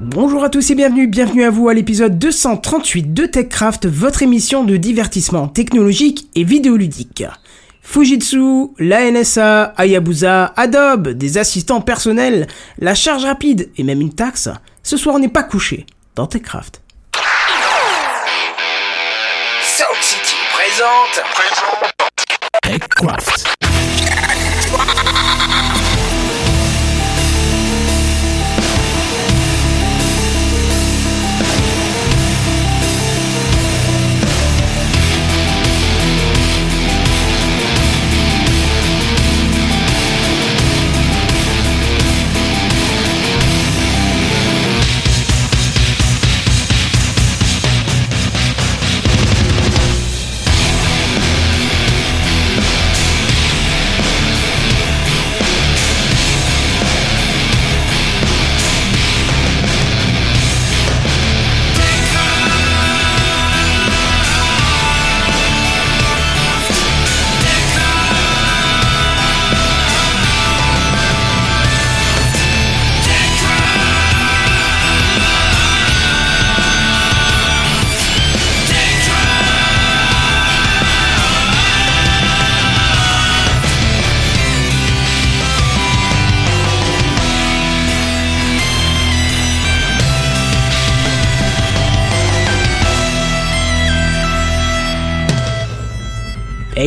Bonjour à tous et bienvenue, bienvenue à vous à l'épisode 238 de TechCraft, votre émission de divertissement technologique et vidéoludique. Fujitsu, la NSA, Hayabusa, Adobe, des assistants personnels, la charge rapide et même une taxe, ce soir on n'est pas couché dans TechCraft. Sound City présente. TechCraft.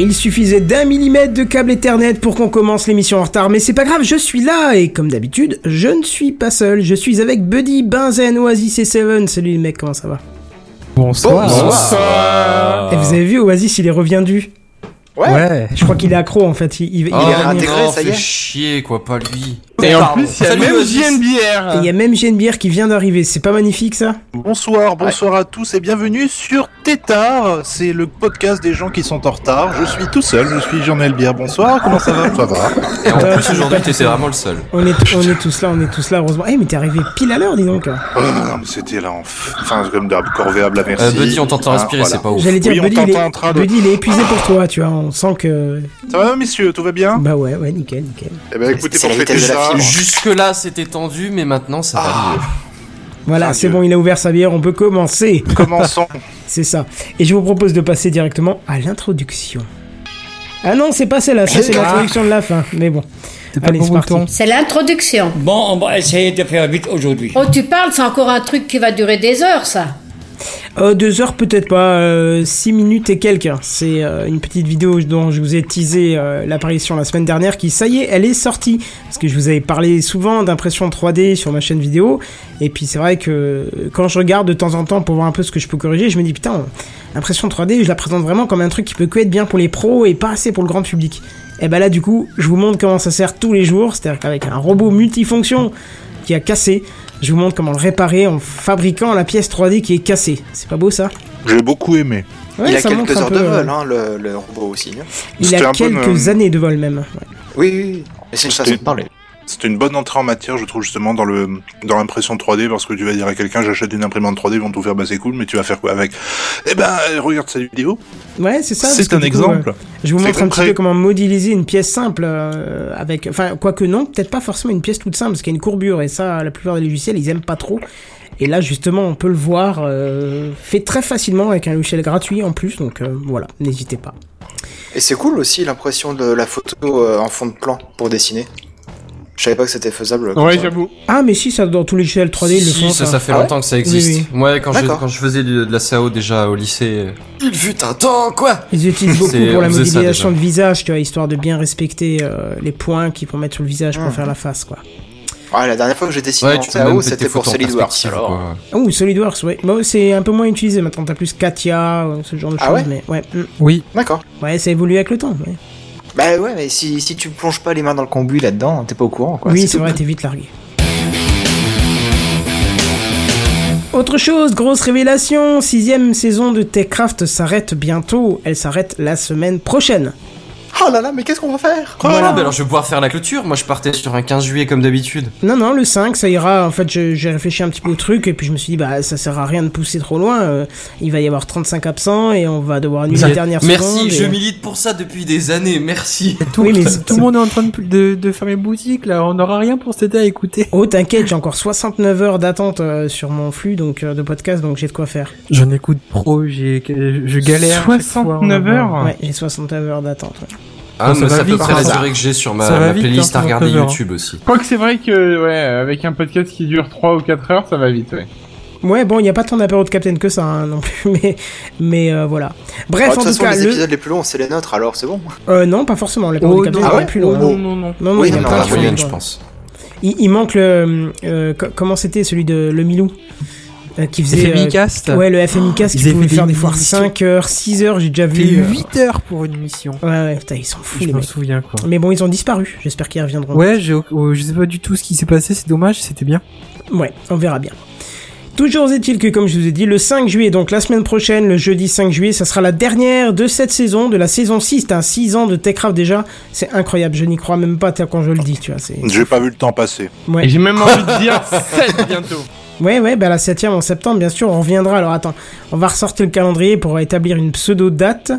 Il suffisait d'un millimètre de câble Ethernet pour qu'on commence l'émission en retard, mais c'est pas grave, je suis là, et comme d'habitude, je ne suis pas seul, je suis avec Buddy, Benzen, Oasis et Seven. Salut les mecs, comment ça va? Bonsoir. Et vous avez vu, Oasis, il est reviendu. Ouais. Je crois qu'il est accro en fait, il, il- il Oh, est revenu. intégré, non, ça y est. chier, quoi, pas lui. Et en plus, il y a Salut, même JNBR. il y a même Genebière qui vient d'arriver, c'est pas magnifique ça? Bonsoir, bonsoir à tous et bienvenue sur Tétard. C'est le podcast des gens qui sont en retard. Je suis tout seul, je suis Jean Bière. Bonsoir, comment ça va? Ça va. Et en Euh, plus, tu aujourd'hui, t'étais vraiment le seul. on est, on est tous là, on est tous là, heureusement. Eh mais t'es arrivé pile à l'heure, dis donc. Oh, non, mais c'était là, en f- enfin, comme d'hab, corvéable à merci. Euh, Buddy, on t'entend Ah, respirer, voilà. c'est pas ouf. J'allais dire, Oui, on Buddy, il t'entend est, en train de- Buddy, il est épuisé pour toi, tu vois, on sent que... Ça va, messieurs, tout va bien? Bah ouais, ouais, nickel, nickel. Eh ben, écoutez, C'est pour fêter ça. Jusque-là, c'était tendu, mais maintenant, ça va Ah. mieux. Voilà, c'est bon, il a ouvert sa bière, on peut commencer. commençons. C'est ça. Et je vous propose de passer directement à l'introduction. Ah non, c'est pas celle-là, ça c'est Ah. l'introduction de la fin, mais bon. C'est pas Allez. C'est l'introduction. Bon, on va essayer de faire vite aujourd'hui. Oh, tu parles, c'est encore un truc qui va durer des heures, ça. Euh, deux heures peut-être pas, euh, six minutes et quelques. C'est euh, une petite vidéo dont je vous ai teasé euh, l'apparition la semaine dernière qui, ça y est, elle est sortie. Parce que je vous avais parlé souvent d'impression 3D sur ma chaîne vidéo. Et puis c'est vrai que euh, quand je regarde de temps en temps pour voir un peu ce que je peux corriger, je me dis putain, l'impression 3D, je la présente vraiment comme un truc qui peut que être bien pour les pros et pas assez pour le grand public. Et ben là du coup, je vous montre comment ça sert tous les jours. C'est-à-dire qu'avec un robot multifonction qui a cassé, je vous montre comment le réparer en fabriquant la pièce 3D qui est cassée. C'est pas beau ça? J'ai beaucoup aimé. Ouais, il a quelques heures peu, de euh, vol, hein, le, le robot aussi. hein. Il a bon, quelques euh, années de vol même. ouais. Oui, oui, oui. C'est une façon de parler. C'était une bonne entrée en matière, je trouve, justement, dans le dans l'impression 3D, parce que tu vas dire à quelqu'un, j'achète une imprimante 3D, ils vont tout faire, bah c'est cool, mais tu vas faire quoi avec? Eh ben, euh, regarde cette vidéo. Ouais, c'est ça. C'est un coup, exemple. euh, je vous montre un petit peu comment modéliser une pièce simple euh, avec, enfin, quoique non, peut-être pas forcément une pièce toute simple, parce qu'il y a une courbure et ça, la plupart des logiciels, ils aiment pas trop. Et là, justement, on peut le voir euh, fait très facilement avec un logiciel gratuit en plus, donc euh, voilà, n'hésitez pas. Et c'est cool aussi l'impression de la photo euh, en fond de plan pour dessiner. Je savais pas que c'était faisable. Ouais, j'avoue. Ah, mais si, ça dans tous les logiciels 3D, ils le Si, font. ça, ça. ça fait Ah ouais longtemps que ça existe. Oui, Moi, quand je, D'accord. quand je faisais de, de la CAO déjà au lycée, il fut un temps, quoi Ils utilisent beaucoup pour la modélisation de visage, tu vois, histoire de bien respecter euh, les points qu'ils vont mettre sur le visage pour Mhm. faire la face, quoi. Ouais, la dernière fois que j'ai dessiné Ouais, en CAO, tes c'était pour SolidWorks. alors. quoi. Oh, SolidWorks, ouais. C'est un peu moins utilisé maintenant. T'as plus Katia, ce genre de Ah choses, ouais mais ouais. mm. Oui. D'accord. Ouais, ça évolue avec le temps. ouais. Bah ouais, mais si, si tu plonges pas les mains dans le cambouis là-dedans, t'es pas au courant, quoi. oui, c'est vrai, t'es vite largué. Autre chose, grosse révélation, sixième saison de TechCraft s'arrête bientôt. Elle s'arrête la semaine prochaine. Oh là là, mais qu'est-ce qu'on va faire Voilà, bah alors je vais pouvoir faire la clôture. Moi, je partais sur un 15 juillet comme d'habitude. Non, non, le 5, ça ira. En fait, je- j'ai réfléchi un petit peu au truc et puis je me suis dit, bah, ça sert à rien de pousser trop loin. euh, il va y avoir 35 absents et on va devoir annuler la dernière seconde. Merci, et- je milite pour ça depuis des années. Merci. Tout, Oui, mais tout- le monde est en train de, de, de fermer boutique, là. On n'aura rien pour s'aider à écouter. Oh, t'inquiète, j'ai encore 69 heures d'attente euh, sur mon flux donc euh, de podcast, donc j'ai de quoi faire. J'en écoute pro, j'ai, je galère. à chaque fois, 69 on- heures Ouais, j'ai 69 heures d'attente. ouais. Ah, ça mais va c'est à peu vite, près la ça. durée que j'ai sur ma, vite, playlist hein, à regarder 39 heures. YouTube aussi. Quoique c'est vrai que, ouais, avec un podcast qui dure 3 ou 4 heures, ça va vite, ouais. Ouais, bon, il n'y a pas tant d'apéro de Captain que ça hein, non plus, mais, mais euh, voilà. Bref, toute en tout façon, cas, les le... épisodes les plus longs, c'est les nôtres, alors c'est bon. Euh, non, pas forcément. L'apéro Oh, de Captain est ah plus Oh, long. non, non, non. Non, non, Oui, non, Qui faisait. FMI euh, Cast. Ouais, le FMI Cast Ils qui pouvait faire des fois émissions. 5 heures, 6 heures, j'ai déjà vu. euh, 8 heures pour une mission. Ouais, ouais, putain, ils sont fous Je mecs. souviens, quoi. Mais bon, ils ont disparu. J'espère qu'ils reviendront. Ouais, oh, je sais pas du tout ce qui s'est passé, c'est dommage, c'était bien. Ouais, on verra bien. Toujours est-il que, comme je vous ai dit, le 5 juillet, donc la semaine prochaine, le jeudi 5 juillet, ça sera la dernière de cette saison, de la saison 6. T'as 6 ans de Techcraft déjà. C'est incroyable. Je n'y crois même pas t'as- quand je le dis, tu vois. C'est... J'ai pas vu le temps passer. Ouais. J'ai même envie de dire 7 bientôt. Ouais, ouais, bah la 7 en septembre, bien sûr, on reviendra. Alors attends, on va ressortir le calendrier pour établir une pseudo-date.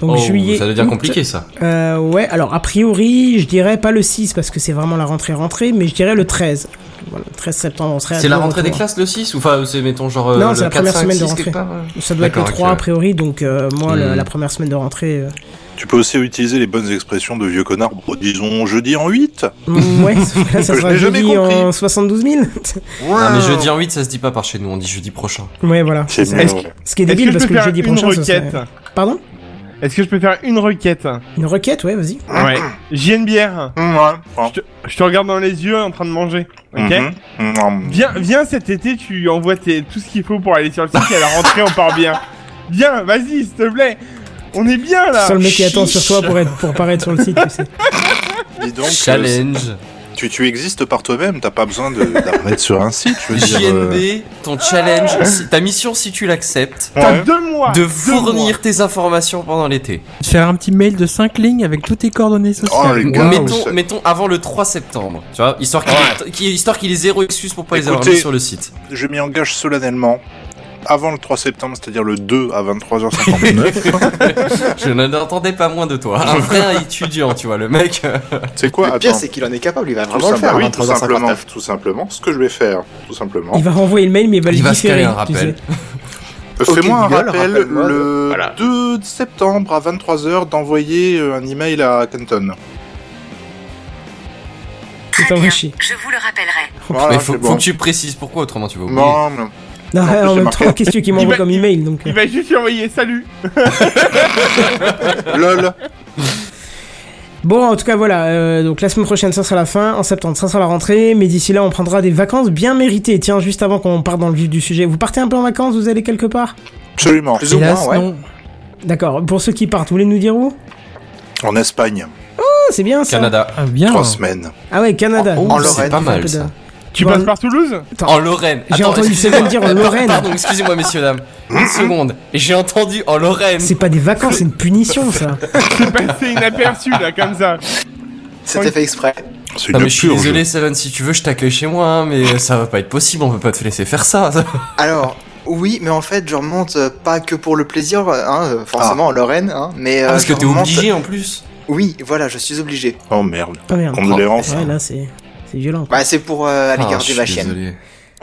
Donc Oh, juillet. ça devient août. compliqué ça. Euh, ouais, alors a priori, je dirais pas le 6 parce que c'est vraiment la rentrée-rentrée, mais je dirais le 13. Voilà, le 13 septembre, on serait à C'est la rentrée des classes le 6 ou enfin c'est mettons genre euh, Non, le c'est la 4, première 5, semaine de 6 rentrée. part ouais. Ça doit être le D'accord, 3 ok. a priori, donc euh, moi, Hmm. la première semaine de rentrée. euh, Tu peux aussi utiliser les bonnes expressions de vieux connards, bon, disons jeudi en 8. mm, ouais, ça je sera jeudi compris. en 72 000. Non mais jeudi en 8 ça se dit pas par chez nous, on dit jeudi prochain. ouais, voilà. C'est C'est- mieux. Ce qui est débile parce que jeudi prochain, ça Pardon? Est-ce que je peux faire une requête Une requête, ouais, vas-y. Ouais. J'ai une bière. Mmh, ouais. Bon. Je te, je te regarde dans les yeux en train de manger. Ok Mhm. Mmh. Viens, viens cet été, tu envoies tes, tout ce qu'il faut pour aller sur le site et à la rentrée on part bien. Viens, vas-y, s'il te plaît. On est bien là. Seul mec qui attend sur toi pour, être, pour paraître sur le site, tu sais. Dis donc, euh, Challenge. Tu, tu existes par toi-même, t'as pas besoin de- d'apparaître sur un site, je veux dire. euh, JNB, ton challenge, si- ta mission si tu l'acceptes, ouais. de deux fournir mois. tes informations pendant l'été. Faire un petit mail de 5 lignes avec toutes tes coordonnées Oh, sociales. les gars, mettons, avant le 3 septembre, tu vois, histoire qu'il qu'il ait zéro excuse pour pas les avoir mis sur le site. je m'y engage solennellement. Avant le 3 septembre, c'est-à-dire le 2 à 23h59. Je n'entendais pas moins de toi. Un vrai étudiant, tu vois, le mec. c'est quoi? Le pire, c'est qu'il en est capable, il va Tout vraiment le faire. oui, tout simplement, 23h59. tout simplement, ce que je vais faire, tout simplement. Il va renvoyer le mail, mais il va le Il va se différer. caler un rappel. Euh, Fais-moi un Google, rappel le voilà. 2 septembre à 23h d'envoyer euh, un email à Canton. T'envoie chier. Je vous le rappellerai. Voilà, Mais faut, que tu précises pourquoi, autrement tu vas oublier. Non, non. Non, En plus, en c'est même marqué. temps, qu'est-ce que tu Il m'envoie va- comme email donc euh. Il va juste lui envoyer salut. LOL. Bon, en tout cas, voilà. euh, donc la semaine prochaine, ça sera la fin. En septembre, ça sera la rentrée. Mais d'ici là, on prendra des vacances bien méritées. Tiens, juste avant qu'on parte dans le vif du sujet, vous partez un peu en vacances Vous allez quelque part? Absolument. Plus ou moins, ouais. non. D'accord. Pour ceux qui partent, vous voulez nous dire où? En Espagne, Ah, c'est bien ça. Canada. Ah, bien. trois semaines. Ah ouais, Canada. Oh, En c'est Lorraine, pas Un peu mal de- ça. Tu passes par Toulouse En Lorraine. J'ai entendu. Seven dire en Euh, Lorraine. Pardon, excusez-moi, messieurs, dames. Une seconde. J'ai entendu en Lorraine. C'est pas des vacances, c'est une punition ça. C'est passé inaperçu là, comme ça. C'était fait exprès. C'est Non une mais je suis désolé Seven, si tu veux je t'accueille chez moi, hein, mais ça va pas être possible, on peut pas te laisser faire ça. Alors, oui, mais en fait, je remonte euh, pas que pour le plaisir, hein, euh, forcément en Lorraine, hein, mais. euh, Ah, parce que t'es remonte- obligé en plus. Oui, voilà, je suis obligé. Oh merde. Oh merde. Condoléances. Ouais, là c'est c'est violent. Bah, c'est pour euh, aller Ah, garder je ma suis chienne. désolé.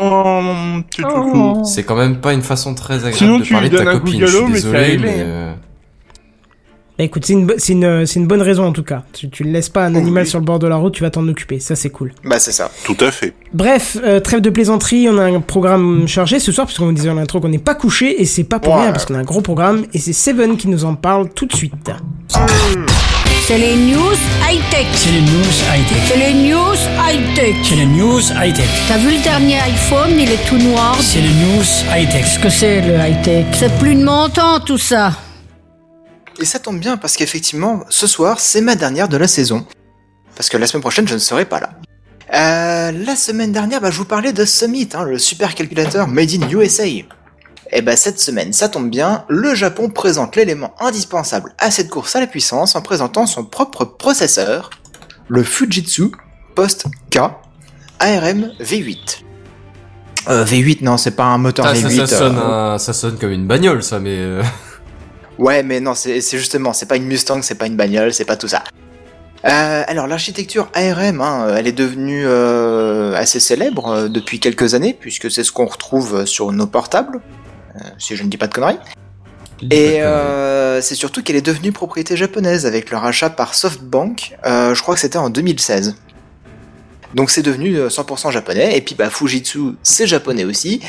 Oh, mon petit toutou. C'est quand même pas une façon très agréable Sinon, de tu parler lui de ta copine, je suis c'est désolé, réglé. mais... euh, Bah écoute, c'est une, bo- c'est une, c'est une bonne raison en tout cas. Tu, tu le laisses pas un animal oui. sur le bord de la route, tu vas t'en occuper. Ça c'est cool. Bah, c'est ça. Tout à fait. Bref, euh, trêve de plaisanterie, on a un programme chargé ce soir, puisqu'on vous disait en intro qu'on n'est pas couché, et c'est pas pour Ouais. rien, parce qu'on a un gros programme, et c'est Seven qui nous en parle tout de suite. C'est les news high-tech. C'est les news high-tech. C'est les news high-tech. C'est les news high-tech. T'as vu le dernier iPhone, il est tout noir. C'est les news high-tech. Qu'est-ce que c'est le high-tech? C'est plus de mon temps tout ça. Et ça tombe bien parce qu'effectivement, ce soir, c'est ma dernière de la saison. Parce que la semaine prochaine, je ne serai pas là. Euh, la semaine dernière, bah, je vous parlais de Summit, hein, le super calculateur made in USA. Et ben cette semaine, ça tombe bien, le Japon présente l'élément indispensable à cette course à la puissance en présentant son propre processeur, le Fujitsu Post K ARM V8. Euh, V8, non, c'est pas un moteur Ah, ça, V8. ça sonne, euh, un- ça sonne comme une bagnole, ça, mais. euh, Ouais, mais non, c'est justement, c'est pas une Mustang, c'est pas une bagnole, c'est pas tout ça. Euh, alors l'architecture ARM, hein, elle est devenue euh, assez célèbre depuis quelques années, puisque c'est ce qu'on retrouve sur nos portables, si je ne dis pas de conneries. Et euh, c'est surtout qu'elle est devenue propriété japonaise avec le rachat par SoftBank, euh, je crois que c'était en 2016. Donc c'est devenu euh, 100% japonais, et puis bah, Fujitsu c'est japonais aussi.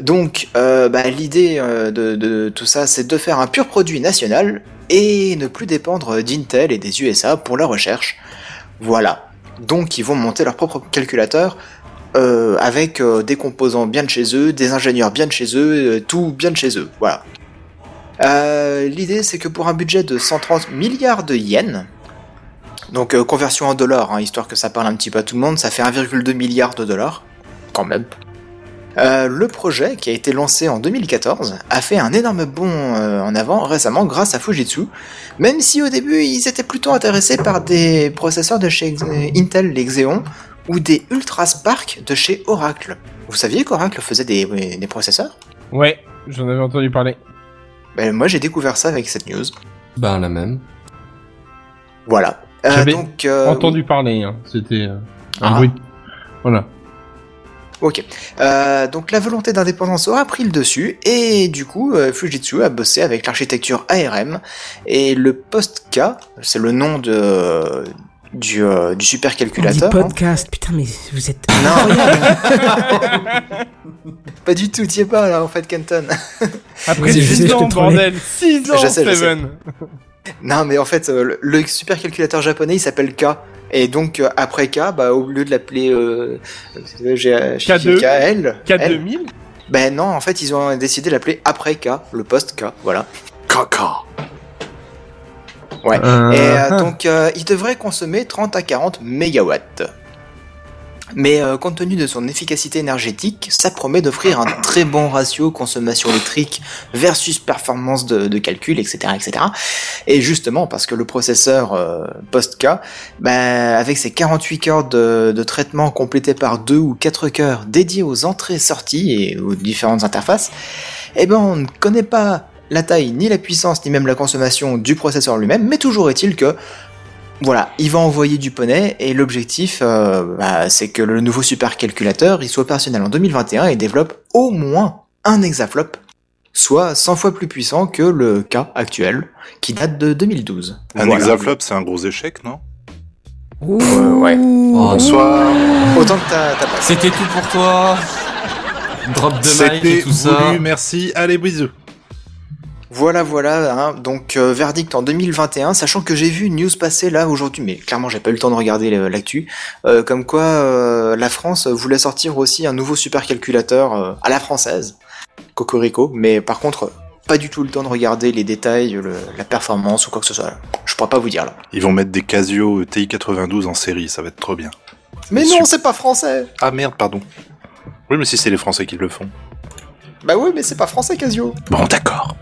Donc euh, bah, l'idée euh, de, de tout ça c'est de faire un pur produit national et ne plus dépendre d'Intel et des USA pour la recherche. Voilà. Donc ils vont monter leur propre calculateur euh, avec euh, des composants bien de chez eux, des ingénieurs bien de chez eux, euh, tout bien de chez eux. Voilà. L'idée c'est que pour un budget de 130 milliards de yens, donc conversion en dollars, hein, histoire que ça parle un petit peu à tout le monde, ça fait 1,2 milliard de dollars, quand même. Le projet, qui a été lancé en 2014, a fait un énorme bond en avant récemment grâce à Fujitsu, même si au début ils étaient plutôt intéressés par des processeurs de chez Intel, les Xeon, ou des Ultra Spark de chez Oracle. Vous saviez qu'Oracle faisait des, des processeurs? Ouais, j'en avais entendu parler. ben, Moi j'ai découvert ça avec cette news. Ben, la même. Voilà. Euh, J'avais donc, euh, entendu parler, hein. c'était euh, un Ah. bruit. Voilà. Ok. Euh, donc la volonté d'indépendance aura pris le dessus et du coup euh, Fujitsu a bossé avec l'architecture ARM et le Post-K, c'est le nom de du, euh, du supercalculateur. hein. podcast, putain, mais vous êtes. Non, pas du tout, t'y es pas là en fait Kenton. Après C'est juste 6 que ans, bordel 6 ans, Je sais, je sais. Seven non mais en fait euh, le, le supercalculateur japonais il s'appelle K et donc euh, après K, bah au lieu de l'appeler euh, G- K2, KL, L, K2000 ben non en fait ils ont décidé de l'appeler après K, le Post-K, voilà. Caca. Ouais. Euh, Et euh, ah. donc, euh, il devrait consommer 30 à 40 mégawatts. Mais euh, compte tenu de son efficacité énergétique, ça promet d'offrir un très bon ratio consommation électrique versus performance de, de calcul, etc., etc. Et justement, parce que le processeur euh, Post-K, bah, avec ses 48 cœurs de, de traitement complétés par deux ou quatre cœurs dédiés aux entrées-sorties et aux différentes interfaces, eh ben, on ne connaît pas la taille, ni la puissance, ni même la consommation du processeur lui-même, mais toujours est-il que voilà, il va envoyer du poney et l'objectif, euh, bah, c'est que le nouveau supercalculateur il soit opérationnel en 2021 et développe au moins un hexaflop, soit 100 fois plus puissant que le cas actuel qui date de 2012. Un Voilà. hexaflop, c'est un gros échec, non? Ouh. Euh, ouais. Oh, Bonsoir. Autant que t'as t'as pas. C'était tout pour toi. Drop de mic C'était et tout ça. merci. Allez, bisous. Voilà, voilà, hein, donc euh, verdict en 2021, sachant que j'ai vu une news passer là aujourd'hui, mais clairement j'ai pas eu le temps de regarder l'actu, euh, comme quoi euh, la France voulait sortir aussi un nouveau supercalculateur à la française, Cocorico, mais par contre pas du tout le temps de regarder les détails, le- la performance ou quoi que ce soit. Je pourrais pas vous dire là. Ils vont mettre des Casio TI-92 en série, ça va être trop bien. Mais non, c'est pas français Ah merde, pardon. Oui, mais si c'est les Français qui le font. Bah oui, mais c'est pas français Casio. Bon, d'accord.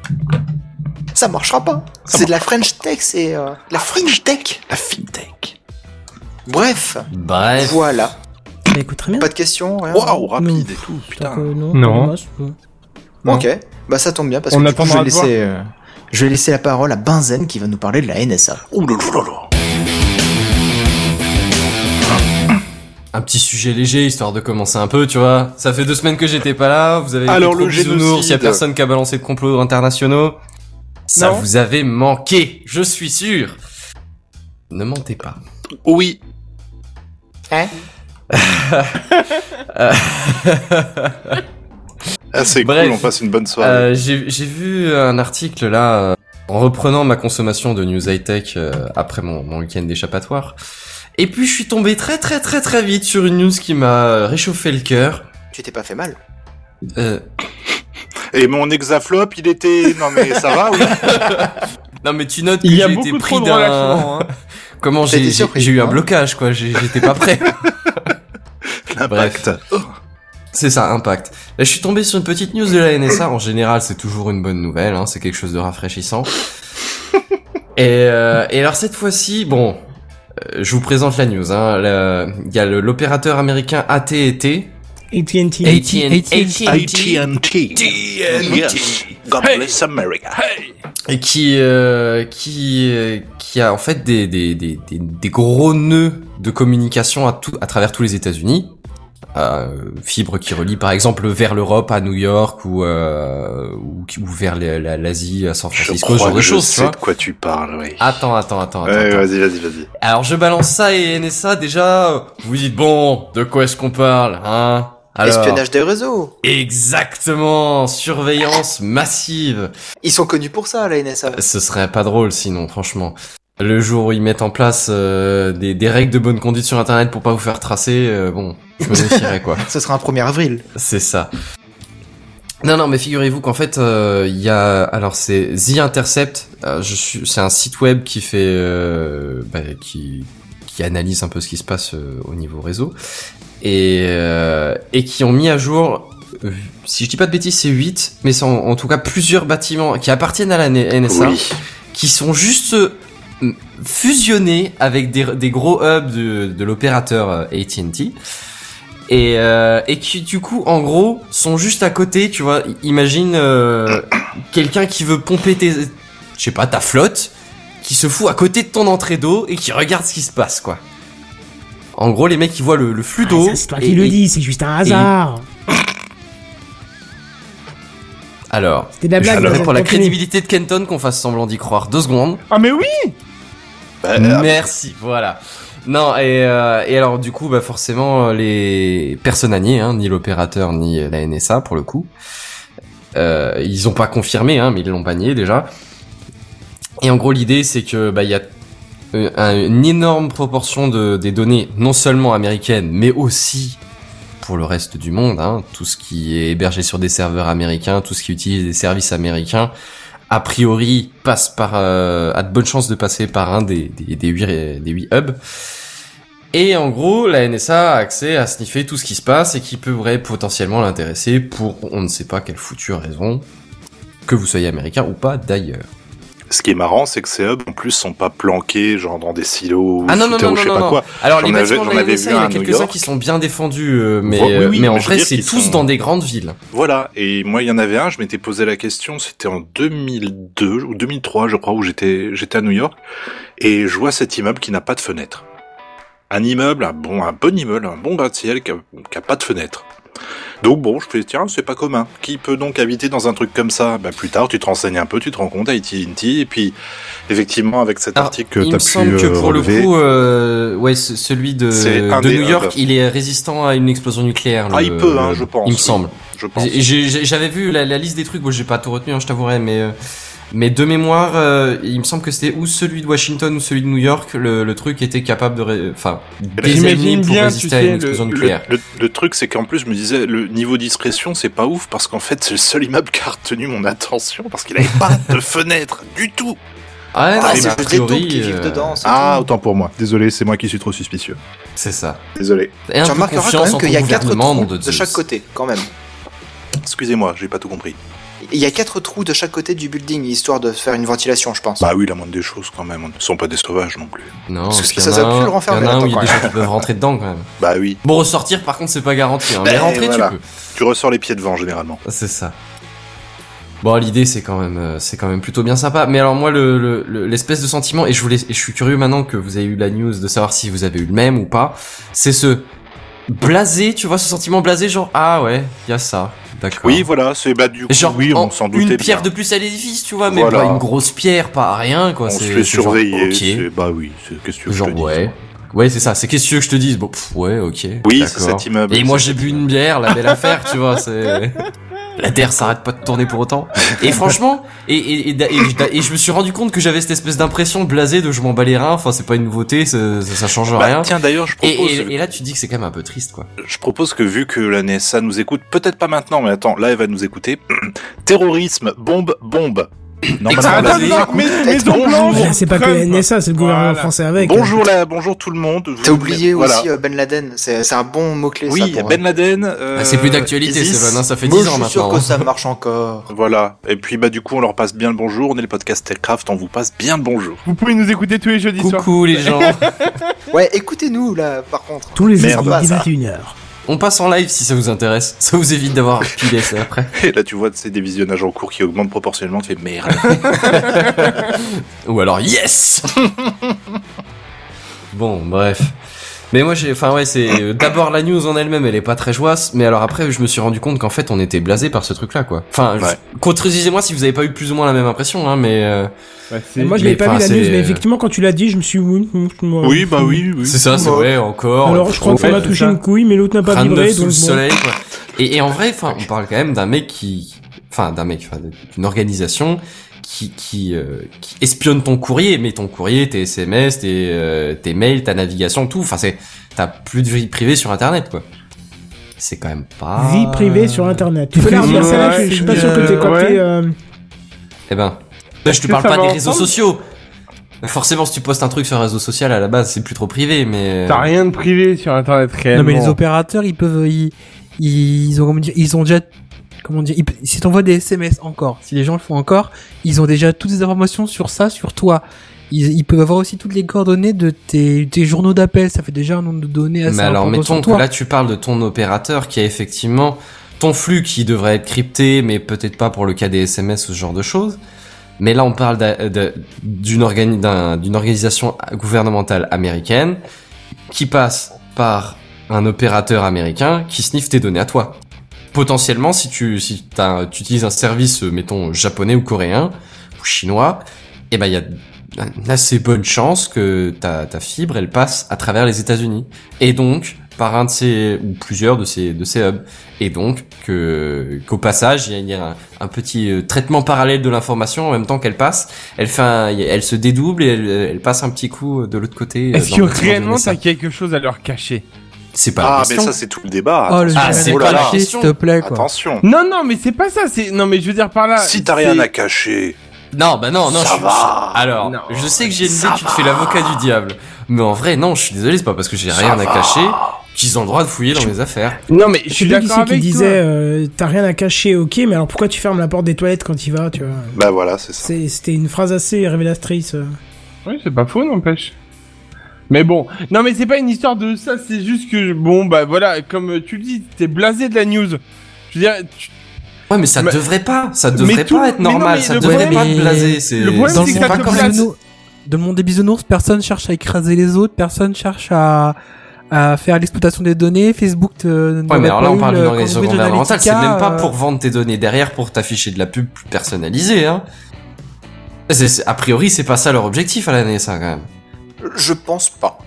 Ça marchera pas. Ça C'est de la French Tech, c'est euh, la French Tech. La FinTech. Bref, Bref. voilà. Bah écoute, très bien. Pas de questions, rien. Waouh, rapide Non. et tout, putain. Donc, euh, non. Non. pas. Ok, bah ça tombe bien parce On que du coup, je, attendra vais de laisser, euh, je vais laisser la parole à Benzen qui va nous parler de la NSA. Ouh là là là. Un petit sujet léger, histoire de commencer un peu, tu vois. Ça fait deux semaines que j'étais pas là, vous avez Alors, le bisounours, génocide. y a personne qui a balancé de complots internationaux. Ça Non. vous avait manqué, je suis sûr. Ne mentez pas. Oui. Hein? Ah, c'est cool, on passe une bonne soirée. Euh, J'ai j'ai vu un article là, euh, en reprenant ma consommation de news high-tech euh, après mon, mon week-end d'échappatoire. Et puis je suis tombé très très très très vite sur une news qui m'a réchauffé le cœur. Tu t'es pas fait mal Euh, Et mon hexaflop, il était... Non mais ça va, oui non mais tu notes que Il y a j'ai beaucoup été pris de d'un... Hein. Comment j'ai été j'ai surpris, j'ai eu un hein. blocage quoi, j'étais pas prêt. L'impact. C'est ça, Impact. Là, je suis tombé sur une petite news de la NSA. En général, c'est toujours une bonne nouvelle. Hein, c'est quelque chose de rafraîchissant. et, euh, et alors cette fois-ci, bon, euh, je vous présente la news. Hein. Il y a le- l'opérateur américain AT&T. AT&T. AT&T. AT&T. Yes. God bless America. et qui euh, qui euh, qui a en fait des des, des, des, des gros nœuds de communication à tout à travers tous les États-Unis. Euh, fibre qui relie par exemple vers l'Europe à New York ou euh, ou, ou vers l'Asie à San Je Francisco, ce crois genre de que je choses, tu sais de quoi tu parles, oui. Attends, attends, attends, attends. Ouais, attends. vas-y, vas-y, vas-y. Alors je balance ça et NSA déjà. Vous dites bon, de quoi est-ce qu'on parle, hein? Alors, Espionnage des réseaux. Exactement, surveillance massive. Ils sont connus pour ça, la NSA. Ce serait pas drôle sinon, franchement. Le jour où ils mettent en place euh, des, des règles de bonne conduite sur Internet pour pas vous faire tracer, euh, bon, je me méfierais quoi. Ce sera un 1er avril. C'est ça. Non, non, mais figurez-vous qu'en fait, euh, il y a, alors c'est The Intercept. euh, je suis, c'est un site web qui fait, euh, bah, qui, qui analyse un peu ce qui se passe euh, au niveau réseau et euh, et qui ont mis à jour. Si je dis pas de bêtises, c'est 8, mais c'est en, en tout cas plusieurs bâtiments qui appartiennent à la NSA Oui. qui sont juste fusionnés avec des, des gros hubs de, de l'opérateur euh, AT&T et, euh, et qui du coup en gros sont juste à côté tu vois imagine euh, quelqu'un qui veut pomper tes je sais pas ta flotte qui se fout à côté de ton entrée d'eau et qui regarde ce qui se passe quoi en gros les mecs ils voient le, le flux Ah, d'eau c'est toi et- qui le dis, c'est juste un hasard. alors C'était de la blague. pour la crédibilité de Kenton qu'on fasse semblant d'y croire deux secondes Ah mais oui Bah, Merci, voilà. Non, et, euh, et alors du coup, bah forcément, euh, les personnes nier, hein, ni l'opérateur, ni la NSA pour le coup, euh, ils ont pas confirmé, hein, mais ils l'ont pas nié déjà. Et en gros, l'idée, c'est que bah il y a euh, un- une énorme proportion de des données, non seulement américaines, mais aussi pour le reste du monde, hein, tout ce qui est hébergé sur des serveurs américains, tout ce qui utilise des services américains, a priori passe par euh, a de bonnes chances de passer par un des des, des huit ré- des huit hubs. Et en gros, la NSA a accès à sniffer tout ce qui se passe et qui pourrait potentiellement l'intéresser pour on ne sait pas quelle foutue raison, que vous soyez américain ou pas d'ailleurs. Ce qui est marrant, c'est que ces hubs, en plus, sont pas planqués, genre dans des silos, Ah non, non, non, ou non, je sais non, pas quoi. Alors les bâtiments de il y en a quelques-uns qui sont bien défendus, euh, mais, Oui, euh, oui, mais en mais veux vrai c'est tous sont- dans des grandes villes. Voilà, et moi il y en avait un, je m'étais posé la question, c'était en 2002 ou 2003 je crois, où j'étais j'étais à New York, et je vois cet immeuble qui n'a pas de fenêtre. Un immeuble, un bon, un bon immeuble, un bon gratte-ciel qui a, qui a pas de fenêtre. Donc bon, je fais tiens, c'est pas commun. Qui peut donc habiter dans un truc comme ça? Bah plus tard, tu te renseignes un peu, tu te rends compte AT&T, et puis effectivement avec cet Alors, article que il t'as me semble pu que euh, pour relever, le coup, euh, ouais, celui de, New York, hubs. il est résistant à une explosion nucléaire. Ah, il peut, hein, le- je pense, Il me semble. J'avais vu la, la liste des trucs, bon, j'ai pas tout retenu, hein, je t'avouerai, mais euh, mais de mémoire, euh, il me semble que c'était ou celui de Washington ou celui de New York, le, le truc était capable de, ré- enfin, J'imagine pour bien, résister tu à sais, une le- explosion Le, nucléaire. le- le truc, c'est qu'en plus, je me disais, le niveau discrétion, c'est pas ouf, parce qu'en fait, c'est le seul immeuble qui a retenu mon attention, parce qu'il avait pas de fenêtre du tout. Ah, ouais, Ah, c'est a juste des taupes priori, qui vivent euh, dedans. c'est Ah, tout. autant pour moi. Désolé, c'est moi qui suis trop suspicieux. c'est ça. Désolé. Et Tu remarqueras quand même qu'il y a quatre trous de de chaque côté, quand même. Excusez-moi, j'ai pas tout compris. Il y a quatre trous de chaque côté du building, histoire de faire une ventilation, je pense. Bah oui, la moindre des choses quand même. Ce sont pas des sauvages non plus. Non, Parce parce que ça, ça a pue un- le renfermer, il y en a un où il y a des gens qui peuvent rentrer dedans quand même. Bah oui. Bon, ressortir, par contre, c'est pas garanti. Hein. Mais rentrer, voilà. tu peux. Tu ressors les pieds devant généralement. C'est ça. Bon, l'idée c'est quand même, euh, c'est quand même plutôt bien sympa. Mais alors moi, le le- le- l'espèce de sentiment, et je voulais, et je suis curieux maintenant que vous avez eu la news de savoir si vous avez eu le même ou pas. C'est ce blasé, tu vois, ce sentiment blasé, genre ah ouais, il y a ça, d'accord. Oui, voilà, c'est bah du coup, Genre oui, en- on s'en doutait une pierre bien. de plus à l'édifice, tu vois, mais Voilà. pas une grosse pierre, pas rien quoi. On se c'est- fait c'est genre, surveiller. ok. c'est- Bah oui, c'est qu'est-ce que tu veux que Genre je te dise ouais. Ouais, c'est ça. C'est qu'est-ce que tu veux que je te dise Bon, pff, ouais, ok. Oui, c'est d'accord. cet immeuble. Et moi, j'ai bu une bière, la belle affaire, tu vois. C'est la terre s'arrête pas de tourner pour autant. Et franchement, et et, et, et je- me suis rendu compte que j'avais cette espèce d'impression blasée de je m'en bats les reins. Enfin, c'est pas une nouveauté, ça, ça, ça change Bah, rien. tiens, d'ailleurs, je Et, propose. et, et là, tu dis que c'est quand même un peu triste, quoi. Je propose que vu que la NSA nous écoute, peut-être pas maintenant, mais attends, là elle va nous écouter. Terrorisme, bombe, bombe. Mais- Maison Bonjour. Blanche. C'est pas que la NSA, c'est le gouvernement Voilà. français avec. Bonjour la, bonjour tout le monde. T'as oublié Voilà. aussi euh, Ben Laden, c'est un bon mot-clé ça. Oui, pour, Ben Laden. euh, Ah, c'est plus d'actualité, Isis. Seven, hein, ça fait Moi, 10 je ans suis sûr maintenant. que ça marche encore. Voilà. Et puis bah du coup on leur passe bien le bonjour. On est le podcast Techcraft, on vous passe bien le bonjour. Vous pouvez nous écouter tous les jeudis soirs. Coucou les gens. Ouais, écoutez-nous là, par contre. Tous les jeudis, ça. 21h. On passe en live si ça vous intéresse. Ça vous évite d'avoir pilé ça après. Et là tu vois c'est des visionnages en cours qui augmentent proportionnellement. Tu fais merde. Ou alors yes Bon, bref. Mais moi j'ai enfin ouais, c'est euh, d'abord la news en elle-même, elle est pas très joyeuse, mais alors après je me suis rendu compte qu'en fait on était blasé par ce truc là quoi. Enfin, Ouais. contredisez-moi si vous avez pas eu plus ou moins la même impression hein, mais euh, c'est- Moi, je l'avais pas vu la news, mais effectivement, quand tu l'as dit, je me suis oui. oui, moi. oui bah oui oui. c'est ça, c'est vrai encore. Alors, je crois qu'on a touché une couille, mais l'autre n'a pas vibré, donc le bon. soleil quoi. Et, et en vrai, enfin, on parle quand même d'un mec qui, enfin, d'un mec, enfin, d'une organisation qui, qui, euh, qui espionne ton courrier, mais ton courrier, tes SMS, tes, euh, tes mails, ta navigation, tout. Enfin, c'est, t'as plus de vie privée sur Internet, quoi. C'est quand même pas. Vie privée sur Internet. Tu peux la redire Ouais, celle-là Je je suis pas sûr que t'aies euh, capté. ouais. euh, Eh ben, là, je te parle ça pas des réseaux sociaux. Forcément, si tu postes un truc sur un réseau social, à la base, c'est plus trop privé, mais. T'as rien de privé sur Internet réellement. Non mais les opérateurs ils peuvent ils ils ont comment dire ils ont déjà comment dire ils, si t'envoies des SMS encore si les gens le font encore ils ont déjà toutes les informations sur ça sur toi ils, ils peuvent avoir aussi toutes les coordonnées de tes, tes journaux d'appel ça fait déjà un nombre de données assez Mais alors, mettons que là, tu parles de ton opérateur qui a effectivement ton flux qui devrait être crypté, mais peut-être pas pour le cas des SMS ou ce genre de choses. Mais là, on parle organi- d'une organisation gouvernementale américaine qui passe par un opérateur américain qui sniffe tes données à toi. Potentiellement, si tu si t'as- tu utilises un service, euh, mettons japonais ou coréen ou chinois, eh ben il y a une assez bonne chance que ta, ta fibre elle passe à travers les États-Unis. Et donc par un de ces ou plusieurs de ces de ces hubs. Et donc que qu'au passage il y a, il y a un, un petit euh, traitement parallèle de l'information en même temps qu'elle passe. Elle fait un- elle se dédouble et elle, elle passe un petit coup de l'autre côté euh, Est-ce que réellement t'as quelque chose à leur cacher? C'est pas la Ah mais question. ça c'est tout le débat. oh le Ah, jeu c'est de pas la question. s'il te plaît quoi Attention. Non, non, mais c'est pas ça. C'est non, mais je veux dire par là. Si t'as rien à cacher. non bah non non Ça je- va. alors Non, je sais que j'ai une idée tu te fais l'avocat du diable mais en vrai non je suis désolé c'est pas parce que j'ai rien à va. cacher qu'ils ont le droit de fouiller dans mes affaires Non, mais je suis d'accord c'est qui avec disait euh, T'as rien à cacher, ok, mais alors pourquoi tu fermes la porte des toilettes quand il va, tu vois? Bah voilà c'est ça. C'est- C'était une phrase assez révélatrice. euh. Oui, c'est pas faux, n'empêche. Mais bon, non, mais c'est pas une histoire de ça. C'est juste que bon, bah voilà, comme euh, tu le dis, t'es blasé de la news. Je veux dire, tu- Ouais, mais ça Mais- devrait pas, ça devrait tout- pas être mais non, normal, mais ça devrait problème, pas te mais- blaser, c'est le problème, dans c'est que te bisounours, dans le monde des bisounours, personne cherche à écraser les autres, personne cherche à, à faire l'exploitation des données. Facebook te. Ouais, mais alors pas là, on parle le d'une organisation gouvernementale, c'est même pas euh, pour vendre tes données derrière pour t'afficher de la pub plus personnalisée, hein. C'est- c'est- a priori, c'est pas ça leur objectif à la NSA, quand même. Je pense pas.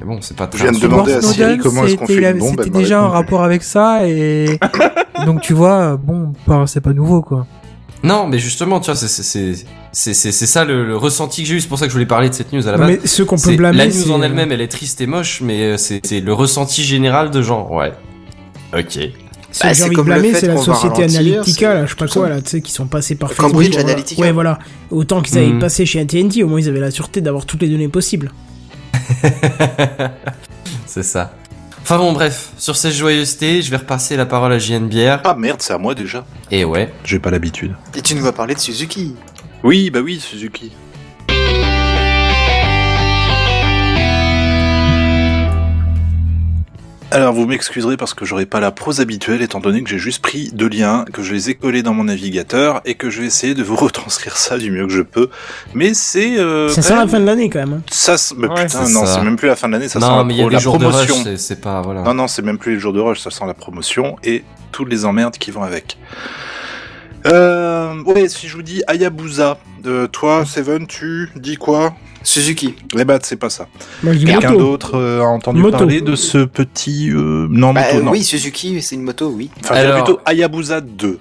Mais bon, c'est pas Je très viens de demander à Siri comment est-ce qu'on fait il une bombe, C'était déjà un répondu. rapport avec ça et donc tu vois, bon, c'est pas nouveau quoi. Non, mais justement, tu vois, c'est c'est c'est c'est c'est c'est ça le, le ressenti que j'ai eu. C'est pour ça que je voulais parler de cette news à la base. mais ceux qu'on peut C'est- blâmer. la news en elle-même, elle est triste et moche, mais euh, c'est c'est le ressenti général de gens. Ouais. Ok. Bah, que c'est j'ai envie de blâmer, c'est la société ralentir, Analytica, là, je sais pas quoi, là, tu sais, qui sont passés par Facebook. Cambridge voilà. Analytica. Ouais, voilà. Autant qu'ils avaient Mhm. passé chez AT&T, au moins ils avaient la sûreté d'avoir toutes les données possibles. c'est ça. Enfin bon, bref, sur cette joyeuseté, je vais repasser la parole à JNBR. Ah merde c'est à moi déjà. Et ouais. J'ai pas l'habitude. Et tu nous vas parler de Suzuki. Oui bah oui Suzuki. Alors vous m'excuserez parce que j'aurai pas la prose habituelle étant donné que j'ai juste pris deux liens, que je les ai collés dans mon navigateur et que je vais essayer de vous retranscrire ça du mieux que je peux. Mais c'est... Euh, ça sent la fin de l'année quand même. hein. Ça, mais Ouais, putain, non, c'est même plus la fin de l'année, ça sent non, la, mais il y a pro- des la jours de promotion. rush, c'est- pas voilà. Non, non, c'est même plus les jours de rush, ça sent la promotion et toutes les emmerdes qui vont avec. Euh, ouais, si je vous dis Hayabusa, euh, toi, Seven, tu dis quoi? Suzuki. Eh ben, c'est pas ça. Quelqu'un d'autre euh, a entendu Moto. parler de ce petit... Euh... Non, Bah, moto, non. oui, Suzuki, c'est une moto, oui. Enfin, Alors- plutôt Hayabusa 2.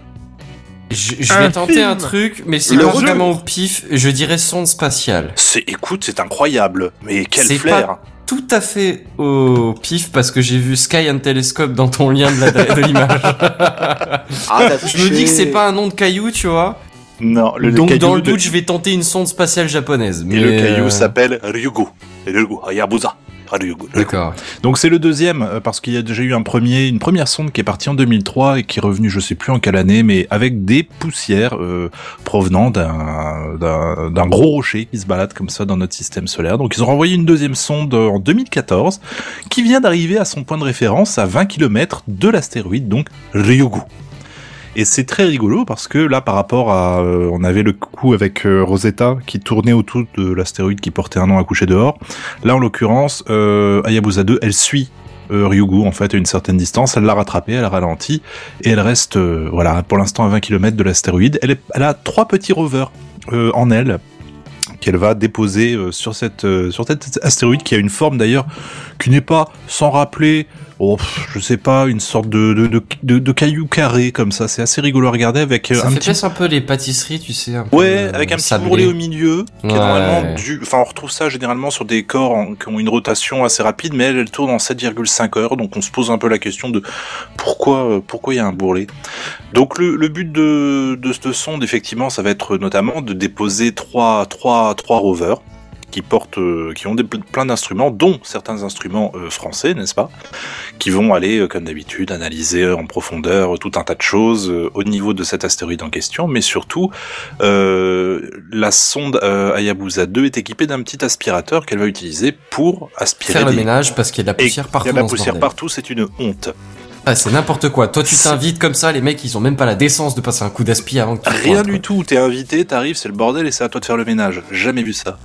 Je, vais tenter film. un truc, mais c'est vraiment au pif. Je dirais sonde spatiale. C'est, écoute, c'est incroyable. Mais quel flair pas tout à fait au pif parce que j'ai vu Sky and Telescope dans ton lien de l'image. Ah, je me dis que c'est pas un nom de caillou, tu vois. Non, le Donc dans le de- doute, je vais tenter une sonde spatiale japonaise. Et le mais, caillou euh, s'appelle Ryugu. Ryugu, Hayabusa. Ryugu. D'accord. Donc c'est le deuxième euh, parce qu'il y a déjà eu un premier, une première sonde qui est partie en 2003 et qui est revenue, je sais plus en quelle année, mais avec des poussières euh, provenant d'un gros rocher qui se balade comme ça dans notre système solaire. Donc ils ont renvoyé une deuxième sonde en 2014 qui vient d'arriver à son point de référence à 20 km de l'astéroïde, donc Ryugu. Et c'est très rigolo parce que là, par rapport à, euh, on avait le coup avec euh, Rosetta qui tournait autour de l'astéroïde qui portait un nom à coucher dehors. Là, en l'occurrence, euh, Hayabusa 2, elle suit euh, Ryugu en fait à une certaine distance, elle l'a rattrapé, elle a ralenti et elle reste, voilà, pour l'instant à 20 km de l'astéroïde. Elle, a trois petits rovers en elle qu'elle va déposer sur cette sur cet astéroïde qui a une forme d'ailleurs qui n'est pas sans rappeler oh, je sais pas une sorte de de, de, de, de caillou carré comme ça c'est assez rigolo à regarder avec euh, Ça un fait petit un peu les pâtisseries, tu sais. Un peu, Ouais, euh, avec un petit bourrelet au milieu, qui est Ouais. normalement dû, enfin, on retrouve ça généralement sur des corps en- qui ont une rotation assez rapide, mais elle, elle tourne en 7,5 heures, donc on se pose un peu la question de pourquoi, euh, pourquoi il y a un bourrelet. Donc le, le but de, de cette sonde, effectivement, ça va être notamment de déposer trois, trois, trois rovers qui portent, euh, qui ont des, plein d'instruments, dont certains instruments euh, français, n'est-ce pas, qui vont aller, euh, comme d'habitude, analyser en profondeur tout un tas de choses au niveau de cet astéroïde en question, mais surtout, euh, la sonde Hayabusa 2 est équipée d'un petit aspirateur qu'elle va utiliser pour aspirer Faire le des- ménage parce qu'il y a de la poussière partout Il y a de la poussière partout, c'est une honte. Ah, c'est n'importe quoi. Toi, tu t'invites comme ça, les mecs, ils ont même pas la décence de passer un coup d'aspi avant que tu Rien du tout, t'es invité, t'arrives, c'est le bordel et c'est à toi de faire le ménage. Jamais vu ça.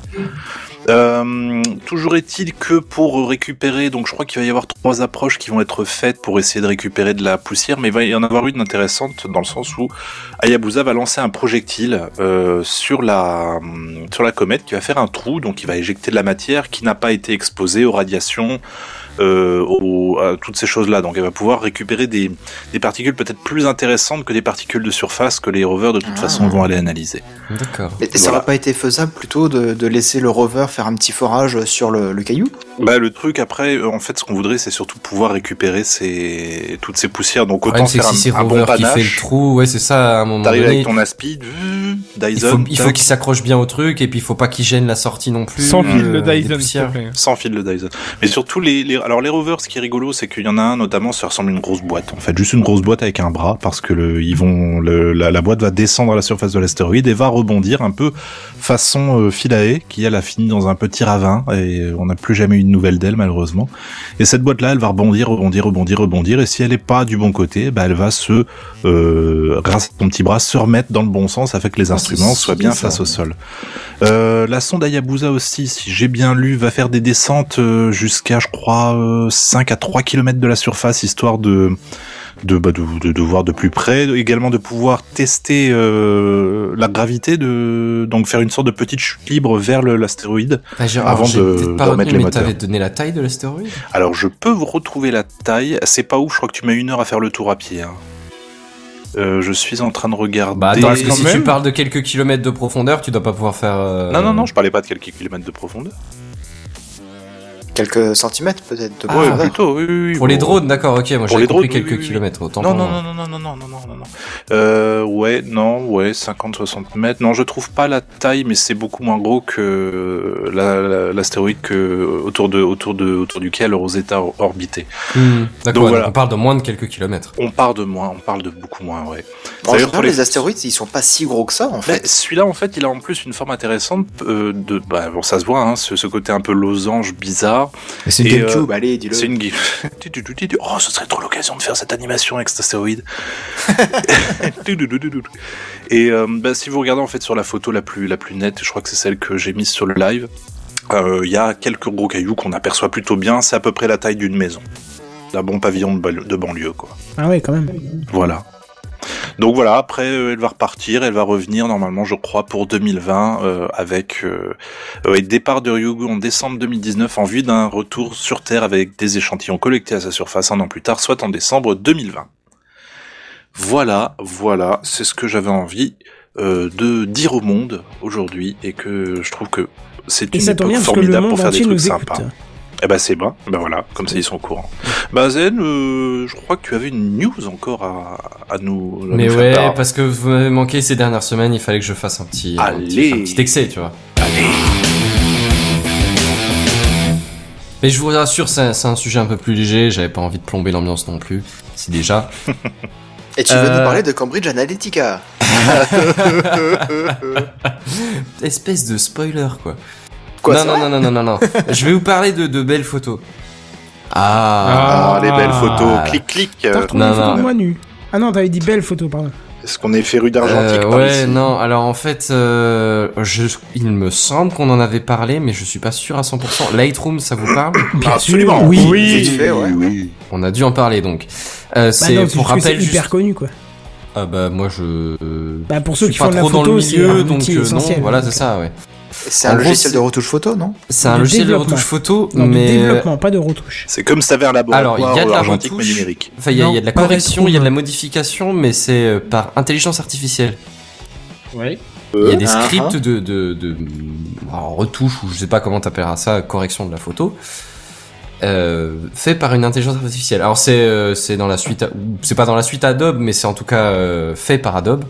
Euh, toujours est-il que pour récupérer, donc je crois qu'il va y avoir trois approches qui vont être faites pour essayer de récupérer de la poussière, mais il va y en avoir une intéressante dans le sens où Hayabusa va lancer un projectile euh, sur la sur la comète qui va faire un trou, donc il va éjecter de la matière qui n'a pas été exposée aux radiations, euh, à toutes ces choses-là. Donc elle va pouvoir récupérer des, des particules peut-être plus intéressantes que des particules de surface que les rovers de toute Ah. façon vont aller analyser. D'accord. Et ça Voilà. aurait pas été faisable plutôt de, de laisser le rover faire un petit forage sur le, le caillou? Bah le truc après, euh, en fait, ce qu'on voudrait, c'est surtout pouvoir récupérer ces toutes ces poussières. Donc Le autant faire si c'est un, un bon Rover qui fait le trou, ouais, c'est ça, à un moment T'arrives donné. avec ton aspi, Il Dyson, faut, il faut qu'il s'accroche bien au truc et puis il faut pas qu'il gêne la sortie non plus. Sans fil euh, le des Dyson, s'il te plaît. sans fil de Dyson. Mais surtout les, les alors les rovers, ce qui est rigolo, c'est qu'il y en a un notamment, ça ressemble à une grosse boîte. En fait, juste une grosse boîte avec un bras, parce que le, ils vont, le, la, la boîte va descendre à la surface de l'astéroïde et va rebondir un peu façon euh, Philae, qui elle a fini dans un petit ravin et on n'a plus jamais eu de nouvelles d'elle malheureusement. Et cette boîte-là, elle va rebondir, rebondir, rebondir, rebondir. Et si elle est pas du bon côté, bah elle va se, euh, grâce à ton petit bras, se remettre dans le bon sens afin que les Ah, instruments soient bien ça. face au sol. Euh, la sonde Hayabusa aussi, si j'ai bien lu, va faire des descentes euh, jusqu'à, je crois, euh, 5 à 3 km de la surface, histoire de de, bah, de, de, de voir de plus près, également de pouvoir tester euh, la gravité, de donc faire une sorte de petite chute libre vers l'astéroïde. Ah, Gérard, Avant de- pas de remettre les mais moteurs. donné la taille de l'astéroïde Alors je peux vous retrouver la taille, c'est pas ouf, je crois que tu mets une heure à faire le tour à pied. hein. Euh, je suis en train de regarder. Bah attends, parce que quand si même. tu parles de quelques kilomètres de profondeur, tu dois pas pouvoir faire... euh, Non, non, non, je parlais pas de quelques kilomètres de profondeur. Quelques centimètres peut-être de Ah, plutôt, oui, oui, oui. Pour les drones, d'accord, ok, moi les compris quelques oui, oui. kilomètres, autant Non, non, non, non, non, non, non, non, non, non. Euh, ouais, non, ouais, 50, 60 mètres. Non, je trouve pas la taille, mais c'est beaucoup moins gros que la- la- l'astéroïde que autour de, autour de, autour duquel Rosetta orbitait. Hmm, D'accord, ouais, voilà. on parle de moins de quelques kilomètres. On parle de moins, on parle de beaucoup moins, ouais. En général, les- les astéroïdes, ils sont pas si gros que ça en fait. celui-là, en fait, il a en plus une forme intéressante euh, de, bah, bon, ça se voit, hein, ce, ce côté un peu losange bizarre. C'est une GameCube, euh, allez, dis-le. C'est une. Oh, ce serait trop l'occasion de faire cette animation avec cet astéroïde. Et euh, bah, si vous regardez en fait sur la photo la plus la plus nette, je crois que c'est celle que j'ai mise sur le live. euh, Il y a quelques gros cailloux qu'on aperçoit plutôt bien. C'est à peu près la taille d'une maison, d'un bon pavillon de, banlieue- de banlieue, quoi. Ah ouais, quand même. Voilà. Donc voilà, après euh, elle va repartir, elle va revenir normalement je crois pour 2020 euh, avec euh, euh, départ de Ryugu en décembre 2019 en vue d'un retour sur Terre avec des échantillons collectés à sa surface un an plus tard, soit en décembre 2020. Voilà, voilà, c'est ce que j'avais envie euh, de dire au monde aujourd'hui et que je trouve que c'est une époque bien le formidable pour faire des trucs écoute. Eh ben c'est bon, ben voilà, comme ça ils sont au courant. Bah Zen, euh, je crois que tu avais une news encore à, à nous. à Mais nous ouais, part. parce que vous m'avez manqué ces dernières semaines, il fallait que je fasse un petit, un petit, Allez. un petit excès, tu vois. Mais je vous rassure, c'est c'est un sujet un peu plus léger, j'avais pas envie de plomber l'ambiance non plus, si déjà. Et tu veux Euh. nous parler de Cambridge Analytica? Espèce de spoiler, quoi. Quoi, non, non, non, non, non, non, non. je vais vous parler de, de belles photos. Ah, Ah, les belles photos, Ah. clic clic. T'as euh, retrouvé non, une photo non. de moi nu. Ah non, t'avais dit belle photo, pardon. Est-ce qu'on est féru d'argentique Euh, ouais, ici non, alors en fait, euh, je, il me semble qu'on en avait parlé, mais je suis pas sûr à 100%. Lightroom, ça vous parle Bien Absolument. sûr, oui. Oui. Fait, ouais. oui. On a dû en parler donc. Euh, Bah c'est non, pour rappel c'est juste. hyper connu, quoi. Ah bah moi je. Bah, pour je ceux suis qui pas font de la trop dans le photo, c'est milieu, un donc euh, non, voilà c'est ça, ouais. C'est un gros, logiciel de retouche photo, non C'est un logiciel de retouche photo, Non, mais de développement, pas de retouche. C'est comme un laboratoire Alors, il y a de la argentique mais retouche. numérique. enfin il y, a- il y a de la correction, il y a de la modification, mais c'est euh, par intelligence artificielle. Ouais. Il y a des Ah, scripts de, de, de alors, retouche ou je sais pas comment t'appelleras ça, correction de la photo, euh, fait par une intelligence artificielle. Alors c'est euh, c'est dans la suite, c'est pas dans la suite Adobe, mais c'est en tout cas euh, fait par Adobe.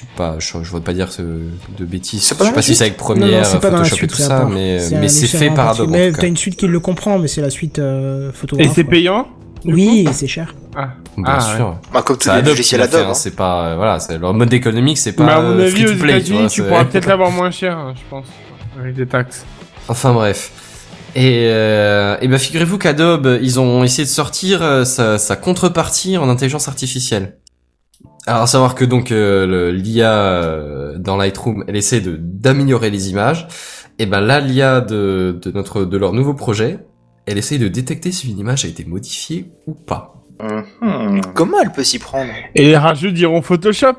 Je suis pas, je, je veux pas dire ce- de bêtises. Je sais pas si c'est avec non, non, pas la Photoshop et suite, tout c'est à ça, part. mais mais c'est fait par. Adobe. Mais tout t'as une suite qui le comprend, mais c'est la suite euh, Et photographe. c'est payant Oui, et c'est cher. Ah. Bien Ah, sûr. bah, Comme tous les logiciels Adobe. hein, hein. c'est pas, euh, voilà, c'est leur mode économique, c'est pas Mais à mon euh, avis, aux free to play, tu États-Unis, vois, tu pourras peut-être l'avoir moins cher, hein, je pense, avec des taxes. Enfin bref. Et, euh, et ben figurez-vous qu'Adobe, ils ont essayé de sortir euh, sa, sa contrepartie en intelligence artificielle. Alors à savoir que donc euh, l'IA euh, dans Lightroom, elle essaie de d'améliorer les images. Et ben là, l'IA de, de notre de leur nouveau projet, elle essaie de détecter si une image a été modifiée ou pas. Mhm. Comment elle peut s'y prendre Et les rageux diront Photoshop.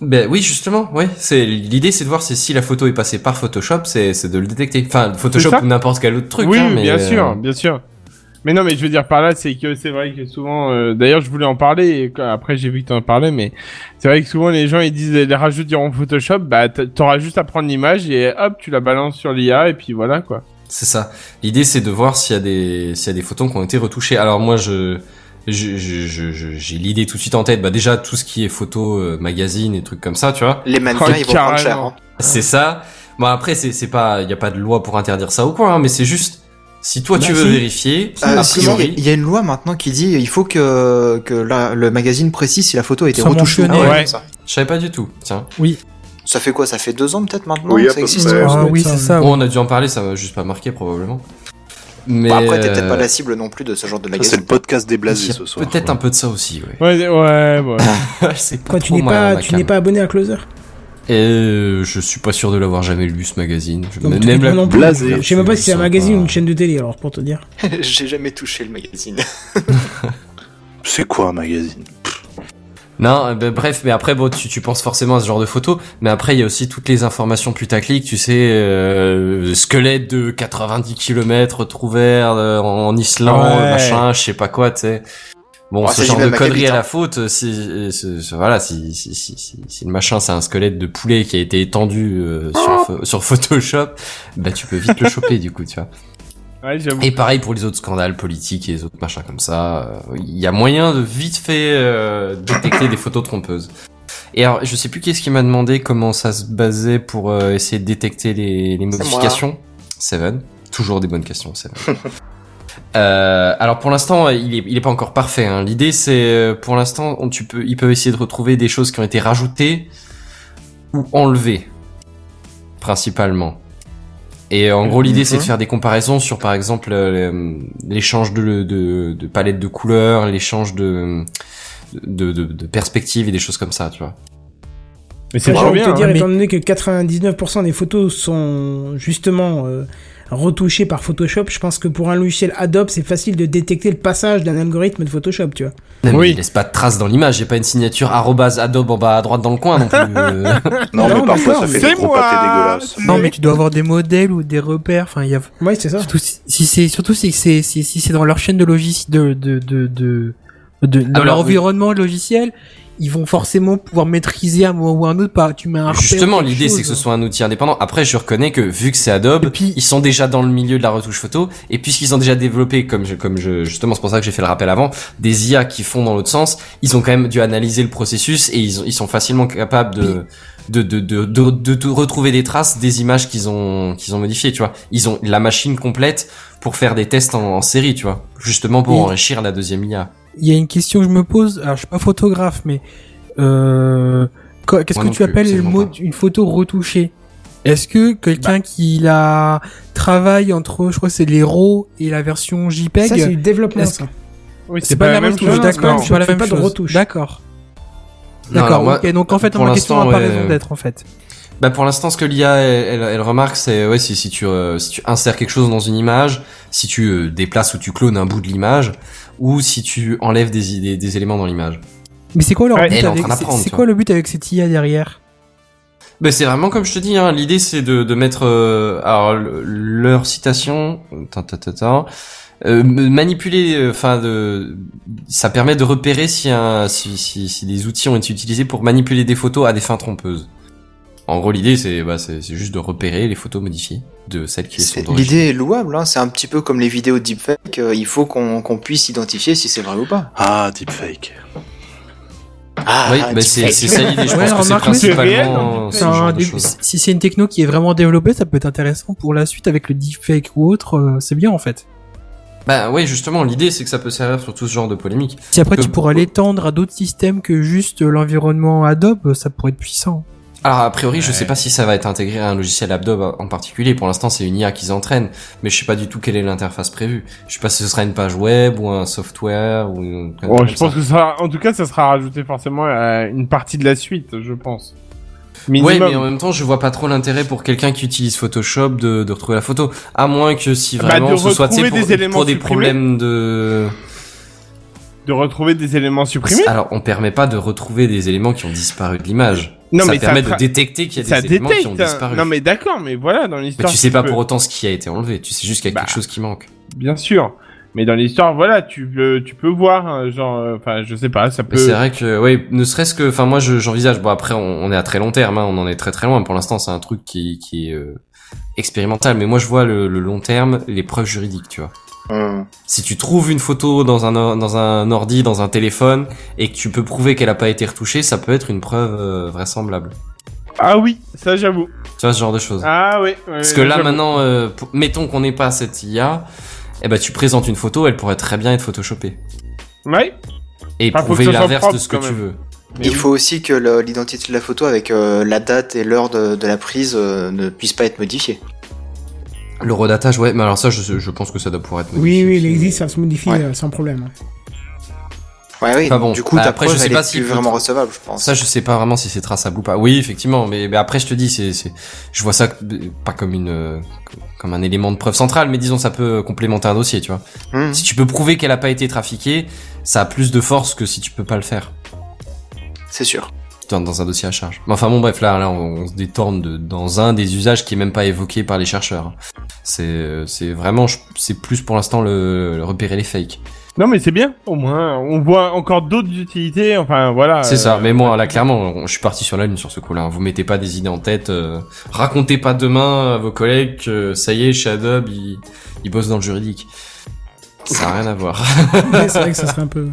Ben oui, justement, ouais. C'est l'idée, c'est de voir si, si la photo est passée par Photoshop, c'est c'est de le détecter. Enfin, Photoshop ou n'importe quel autre truc. oui, hein, mais, bien euh, sûr, bien sûr. Mais non, mais je veux dire par là, c'est que c'est vrai que souvent, euh, d'ailleurs, je voulais en parler, et après j'ai vu que tu en parlais, mais c'est vrai que souvent les gens ils disent les rageux diront Photoshop, bah t'auras juste à prendre l'image et hop, tu la balances sur l'IA et puis voilà quoi. C'est ça. L'idée, c'est de voir s'il y a des s'il y a des photos qui ont été retouchées. Alors moi, je j'ai l'idée tout de suite en tête. Bah déjà tout ce qui est photo, euh, magazine et trucs comme ça, tu vois. Les mannequins, Oh, ils vont prendre cher. hein. C'est ça. Bon après, c'est c'est pas il y a pas de loi pour interdire ça ou quoi, hein, mais c'est juste si toi tu Bah, veux si. vérifier, Euh, a sinon, priori. il y a une loi maintenant qui dit il faut que, que la- le magazine précise si la photo a été retouchée pas, Ouais. ça. Je savais pas du tout. Tiens. Ça fait quoi? Ça fait deux ans peut-être maintenant Oui, que ça existe? Ah ouais, oui, c'est ouais. ça. Bon, oui. on a dû en parler, ça m'a juste pas marqué probablement. Mais Bon, après, t'es peut-être pas la cible non plus de ce genre de Ça, c'est magazine. le podcast déblasé a ce soir. Peut-être un peu de ça aussi, ouais. Ouais, ouais, ouais. c'est pas Quoi, tu n'es pas, tu n'es pas abonné à Closer? Et euh, je suis pas sûr de l'avoir jamais lu ce magazine. Je Comme même la non blasé. Je sais même pas si c'est un magazine ou une chaîne de télé, alors pour te dire. J'ai jamais touché le magazine. C'est quoi un magazine? Non, euh, ben, bref, mais après, bon, tu, tu penses forcément à ce genre de photos, mais après, il y a aussi toutes les informations putaclic, tu sais, euh, squelette de 90 km retrouvé en Islande, Ouais. machin, je sais pas quoi, tu sais. Bon, Ouais, ce genre de vais à conneries Maccabi, à la faute, si, si- si- voilà, si, si, si, si, si le machin c'est un squelette de poulet qui a été étendu euh, sur, pho- sur Photoshop, bah tu peux vite le choper du coup, tu vois. Ouais, j'avoue. Et pareil pour les autres scandales politiques et les autres machins comme ça. euh, Il y a moyen de vite fait euh, détecter des photos trompeuses. Et alors, je sais plus qui est-ce qui m'a demandé comment ça se basait pour euh, essayer de détecter les, les modifications. Seven. Toujours des bonnes questions, Seven. Euh, alors pour l'instant, il est, il est pas encore parfait. Hein. L'idée, c'est euh, pour l'instant, on- tu peux, ils peuvent essayer de retrouver des choses qui ont été rajoutées ou enlevées, principalement. Et en gros, l'idée, c'est de faire des comparaisons sur, par exemple, euh, l'échange de, de, de palettes de couleurs, l'échange de, de, de, de perspectives et des choses comme ça, tu vois. Mais c'est J'ai trop envie de bien. te dire, hein. mais- étant donné que 99% des photos sont justement euh, retouchées par Photoshop, je pense que pour un logiciel Adobe, c'est facile de détecter le passage d'un algorithme de Photoshop, tu vois. Non, mais Oui. il laisse pas de traces dans l'image. A pas une signature Adobe en bas à droite dans le coin non plus. Non, Non, mais parfois ça fait c'est des gros pâtés dégueulasses. Non, mais tu dois avoir des modèles ou des repères. Enfin, il y a Ouais, c'est ça. surtout si si c'est surtout si c'est si, si c'est dans leur chaîne de logiciel de de de de De, dans Alors, leur oui. environnement logiciel, ils vont forcément pouvoir maîtriser un moment ou un autre. Pas, tu mets un Justement, l'idée c'est que ce soit un outil indépendant. Après, je reconnais que vu que c'est Adobe, Et puis- ils sont déjà dans le milieu de la retouche photo, et puisqu'ils ont déjà développé, comme je, comme je, justement, c'est pour ça que j'ai fait le rappel avant, des IA qui font dans l'autre sens, ils ont quand même dû analyser le processus et ils, ont- ils sont facilement capables de, de, de, de, de, retrouver des traces des images qu'ils ont, qu'ils ont modifiées, tu vois. Ils ont la machine complète pour faire des tests en, en série, tu vois. Justement pour enrichir la deuxième IA. Il y a une question que je me pose. Alors, je suis pas photographe, mais euh, qu'est-ce que tu plus, appelles le mot une photo retouchée? Est-ce que quelqu'un Bah. qui la travaille entre, je crois, que c'est les RAW et la version JPEG, Ça, c'est du développement, Est-ce ça. Oui, c'est pas, la même chose, d'accord C'est pas la même pas de chose. retouche. D'accord. D'accord. moi, ok, donc en fait, ma question n'a pas raison d'être en fait. Bah pour l'instant, ce que l'IA elle, elle, elle remarque, c'est ouais, si, si tu euh, si tu insères quelque chose dans une image, si tu euh, déplaces ou tu clones un bout de l'image, ou si tu enlèves des, des éléments dans l'image. Mais c'est quoi leur Ouais, but elle est en avec c'est- quoi le but avec cette IA derrière? Ben c'est vraiment comme je te dis, hein, l'idée c'est de, de mettre euh, alors le- leur citation, ta, ta, ta, ta, euh, manipuler, euh, enfin de, ça permet de repérer si un si, si, si des outils ont été utilisés pour manipuler des photos à des fins trompeuses. En gros, l'idée c'est bah c'est juste de repérer les photos modifiées de celles qui sont. L'idée est louable, hein. c'est un petit peu comme les vidéos deepfake, euh, il faut qu'on puisse identifier si c'est vrai ou pas. Ah, deepfake. Ah, Oui, bah c'est deepfake. c'est ça l'idée. Je Ouais, pense que c'est principalement ce genre de. Si c'est une techno qui est vraiment développée, ça peut être intéressant pour la suite avec le deepfake ou autre. euh, c'est bien en fait. Bah oui, justement, l'idée c'est que ça peut servir sur tout ce genre de polémique. Si après Que- tu pourras l'étendre à d'autres systèmes que juste l'environnement Adobe, ça pourrait être puissant. Alors a priori, je sais pas si ça va être intégré à un logiciel Adobe en particulier. Pour l'instant, c'est une IA qu'ils entraînent, mais je sais pas du tout quelle est l'interface prévue. Je sais pas si ce sera une page web ou un software ou. une- Oh, je pense que ça, en tout cas, ça sera rajouté forcément à une partie de la suite, je pense. Minimum. Ouais, mais en même temps, je vois pas trop l'intérêt pour quelqu'un qui utilise Photoshop de, de retrouver la photo, à moins que si Bah, vraiment ce soit pour, des pour des problèmes de. De retrouver des éléments supprimés? Alors, on permet pas de retrouver des éléments qui ont disparu de l'image. Non, ça mais ça permet tra- de détecter qu'il y a ça des éléments qui ont hein. disparu. Non, mais d'accord, mais voilà, dans Mais l'histoire. tu sais pas peux- pour autant ce qui a été enlevé. Tu sais juste qu'il y a Bah. quelque chose qui manque. Bien sûr. Mais dans l'histoire, voilà, tu peux, tu peux voir, hein, genre, euh, enfin, je sais pas, ça Mais peut. c'est vrai que, oui, ne serait-ce que, enfin, moi, je- j'envisage. Bon, après, on, on est à très long terme, hein, on en est très très loin. Pour l'instant, c'est un truc qui, qui est euh, expérimental. Mais moi, je vois le, le long terme, les preuves juridiques, tu vois. Hum. Si tu trouves une photo dans un or- dans un ordi, dans un téléphone, et que tu peux prouver qu'elle a pas été retouchée, ça peut être une preuve euh, vraisemblable. Ah oui, ça j'avoue. Tu vois ce genre de choses. Ah oui. ouais, Parce que là, maintenant, euh, mettons qu'on n'ait pas cette IA, eh ben, tu présentes une photo, elle pourrait très bien être photoshopée. Ouais. Et Enfin, prouver l'inverse de ce que tu veux. Mais Il oui. faut aussi que l'identité de la photo avec euh, la date et l'heure de, de la prise euh, ne puisse pas être modifiée. Le redatage, ouais, mais alors ça, je, je pense que ça doit pouvoir être Oui, modifié oui, aussi. il existe, ça se modifie Ouais. euh, sans problème. Ouais, oui. Enfin bon, du coup, bah, après, je sais pas faut- vraiment recevable, je pense. Ça, je sais pas vraiment si c'est traçable ou pas. Oui, effectivement, mais, mais après, je te dis, c'est, c'est, je vois ça pas comme une, comme un élément de preuve central, mais disons, ça peut complémenter un dossier, tu vois. Hum. Si tu peux prouver qu'elle a pas été trafiquée, ça a plus de force que si tu peux pas le faire. C'est sûr. Dans, dans un dossier à charge. Mais enfin bon bref là là on, on se détourne de, dans un des usages qui est même pas évoqué par les chercheurs. C'est euh, c'est vraiment c'est plus pour l'instant le, le repérer les fakes. Non, mais c'est bien. Au moins, on voit encore d'autres utilités. Enfin, voilà. C'est euh, ça. Mais moi là clairement je suis parti sur la lune sur ce coup-là. hein. Vous mettez pas des idées en tête. euh, racontez pas demain à vos collègues que ça y est chez Adobe ils, ils bossent dans le juridique. Ça a rien à voir. C'est vrai que ça serait un peu.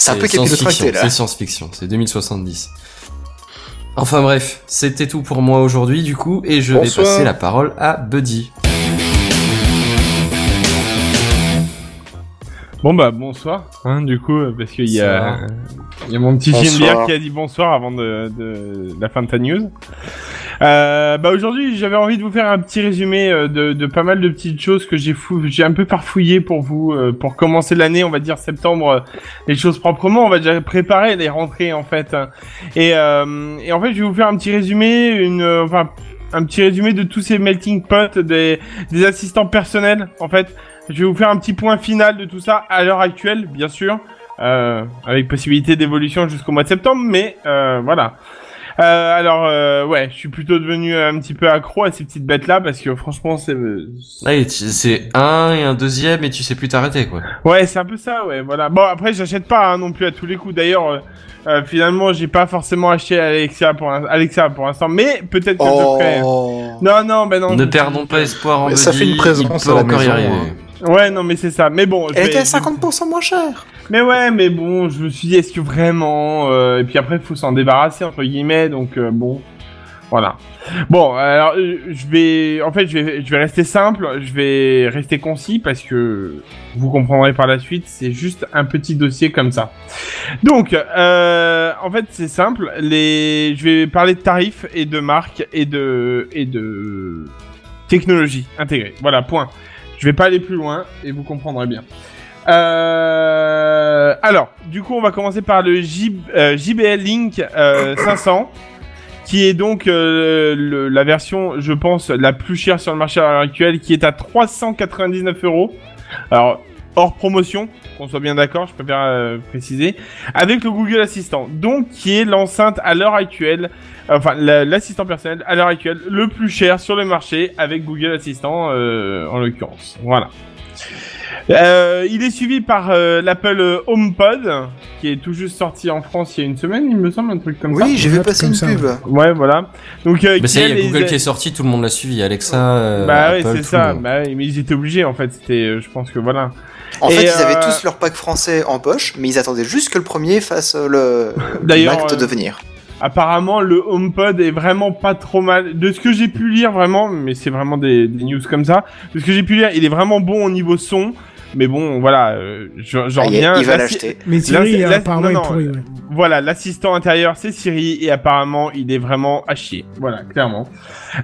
C'est un peu capillotracté, là. C'est science-fiction, c'est 2070. Enfin bref, c'était tout pour moi aujourd'hui du coup, et je vais passer la parole à Buddy. Bon bah bonsoir, hein, du coup, parce qu'il y a, il y a mon petit. Geneviève qui a dit bonsoir avant de, de, la fin de ta news. Euh, bah aujourd'hui, j'avais envie de vous faire un petit résumé euh, de, de pas mal de petites choses que j'ai fou, j'ai un peu farfouillé pour vous, euh, pour commencer l'année, on va dire septembre, euh, les choses proprement. On va déjà préparer les rentrées en fait. Et, euh, et en fait, je vais vous faire un petit résumé, une, enfin, un petit résumé de tous ces melting pots des, des assistants personnels en fait. Je vais vous faire un petit point final de tout ça à l'heure actuelle, bien sûr, euh, avec possibilité d'évolution jusqu'au mois de septembre, mais euh, voilà. Euh, alors, euh, ouais, je suis plutôt devenu un petit peu accro à ces petites bêtes-là parce que franchement, c'est... Ouais, tu- c'est un et un deuxième et tu sais plus t'arrêter, quoi. Ouais, c'est un peu ça, ouais, voilà. Bon, après, j'achète pas hein, non plus à tous les coups. D'ailleurs, euh, euh, finalement, j'ai pas forcément acheté Alexa pour, un- Alexa pour l'instant, mais peut-être que je le ferai. Oh. Non, non, ben non. Ne je- perdons pas espoir en Mais ça fait une présence il peut à la encore y arriver. hein. Ouais, non, mais c'est ça. Mais bon, Elle était à je- 50% moins chère. Mais ouais, mais bon, je me suis dit, est-ce que vraiment euh, Et puis après, il faut s'en débarrasser entre guillemets, donc euh, bon, voilà. Bon, alors euh, je vais, en fait, je vais, je vais rester simple, je vais rester concis parce que vous comprendrez par la suite, c'est juste un petit dossier comme ça. Donc, euh, en fait, c'est simple. Les, je vais parler de tarifs et de marques et de et de technologie intégrée. Voilà, point. Je vais pas aller plus loin et vous comprendrez bien. Euh, alors, du coup, on va commencer par le J- euh, JBL Link euh, 500, qui est donc euh, la version, je pense, la plus chère sur le marché à l'heure actuelle, qui est à 399 euros. Alors, hors promotion, qu'on soit bien d'accord, je préfère euh, préciser, avec le Google Assistant, donc qui est l'enceinte à l'heure actuelle, enfin la- l'assistant personnel à l'heure actuelle le plus cher sur le marché avec Google Assistant euh, en l'occurrence. Voilà. Euh, il est suivi par euh, l'Apple HomePod, qui est tout juste sorti en France il y a une semaine, il me semble, un truc comme ça. Oui, j'ai vu passer une ça, pub. Ouais, voilà. Donc, euh, Mais ça y est, qui il y a les- Google qui est sorti, tout le monde l'a suivi. Alexa, euh, Bah Apple, c'est tout ça. le monde. Bah oui, mais ils étaient obligés en fait. C'était, euh, je pense que voilà. En Et, fait, ils euh, avaient tous leur pack français en poche, mais ils attendaient juste que le premier fasse euh, le l'acte euh, de venir. Apparemment, le HomePod est vraiment pas trop mal. De ce que j'ai pu lire, vraiment, mais c'est vraiment des, des news comme ça. De ce que j'ai pu lire, il est vraiment bon au niveau son. Mais bon, voilà, euh, j'en j'en Ah, il- reviens. il va l'acheter. Mais Siri, apparemment, non, est non, pourri, ouais. Voilà, l'assistant intérieur, c'est Siri, et apparemment, il est vraiment à chier. Voilà, clairement.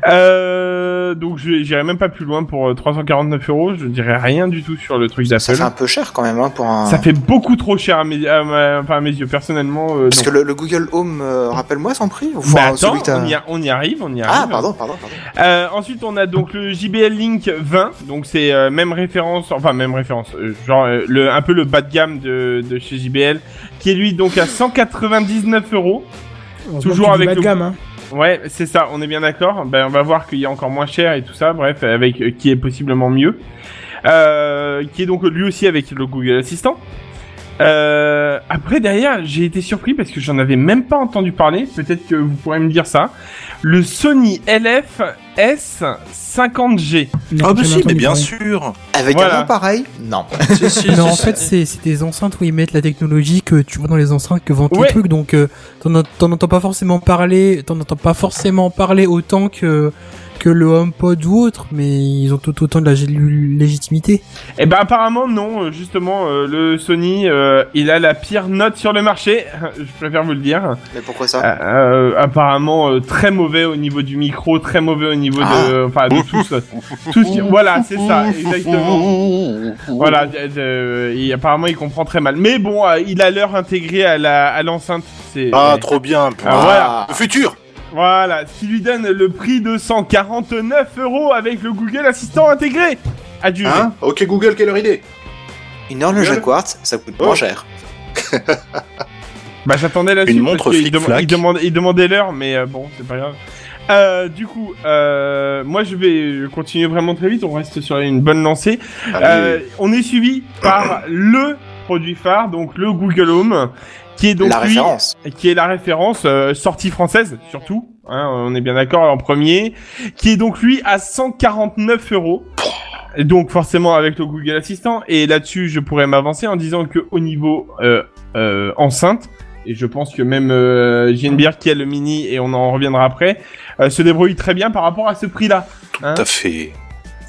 Euh, donc, je j'irai même pas plus loin pour euh, 349 euros. Je dirais rien du tout sur le truc Ça d'Apple. fait un peu cher quand même hein, pour un. Ça fait beaucoup trop cher à mes, à ma- enfin, à mes yeux. Personnellement, euh, Parce non. que le, le Google Home, euh, rappelle-moi son prix ou Bah, enfin, attends, on y, a- on y arrive, on y arrive. Ah, pardon, pardon, pardon. Euh, ensuite, on a donc le JBL Link 20, donc c'est euh, même référence, enfin même référence, euh, genre euh, le un peu le bas de gamme de, de chez JBL, qui est lui donc à 199 euros. Toujours avec dis bas de le- gamme, hein. Ouais, c'est ça, on est bien d'accord. Ben on va voir qu'il y a encore moins cher et tout ça, bref, avec euh, qui est possiblement mieux. Euh, qui est donc lui aussi avec le Google Assistant. Euh, après derrière, j'ai été surpris parce que j'en avais même pas entendu parler. Peut-être que vous pourrez me dire ça. Le Sony LF S50G. Non, Ah bah j'ai si, mais bien parler. sûr. Avec Voilà. un nom pareil Non. Si, si, Non, si, en fait, c'est des enceintes où ils mettent la technologie que tu vois dans les enceintes que vendent Ouais. les trucs, donc euh, t'en en- t'en entends pas forcément parler, t'en entends pas forcément parler autant que que le HomePod ou autre, mais ils ont tout autant de la légitimité. Eh ben apparemment non, euh, justement euh, le Sony, euh, il a la pire note sur le marché. Je préfère vous le dire. Mais pourquoi ça? Euh, euh, apparemment euh, très mauvais au niveau du micro, très mauvais au niveau Ah. de, enfin de tout ça. Tout ce qui- voilà, c'est ça, exactement. Voilà, apparemment il comprend très mal. Mais bon, euh, il a l'heure intégrée à la à l'enceinte. C'est Ah, trop bien. Ah, voilà. Le futur. Voilà, ce qui lui donne le prix de 149 euros avec le Google Assistant intégré. Adieu. Hein Ok Google, quelle heure il est? Une horloge à quartz, ça coûte Oh. moins cher. Bah j'attendais la Une suite montre il demandait, il demandait l'heure, mais euh, bon, c'est pas grave. Euh, du coup, euh, moi je vais continuer vraiment très vite. On reste sur une bonne lancée. Euh, on est suivi par le produit phare, donc le Google Home, qui est donc la lui, référence. qui est la référence euh, sortie française surtout. Hein, on est bien d'accord en premier, qui est donc lui à 149 euros. Donc forcément avec le Google Assistant et là-dessus je pourrais m'avancer en disant que au niveau euh, euh, enceinte et je pense que même euh, qui a le mini et on en reviendra après euh, se débrouille très bien par rapport à ce prix-là. Hein Tout à fait.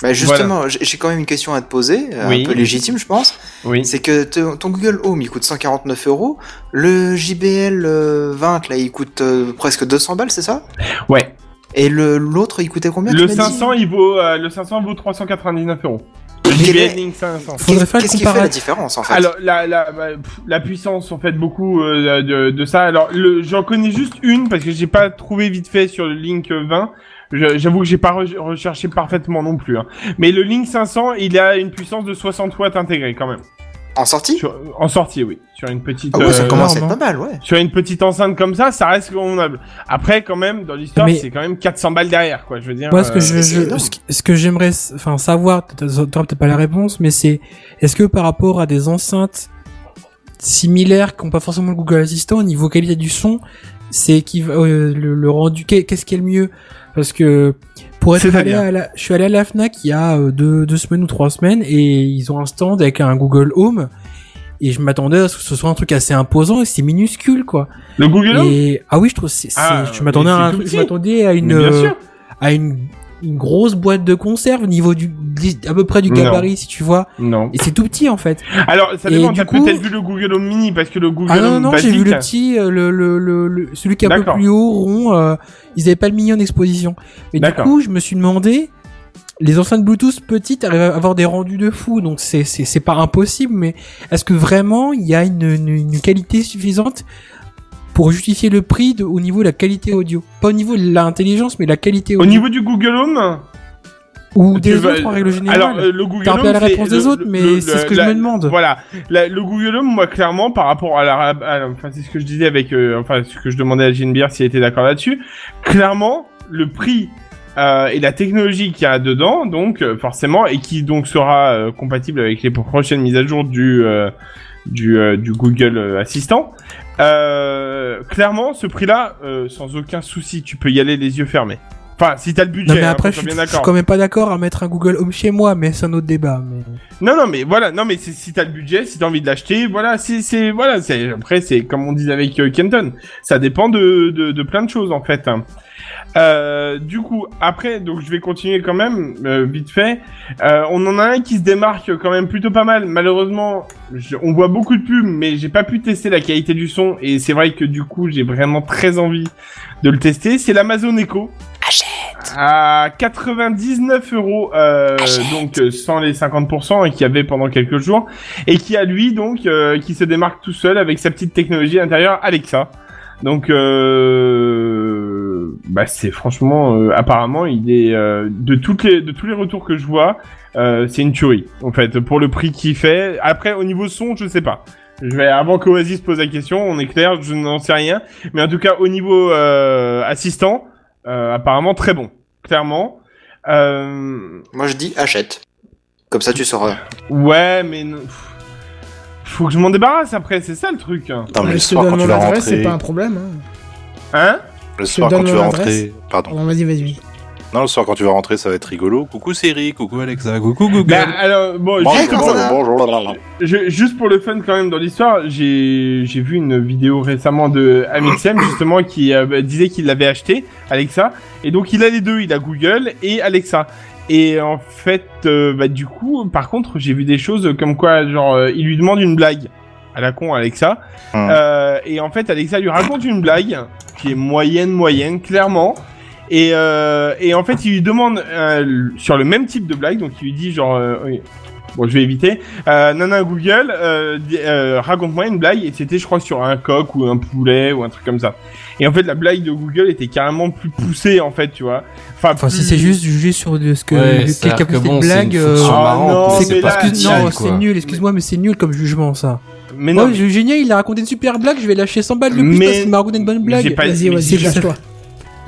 Bah justement, j'ai j'ai quand même une question à te poser, euh, Oui. un peu légitime, je pense. oui. C'est que te- ton Google Home, il coûte 149 euros. Le JBL euh, 20, là, il coûte euh, presque 200 balles, c'est ça? Ouais. Et le l'autre, il coûtait combien Le m'as dit? 500 il vaut euh, le 500 vaut 399 euros. Le Quel JBL est- Link 500. Faudrait faire le Qu'est-ce qui fait la comparatif. différence, en fait? Alors la la bah, la puissance en fait beaucoup euh, de, de ça. Alors le j'en connais juste une parce que j'ai pas trouvé vite fait sur le Link 20. J'avoue que j'ai pas re- recherché parfaitement non plus. hein. Mais le Link 500, il a une puissance de 60 watts intégrée quand même. En sortie? Sur- en sortie, oui. Sur une petite. Ah ouais, ça euh, commence à être pas mal, ouais. Sur une petite enceinte comme ça, ça reste convenable. Après, quand même, dans l'histoire, Mais- c'est quand même 400 balles derrière, quoi. Je veux dire. Moi, ce que euh, je, je- ce, que- j'aimerais, enfin, savoir, t'auras peut-être pas la réponse, mais c'est, est-ce que par rapport à des enceintes similaires qui n'ont pas forcément le Google Assistant au niveau qualité du son, c'est qui le, le rendu, qu'est- qu'est-ce qui est le mieux? Parce que pour être allé à la, je suis allé à la Fnac il y a euh, deux, deux semaines ou trois semaines et ils ont un stand avec un Google Home. Et je m'attendais à ce que ce soit un truc assez imposant et c'est minuscule quoi. Le Google Home? Et ah oui, je trouve c'est, c'est- Ah, je m'attendais à un truc- je m'attendais à une euh, à une, une grosse boîte de conserve au niveau du à peu près du Non. gabarit si tu vois Non. et c'est tout petit en fait Alors, ça dépend. du T'as coup- peut-être vu le Google Home Mini parce que le Google ah non non Home non j'ai vu le petit euh, le, le, le, le- celui qui est un peu plus haut rond euh, ils avaient pas le mini en exposition mais du coup je me suis demandé les enceintes Bluetooth petites arrivent à avoir des rendus de fou donc c'est c'est c'est pas impossible mais est-ce que vraiment il y a une, une, une qualité suffisante pour justifier le prix de, au niveau de la qualité audio pas au niveau de l'intelligence mais la qualité Au audio niveau du Google Home. ou des vas- autres en règle générale Alors, euh, le Google Home. la c'est réponse des le- autres, mais c'est ce que la- je me demande. Voilà, La- le Google Home, moi clairement, par rapport à la, à- enfin c'est ce que je disais avec, euh, enfin ce que je demandais à Geneviève si elle était d'accord là-dessus. Clairement, le prix euh, et la technologie qu'il y a dedans, donc euh, forcément, et qui donc sera euh, compatible avec les prochaines mises à jour du euh, du, euh, du Google euh, Assistant. Euh, clairement, ce prix-là, euh, sans aucun souci, tu peux y aller les yeux fermés. Enfin, si t'as le budget, Non mais hein, après je suis, bien je suis quand même pas d'accord à mettre un Google Home chez moi, mais c'est un autre débat. Mais... Non, non, mais voilà, non, mais si t'as le budget, si t'as envie de l'acheter, voilà, c'est, voilà, c'est, après, c'est comme on disait avec euh, Kenton, ça dépend de, de, de plein de choses, en fait. hein. Euh, du coup, après, donc je vais continuer quand même, euh, vite fait. On en a un qui se démarque quand même plutôt pas mal. Malheureusement, je- on voit beaucoup de pubs, mais j'ai pas pu tester la qualité du son, et c'est vrai que du coup, j'ai vraiment très envie de le tester. C'est l'Amazon Echo. À 99 euros, euh, donc euh, sans les 50% et qui avait pendant quelques jours, et qui a lui donc euh, qui se démarque tout seul avec sa petite technologie intérieure Alexa. Donc, euh, bah c'est franchement, euh, apparemment, il est euh, de toutes les de tous les retours que je vois, euh, c'est une tuerie en fait pour le prix qu'il fait. Après au niveau son, je sais pas. Je vais avant qu'Oasis pose la question, on est clair, je n'en sais rien, mais en tout cas au niveau euh, assistant, apparemment très bon, clairement. Euh, Moi, je dis achète. Comme ça, tu sauras. ouais, mais pff, faut que je m'en débarrasse après, c'est ça le truc. Non, mais le soir, quand tu vas adresse, c'est rentrer, pas un problème. Hein. Hein? Le soir, quand tu vas rentrer, pardon. Pardon, vas-y, vas-y. Non, le soir, quand tu vas rentrer, ça va être rigolo. Coucou Siri, coucou Alexa, coucou Google. Bah, alors, bon, Bonjour, juste, bonjour, bonjour. je- juste pour le fun quand même dans l'histoire, j'ai j'ai vu une vidéo récemment de Amixem justement qui euh, bah, disait qu'il l'avait acheté, Alexa, et donc il a les deux, il a Google et Alexa. Et en fait, euh, bah du coup, par contre, j'ai vu des choses comme quoi, genre, euh, il lui demande une blague à la con Alexa, Hum. Euh, et en fait, Alexa lui raconte une blague qui est moyenne, moyenne, clairement. Et, euh, et en fait, il lui demande euh, sur le même type de blague, donc il lui dit genre, euh, oui. bon, je vais éviter. Euh, Nana Google, euh, euh, raconte-moi une blague, et c'était, je crois, sur un coq ou un poulet ou un truc comme ça. Et en fait, la blague de Google était carrément plus poussée, en fait, tu vois. Enfin, Enfin, si plus- c'est juste jugé sur de ce que Ouais, c'est-à-dire que bon, blague. euh, Ah, mais c'est mais parce que non, c'est nul. Excuse-moi, mais c'est nul comme jugement ça. Mais non, je- génial, il a raconté une super blague, je vais lâcher 100 balles de plus Mais- parce qu'il m'a raconté une bonne blague. Vas-y, mais vas-y, c'est- lâche-toi.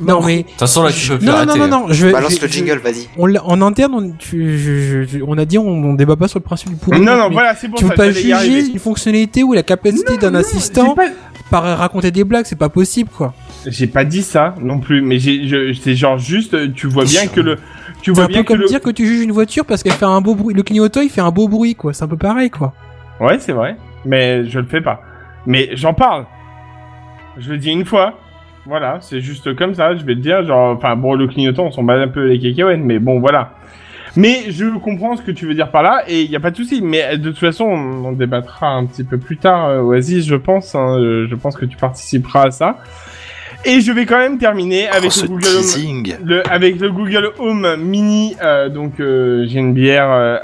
Non mais De toute façon, là, tu peux plus non, non arrêter. non non non, je vais Balance je- le jingle, vas-y. On en interne, on, tu- je- je- je- on a dit on, on débat pas sur le principe du pourri. non, non, voilà, c'est pour Tu ça. peux pas juger une fonctionnalité ou la capacité d'un assistant pas- par raconter des blagues, c'est pas possible quoi. J'ai pas dit ça non plus, mais c'est genre juste, tu vois bien que le, tu C'est vois un bien peu que comme le, dire que tu juges une voiture parce qu'elle fait un beau bruit. Le clignotant il fait un beau bruit quoi. C'est un peu pareil quoi. ouais, c'est vrai, mais je le fais pas. Mais j'en parle. Je le dis une fois. Voilà, c'est juste comme ça, je vais le dire, genre, enfin, bon, le clignotant, on s'en bat un peu les cacahuètes, mais bon, voilà. Mais je comprends ce que tu veux dire par là, et il y a pas de souci. Mais euh, de toute façon, on en débattra un petit peu plus tard, euh, Oasis, je pense. hein, je pense que tu participeras à ça. Et je vais quand même terminer avec Oh, ce le Google Home. teasing. Le, avec le Google Home Mini, euh, donc euh, j'ai une bière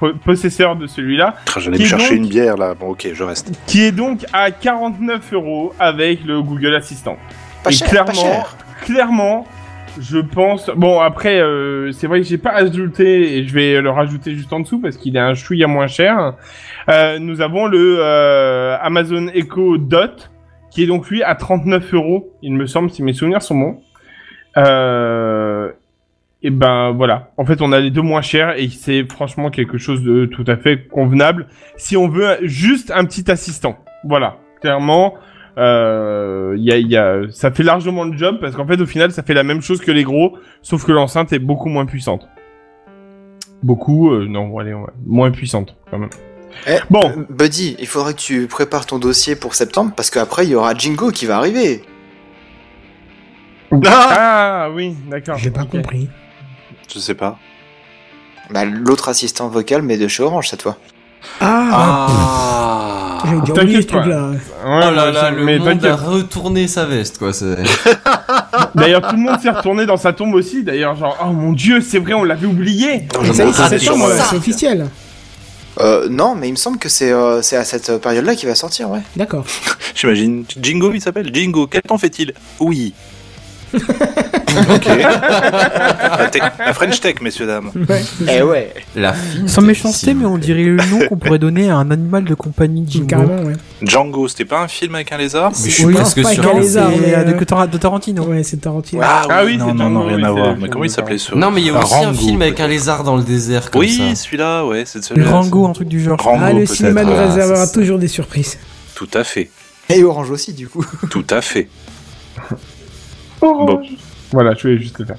po- possesseur de celui-là, Ah, J'allais me chercher donc- une bière là. Bon, ok, je reste. qui est donc à 49 euros avec le Google Assistant. Pas Et cher, clairement, pas cher. clairement, Je pense. Bon, après, euh, c'est vrai que j'ai pas ajouté, et je vais le rajouter juste en dessous parce qu'il est un chouïa moins cher. Euh, nous avons le euh, Amazon Echo Dot, qui est donc lui à 39 euros, il me semble, si mes souvenirs sont bons. Euh, et ben voilà. En fait, on a les deux moins chers et c'est franchement quelque chose de tout à fait convenable si on veut juste un petit assistant. Voilà, clairement. Euh, y a, y a, ça fait largement le job parce qu'en fait au final ça fait la même chose que les gros, sauf que l'enceinte est beaucoup moins puissante. Beaucoup, euh, non, allez, ouais, moins puissante quand même. Eh, Bon. euh, Buddy, il faudrait que tu prépares ton dossier pour septembre parce qu'après il y aura Jingo qui va arriver. Ah, oui, d'accord. J'ai pas ok. compris. Je sais pas. Bah, l'autre assistant vocal, mais de chez Orange cette fois. Ah, Ah J'avais déjà T'inquiète oublié ce truc-là. Ouais, Oh là là, le mais monde a retourné sa veste, quoi. D'ailleurs, tout le monde s'est retourné dans sa tombe aussi. D'ailleurs, genre, oh mon dieu, c'est vrai, on l'avait oublié. C'est là, officiel. Euh, non, mais il me semble que c'est euh, c'est à cette période-là qu'il va sortir, ouais. D'accord. J'imagine. Jingo, il s'appelle Jingo. Quel temps fait-il? Oui. Ok. la, French Tech, messieurs dames. Ouais. Eh ouais. La. Sans méchanceté, mais on dirait le nom qu'on pourrait donner à un animal de compagnie de. Carrément, ouais. Django, c'était pas un film avec un lézard Mais je suis Oui, presque sûr. qu'un Non, lézard, mais, euh, de, euh, Tar- de Tarantino. Ouais, c'est Tarantino. Ah, Ah oui, non, non, Django, non, rien oui, à voir. Mais comment il de s'appelait ce Non, mais il y a aussi un film avec un lézard dans le désert comme Oui, celui-là, ouais, c'est celui-là. Rango, un truc du genre. Rango, ah, le cinéma nous réservera toujours des surprises. Tout à fait. Et Orange aussi, du coup. Tout à fait. Bon. Voilà, je voulais juste le faire.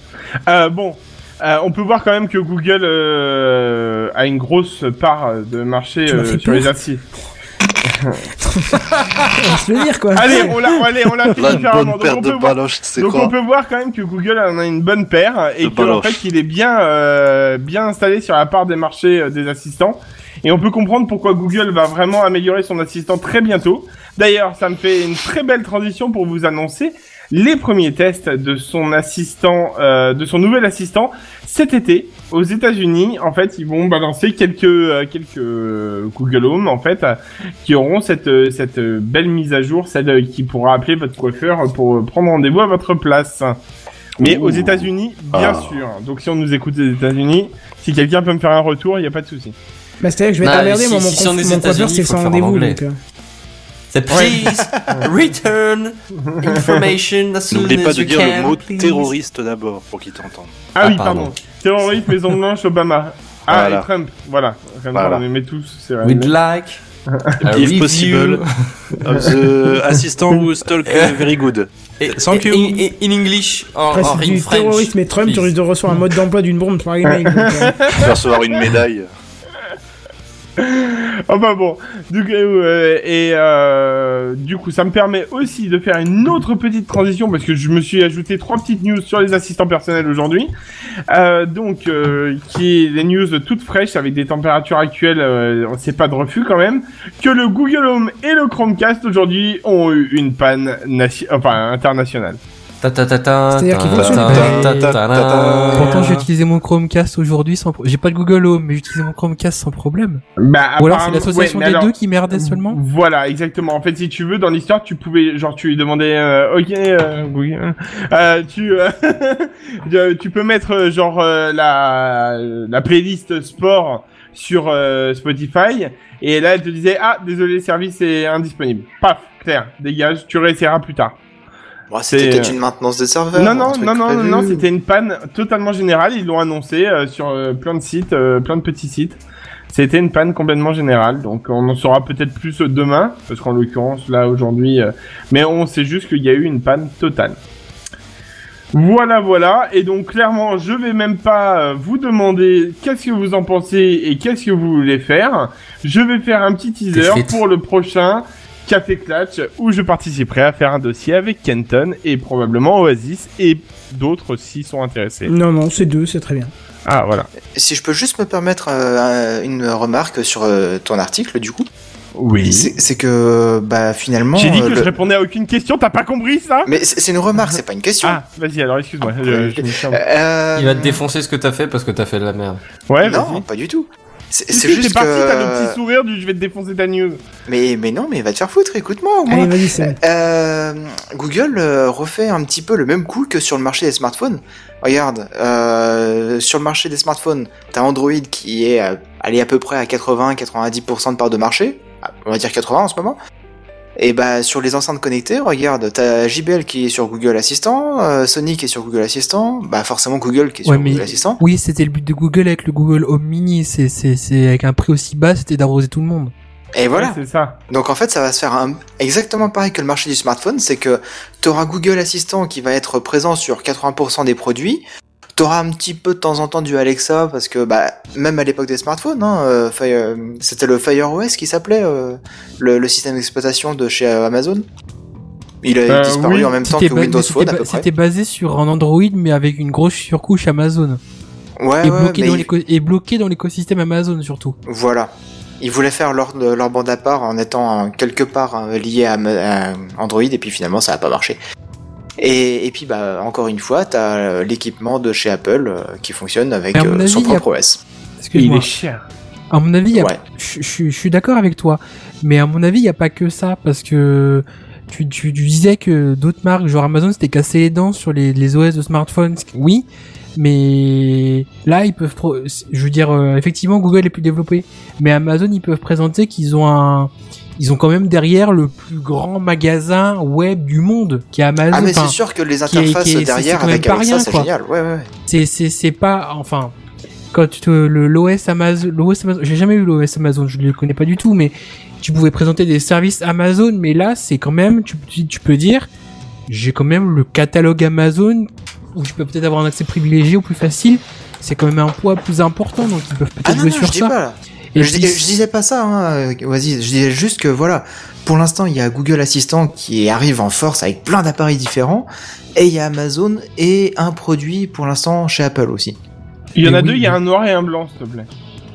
Euh, bon, euh, on peut voir quand même que Google euh, a une grosse part de marché Tu m'as euh, fait sur les assis. On va se le dire, quoi. Allez, on l'a, allez, on l'a fait Là, une différemment. bonne Donc, paire on de peut voir- baloches, Donc quoi on peut voir quand même que Google en a une bonne paire et De que en baloches. fait il est bien euh, bien installé sur la part des marchés euh, des assistants et on peut comprendre pourquoi Google va vraiment améliorer son assistant très bientôt. D'ailleurs, ça me fait une très belle transition pour vous annoncer les premiers tests de son assistant euh, de son nouvel assistant cet été aux États-Unis. En fait, ils vont balancer quelques euh, quelques Google Home en fait qui auront cette euh, cette belle mise à jour, celle euh, qui pourra appeler votre coiffeur pour euh, prendre rendez-vous à votre place. Mais Ouh. aux États-Unis, bien Ah. sûr. Donc si on nous écoute des États-Unis, si quelqu'un peut me faire un retour, il y a pas de souci. Bah, c'est-à-dire que je vais Bah, t'emmerder, si- moi, mon, si on conf- est mon coiffeur, c'est sans rendez-vous. Donc, euh, C'est please return information as soon N'oublie pas as de you dire can, le mot please. terroriste d'abord pour qu'il t'entende. Ah, Ah, oui, pardon. pardon. Terroriste, Maison Blanche, Obama. Ah, Voilà. et Trump. Voilà. Comme ça, Voilà. on les met tous. C'est vrai. We'd like a If review. possible. Of the assistant who talk uh, very good. Et- Thank in, you. in- in English, Après, en c'est in du French. terrorisme et Trump, tu please. risques de recevoir un mode d'emploi d'une bombe par Tu vas recevoir une médaille. Bah bon, du coup, euh, et euh, ça me permet aussi de faire une autre petite transition parce que je me suis ajouté trois petites news sur les assistants personnels aujourd'hui. Euh, donc, qui est les news toutes fraîches avec des températures actuelles, euh, c'est pas de refus quand même. Que le Google Home et le Chromecast aujourd'hui ont eu une panne nation- enfin internationale. C'est-à-dire. Pourtant, j'ai utilisé mon Chromecast aujourd'hui sans. pro- J'ai pas de Google Home, mais j'ai utilisé mon Chromecast sans problème. Bah, Ou alors c'est l'association ouais, des alors- deux qui merdait seulement. Voilà, exactement. En fait, si tu veux, dans l'histoire, tu pouvais, genre, tu lui demandais, euh, ok, euh, oui, euh, tu, euh, euh, tu peux mettre, euh, genre, euh, la, la playlist sport sur euh, Spotify, et là, elle te disait, ah, désolé, le service est indisponible. Paf, clair, dégage, tu réessayeras plus tard. Bon, c'était peut-être euh, une maintenance de serveur. Non, non, non, non, non, prévu. non, c'était une panne totalement générale. Ils l'ont annoncé euh, sur euh, plein de sites, euh, plein de petits sites. C'était une panne complètement générale. Donc on en saura peut-être plus euh, demain, parce qu'en l'occurrence, là, aujourd'hui... euh, mais on sait juste qu'il y a eu une panne totale. Voilà, voilà. Et donc clairement, je vais même pas euh, vous demander qu'est-ce que vous en pensez et qu'est-ce que vous voulez faire. Je vais faire un petit teaser pour le prochain Café Clutch où je participerai à faire un dossier avec Kenton et probablement Oasis et d'autres s'y sont intéressés. Non, non, c'est deux, c'est très bien. Ah voilà. Si je peux juste me permettre euh, une remarque sur euh, ton article, du coup, Oui. c'est que bah finalement. J'ai dit euh, que le- je répondais à aucune question, t'as pas compris ça? Mais c'est une remarque, c'est pas une question. Ah, vas-y alors excuse-moi. je Euh, Il va te défoncer ce que t'as fait parce que t'as fait de la merde. Ouais, non, pas du tout. C'est Si, juste t'es parti, t'as le que. petit sourire du je vais te défoncer ta news. Mais mais non, mais va te faire foutre. Écoute-moi au Allez, moins. vas-y, Sam. Euh, Google euh, refait un petit peu le même coup que sur le marché des smartphones. Regarde, euh, sur le marché des smartphones, t'as Android qui est allé à peu près à 80-90% de part de marché. Ah, On va dire 80 en ce moment. Et bah sur les enceintes connectées, regarde, t'as JBL qui est sur Google Assistant, euh, Sony qui est sur Google Assistant, bah forcément Google qui est Ouais, sur mais- Google Assistant. Oui, c'était le but de Google avec le Google Home Mini. C'est, c'est, c'est avec un prix aussi bas, c'était d'arroser tout le monde. Et voilà. Ouais, c'est ça. Donc en fait, ça va se faire un- exactement pareil que le marché du smartphone, c'est que tu auras Google Assistant qui va être présent sur 80% des produits. Tu auras un petit peu de temps en temps du Alexa parce que bah même à l'époque des smartphones, hein, euh, Fire- c'était le Fire OS qui s'appelait euh, le, le système d'exploitation de chez euh, Amazon. Il a Euh, disparu oui. en même temps C'était que ba- Windows Phone à ba- peu près. C'était basé sur un Android, mais avec une grosse surcouche Amazon. Ouais, et, ouais, bloqué dans il- et bloqué dans l'écosystème Amazon surtout. Voilà. Ils voulaient faire leur, leur bande à part en étant quelque part lié à, à Android et puis finalement ça n'a pas marché. Et, et puis bah encore une fois, t'as euh, l'équipement de chez Apple euh, qui fonctionne avec Et à mon euh, son avis, il y a- propre OS. Il Excuse-moi. est cher. À mon avis, il y a- Ouais. je, je- je suis d'accord avec toi, mais à mon avis, il n'y a pas que ça, parce que tu, tu, tu disais que d'autres marques, genre Amazon, s'étaient cassé les dents sur les, les OS de smartphones. Oui, mais là, ils peuvent, pro- je veux dire, euh, effectivement, Google est plus développé, mais Amazon, ils peuvent présenter qu'ils ont un, ils ont quand même derrière le plus grand magasin web du monde, qui est Amazon. Ah mais c'est sûr que les qui est- interfaces qui est- c'est- derrière avec pas Alexa rien, c'est génial. Ouais ouais. c'est c'est c'est pas enfin quand tu te- le l'OS Amazon l'OS Amazon j'ai jamais eu l'OS Amazon je le connais pas du tout mais tu pouvais présenter des services Amazon mais là c'est quand même tu peux dire j'ai quand même le catalogue Amazon où tu peux peut-être avoir un accès privilégié ou plus facile c'est quand même un poids plus important donc ils peuvent peut-être Ah jouer non, sur je dis ça pas là. et je, puis- dis- je disais pas ça, hein, vas-y, je disais juste que voilà, pour l'instant il y a Google Assistant qui arrive en force avec plein d'appareils différents, et il y a Amazon et un produit pour l'instant chez Apple aussi. Il y en a oui, deux, il y a un noir et un blanc, s'il te plaît.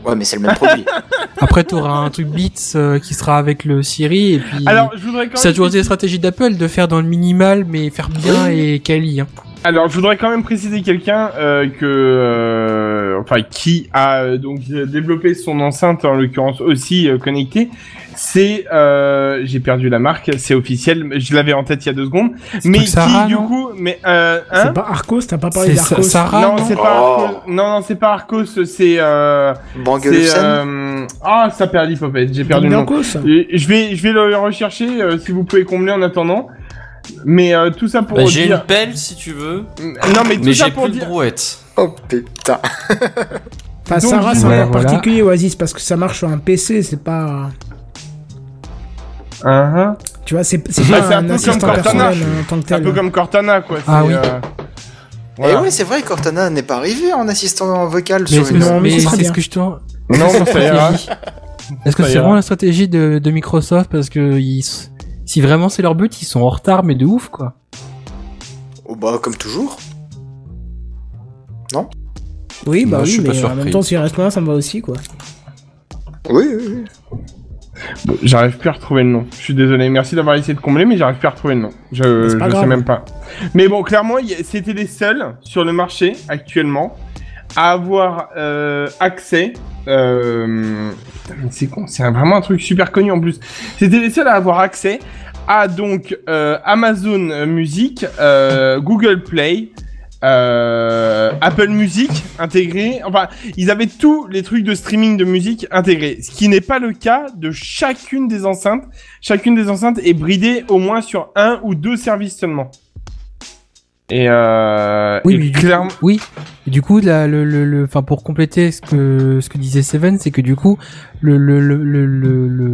Ouais mais c'est le même produit. après tu auras un truc Beats euh, qui sera avec le Siri et puis Alors, je voudrais quand ça a toujours été la stratégie d'Apple de faire dans le minimal mais faire bien et quali hein. Alors, je voudrais quand même préciser quelqu'un euh, que, euh, enfin, qui a euh, donc développé son enceinte, en l'occurrence aussi euh, connectée. C'est, euh, j'ai perdu la marque, c'est officiel. Je l'avais en tête il y a deux secondes, mais pas qui Sarah, du coup, mais euh, hein C'est pas Arcos, t'as pas parlé d'Arcos Sa- Sarah non, non c'est pas. Oh. Arcos. Non, non, c'est pas Arcos. C'est. Euh, c'est. Euh... Ah, ça perd l'hypopète. J'ai perdu le nom. Je vais, je vais le rechercher euh, si vous pouvez combler en attendant. Mais euh, tout ça pour Bah, j'ai une pelle si tu veux, Non, mais tout mais ça j'ai pour plus de dire. brouette. Oh putain. Enfin, Donc, Sarah, c'est Ouais, encore voilà. particulier, Oasis, parce que ça marche sur un PC, c'est pas. Hein, Tu vois, c'est c'est Bah, pas c'est un un peu assistant comme Cortana. personnel euh, en tant que C'est un peu comme Cortana, quoi. Ah oui. euh, Et voilà. oui c'est vrai Cortana n'est pas arrivé en assistant vocal mais, sur une. Non, mais c'est très c'est bien. ce que je te Non, ça ira. Est-ce que c'est vraiment la stratégie de, de Microsoft parce que ils, si vraiment c'est leur but, ils sont en retard mais de ouf quoi. Oh bah comme toujours. Oui, bah Moi, je oui, suis pas mais en surpris. même temps, s'il reste loin, ça me va aussi, quoi. Oui oui. oui. Bon, J'arrive plus à retrouver le nom. Je suis désolé. Merci d'avoir essayé de combler, mais j'arrive plus à retrouver le nom. Je, Mais c'est je pas sais grave. même pas. Mais bon, clairement, il y a- c'était les seuls sur le marché actuellement à avoir euh, accès. Euh, c'est con, c'est vraiment un truc super connu en plus. C'était les seuls à avoir accès à donc euh, Amazon Music, euh, Google Play. euh, Apple Music intégré, enfin ils avaient tous les trucs de streaming de musique intégrés, ce qui n'est pas le cas de chacune des enceintes. Chacune des enceintes est bridée au moins sur un ou deux services seulement. Et, euh, Oui, et mais du clairement, coup, oui. Et du coup, la, le, le, le, enfin pour compléter ce que ce que disait Seven, c'est que du coup, le le, le, le,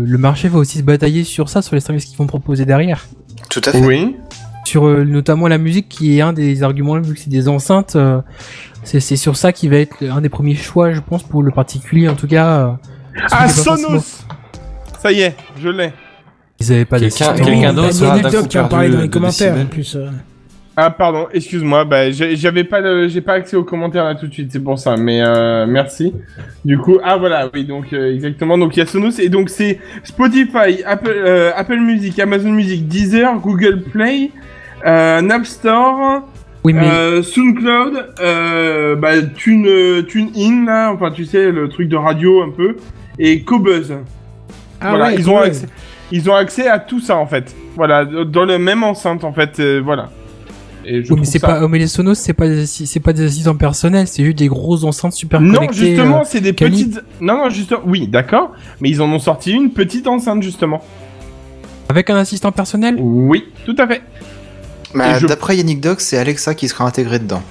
le, marché va aussi se batailler sur ça, sur les services qu'ils vont proposer derrière. Tout à fait. oui. Sur euh, notamment la musique, qui est un des arguments vu que c'est des enceintes. euh, c'est c'est sur ça qui va être un des premiers choix, je pense, pour le particulier en tout cas. euh, Ah, Sonos Ça y est, je l'ai. Ils avaient pas Quelqu'un- quelqu'un il y a d'autre, qui en parlait dans les commentaires, en plus. Ah pardon, excuse-moi, bah j'ai- j'avais pas le- j'ai pas accès aux commentaires là tout de suite, c'est pour ça. Mais euh, merci. Du coup, ah voilà, oui donc euh, exactement. Donc il y a Sonos et donc c'est Spotify, Apple, euh, Apple Music, Amazon Music, Deezer, Google Play, euh, Napster, Oui, mais SoundCloud, bah Tune TuneIn là, enfin tu sais le truc de radio un peu et Cobuzz. Ah voilà, ouais, ils ont accès. ils ont accès à tout ça en fait. Voilà, dans le même enceinte en fait, voilà. Et je Oui, mais c'est ça- pas, oh, mais les Sonos, c'est pas, des- c'est pas des assistants personnels, c'est juste des grosses enceintes super Non, connectées. justement, euh, c'est des petites. Non, non, justement. Oui, d'accord. Mais ils en ont sorti une petite enceinte justement. avec un assistant personnel? Oui, tout à fait. Bah, je- D'après Yannick Doc, c'est Alexa qui sera intégré dedans.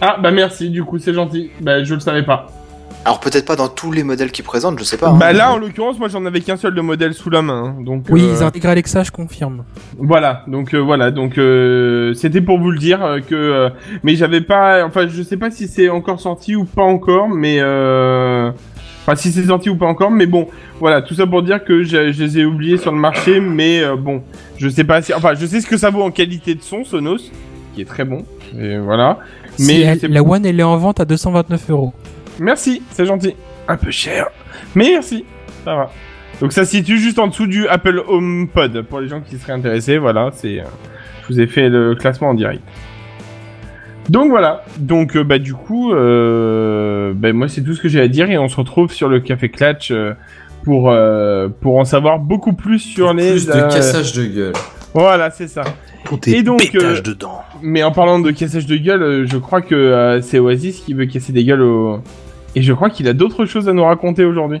Ah bah merci. Du coup, c'est gentil. Bah je le savais pas. Alors peut-être pas dans tous les modèles qu'ils présentent, je sais pas. Bah hein. là, en l'occurrence, moi j'en avais qu'un seul de modèle sous la main. hein. Donc Oui, euh, ils intègrent Alexa, je confirme. Voilà, donc euh, voilà, donc euh, c'était pour vous le dire euh, que, euh, mais j'avais pas, enfin je sais pas si c'est encore sorti ou pas encore, mais euh, enfin si c'est sorti ou pas encore, mais bon, voilà, tout ça pour dire que je, je les ai oubliés sur le marché, mais euh, bon, je sais pas si, enfin je sais ce que ça vaut en qualité de son Sonos, qui est très bon, et voilà, mais elle- la One, elle est en vente à 229 euros. Merci, c'est gentil, un peu cher, mais merci, ça va. Donc ça se situe juste en dessous du Apple HomePod pour les gens qui seraient intéressés. Voilà, c'est. euh, je vous ai fait le classement en direct. Donc voilà. Donc euh, bah du coup, euh, bah, moi c'est tout ce que j'ai à dire et on se retrouve sur le Café Clatch euh, pour euh, pour en savoir beaucoup plus sur les. Plus de euh, cassage de gueule. Voilà, c'est ça. Pour tes Et donc, euh, dedans. Mais en parlant de cassage de gueule, je crois que euh, c'est Oasis qui veut casser des gueules au. Et je crois qu'il a d'autres choses à nous raconter aujourd'hui.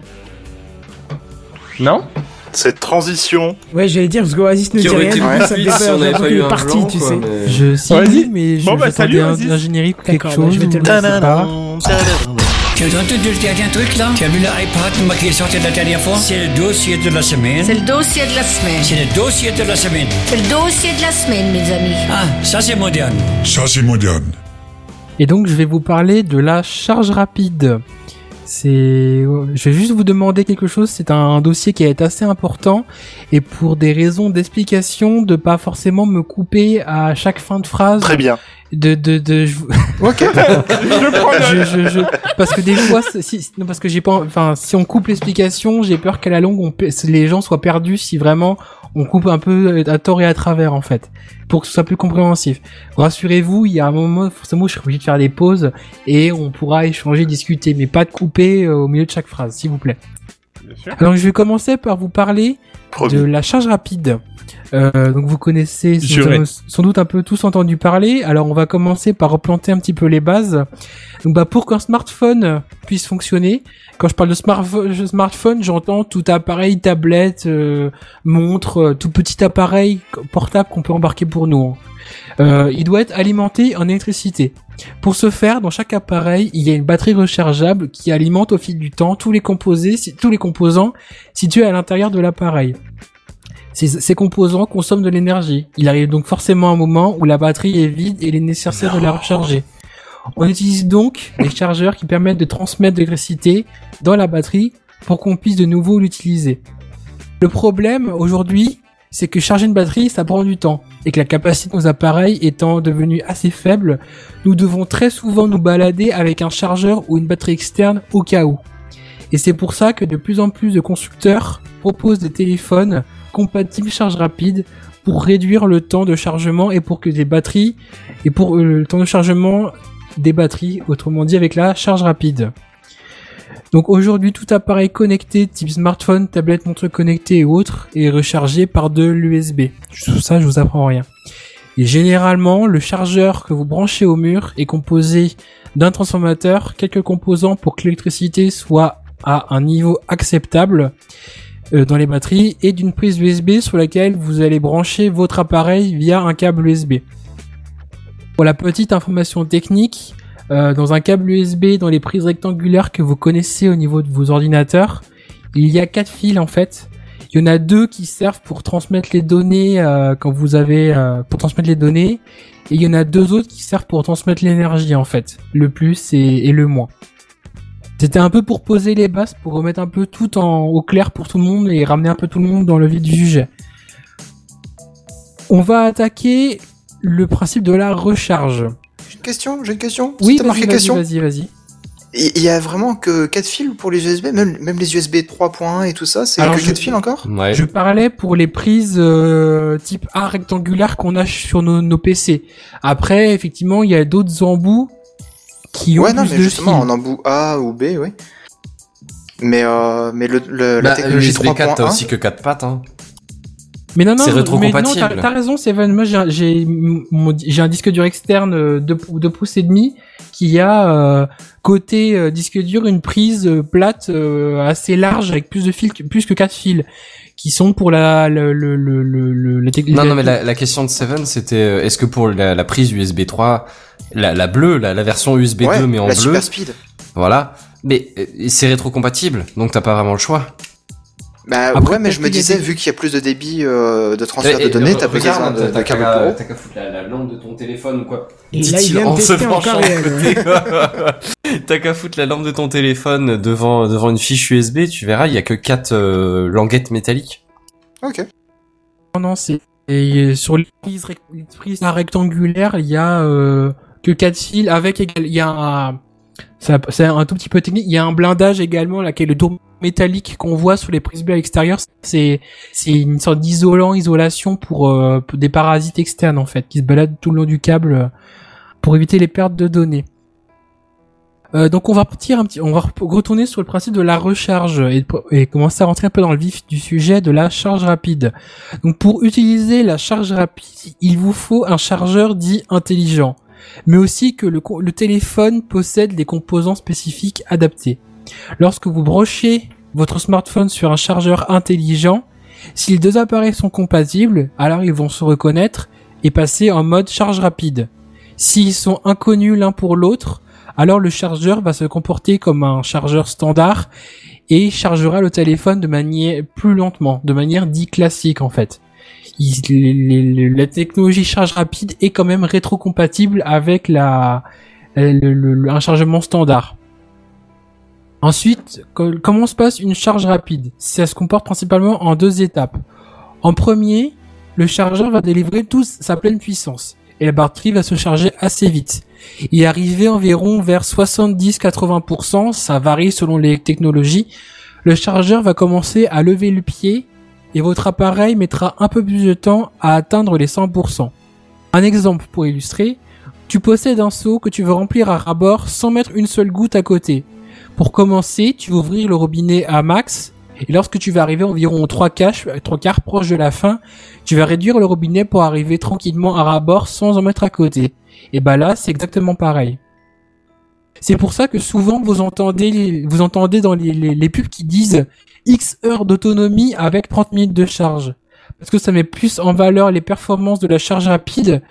Non? Cette transition, Ouais, j'allais dire, parce qu'Oasis ne dit rien, du coup, ça me si on pas eu un parti, blanc, tu quoi, sais. mais- Je si, Vas-y. mais je Bon, bah, salut, un, Oasis. un générique ou quelque D'accord, bah, chose. je vais te le sais. Tu as entendu le dernier truc là? Tu as vu l'iPad qui est sorti la dernière fois? C'est le dossier de la semaine. C'est le dossier de la semaine. C'est le dossier de la semaine. C'est le dossier de la semaine, mes amis. Ah, ça c'est moderne. Ça, c'est moderne. Et donc, je vais vous parler de la charge rapide. C'est, je vais juste vous demander quelque chose. C'est un dossier qui est assez important et pour des raisons d'explication, de pas forcément me couper à chaque fin de phrase. très bien. De, de, de, je, Ok. Je prends je, je, je- parce que des fois, si, non, parce que j'ai pas, enfin, si on coupe l'explication, j'ai peur qu'à la longue, on, les gens soient perdus si vraiment on coupe un peu à tort et à travers, en fait, pour que ce soit plus compréhensif. Rassurez-vous, il y a un moment, forcément, je serai obligé de faire des pauses et on pourra échanger, discuter, mais pas de couper euh, au milieu de chaque phrase, s'il vous plaît. Bien sûr. Alors, je vais commencer par vous parler Promis. de la charge rapide. Euh, donc vous connaissez sans, sans doute un peu tous entendu parler. Alors on va commencer par replanter un petit peu les bases. Donc bah pour qu'un smartphone puisse fonctionner, quand je parle de smartphone, smartphone j'entends tout appareil, tablette, euh, montre, euh, tout petit appareil portable qu'on peut embarquer pour nous. Euh, il doit être alimenté en électricité. Pour ce faire, dans chaque appareil, il y a une batterie rechargeable qui alimente au fil du temps tous les composés, tous les composants situés à l'intérieur de l'appareil. Ces, ces composants consomment de l'énergie. Il arrive donc forcément un moment où la batterie est vide et il est nécessaire de la recharger. On utilise donc des chargeurs qui permettent de transmettre de l'électricité dans la batterie pour qu'on puisse de nouveau l'utiliser. Le problème aujourd'hui, c'est que charger une batterie, ça prend du temps et que la capacité de nos appareils étant devenue assez faible, nous devons très souvent nous balader avec un chargeur ou une batterie externe au cas où. Et c'est pour ça que de plus en plus de constructeurs proposent des téléphones compatibles charge rapide pour réduire le temps de chargement et pour que des batteries et pour euh, le temps de chargement des batteries, autrement dit avec la charge rapide. Donc aujourd'hui, tout appareil connecté type smartphone, tablette, montre connectée et autres est rechargé par de l'USB. Tout ça, je vous apprends rien. Et généralement, le chargeur que vous branchez au mur est composé d'un transformateur, quelques composants pour que l'électricité soit à un niveau acceptable dans les batteries et d'une prise USB sur laquelle vous allez brancher votre appareil via un câble USB. Pour la petite information technique, euh, dans un câble USB, dans les prises rectangulaires que vous connaissez au niveau de vos ordinateurs, il y a quatre fils en fait. Il y en a deux qui servent pour transmettre les données euh, quand vous avez euh, pour transmettre les données, et il y en a deux autres qui servent pour transmettre l'énergie en fait, le plus et le moins. C'était un peu pour poser les bases, pour remettre un peu tout en, au clair pour tout le monde et ramener un peu tout le monde dans le vif du sujet. On va attaquer le principe de la recharge. J'ai une question, j'ai une question. Oui, T'as vas-y, marqué vas-y, question vas-y, vas-y. Il y a vraiment que 4 fils pour les USB, même, même les USB 3.1 et tout ça, c'est Alors, que je- 4 fils encore Ouais. Je parlais pour les prises euh, type A rectangulaire qu'on a sur nos, nos PC. Après, effectivement, il y a d'autres embouts qui ont Ouais, non, mais de justement, fils. en embout A ou B, oui. Mais, euh, mais le, le- la Bah, technologie l'USB 4, t'as 3.1, aussi que 4 pattes, hein. Mais non, non, C'est mais non, t'as raison, Seven. Moi, j'ai, j'ai, un disque dur externe euh, de 2 pouces et demi qui a euh, côté euh, disque dur une prise euh, plate euh, assez large avec plus de fils, que- plus que quatre fils, qui sont pour la, le, le, le, le, le- la tec- Non, non, mais la, la question de Seven, c'était euh, est-ce que pour la, la prise USB 3, la, la bleue, la, la version USB ouais, 2 mais en la bleu, super speed. voilà, mais euh, c'est rétrocompatible, donc t'as pas vraiment le choix. Bah Après, ouais, mais je me disais, vu qu'il y a plus de débit euh, de transfert Et- de et données, t'as besoin de, t'as- de t'as câble qu'à- pour haut. T'as qu'à foutre la, la lampe de ton téléphone ou quoi Dit-il en de se penchant de carrière. côté. T'as qu'à foutre la lampe de ton téléphone devant devant une fiche USB, tu verras, il y a que quatre euh, languettes métalliques. Ok. Non, non, c'est et sur les prises, rectangulaires, il y a euh, que quatre fils avec égal- il y a un c'est un tout petit peu technique. Il y a un blindage également là est le tour métallique qu'on voit sur les prises B à l'extérieur. C'est une sorte d'isolant, isolation pour, euh, pour des parasites externes en fait qui se baladent tout le long du câble euh, pour éviter les pertes de données. Euh, donc on va partir un petit, on va retourner sur le principe de la recharge et, et commencer à rentrer un peu dans le vif du sujet de la charge rapide. Donc pour utiliser la charge rapide, il vous faut un chargeur dit intelligent, mais aussi que le, téléphone possède des composants spécifiques adaptés. Lorsque vous brochez votre smartphone sur un chargeur intelligent, si les deux appareils sont compatibles, alors ils vont se reconnaître et passer en mode charge rapide. S'ils sont inconnus l'un pour l'autre, alors le chargeur va se comporter comme un chargeur standard et chargera le téléphone de manière plus lentement, de manière dit classique en fait. Il- la technologie charge rapide est quand même rétrocompatible avec la le- un chargement standard. Ensuite, co- comment se passe une charge rapide? Ça se comporte principalement en deux étapes. En premier, le chargeur va délivrer toute sa pleine puissance et la batterie va se charger assez vite. Et arrivé environ vers 70-80%, ça varie selon les technologies, le chargeur va commencer à lever le pied et votre appareil mettra un peu plus de temps à atteindre les 100%. Un exemple pour illustrer, tu possèdes un seau que tu veux remplir à ras-bord sans mettre une seule goutte à côté. Pour commencer, tu vas ouvrir le robinet à max et lorsque tu vas arriver environ aux trois quarts, trois quarts proche de la fin, tu vas réduire le robinet pour arriver tranquillement à ras-bord sans en mettre à côté. Et bah là, c'est exactement pareil. C'est pour ça que souvent vous entendez, vous entendez dans les, pubs qui disent X heures d'autonomie avec 30 minutes de charge. Parce que ça met plus en valeur les performances de la charge rapide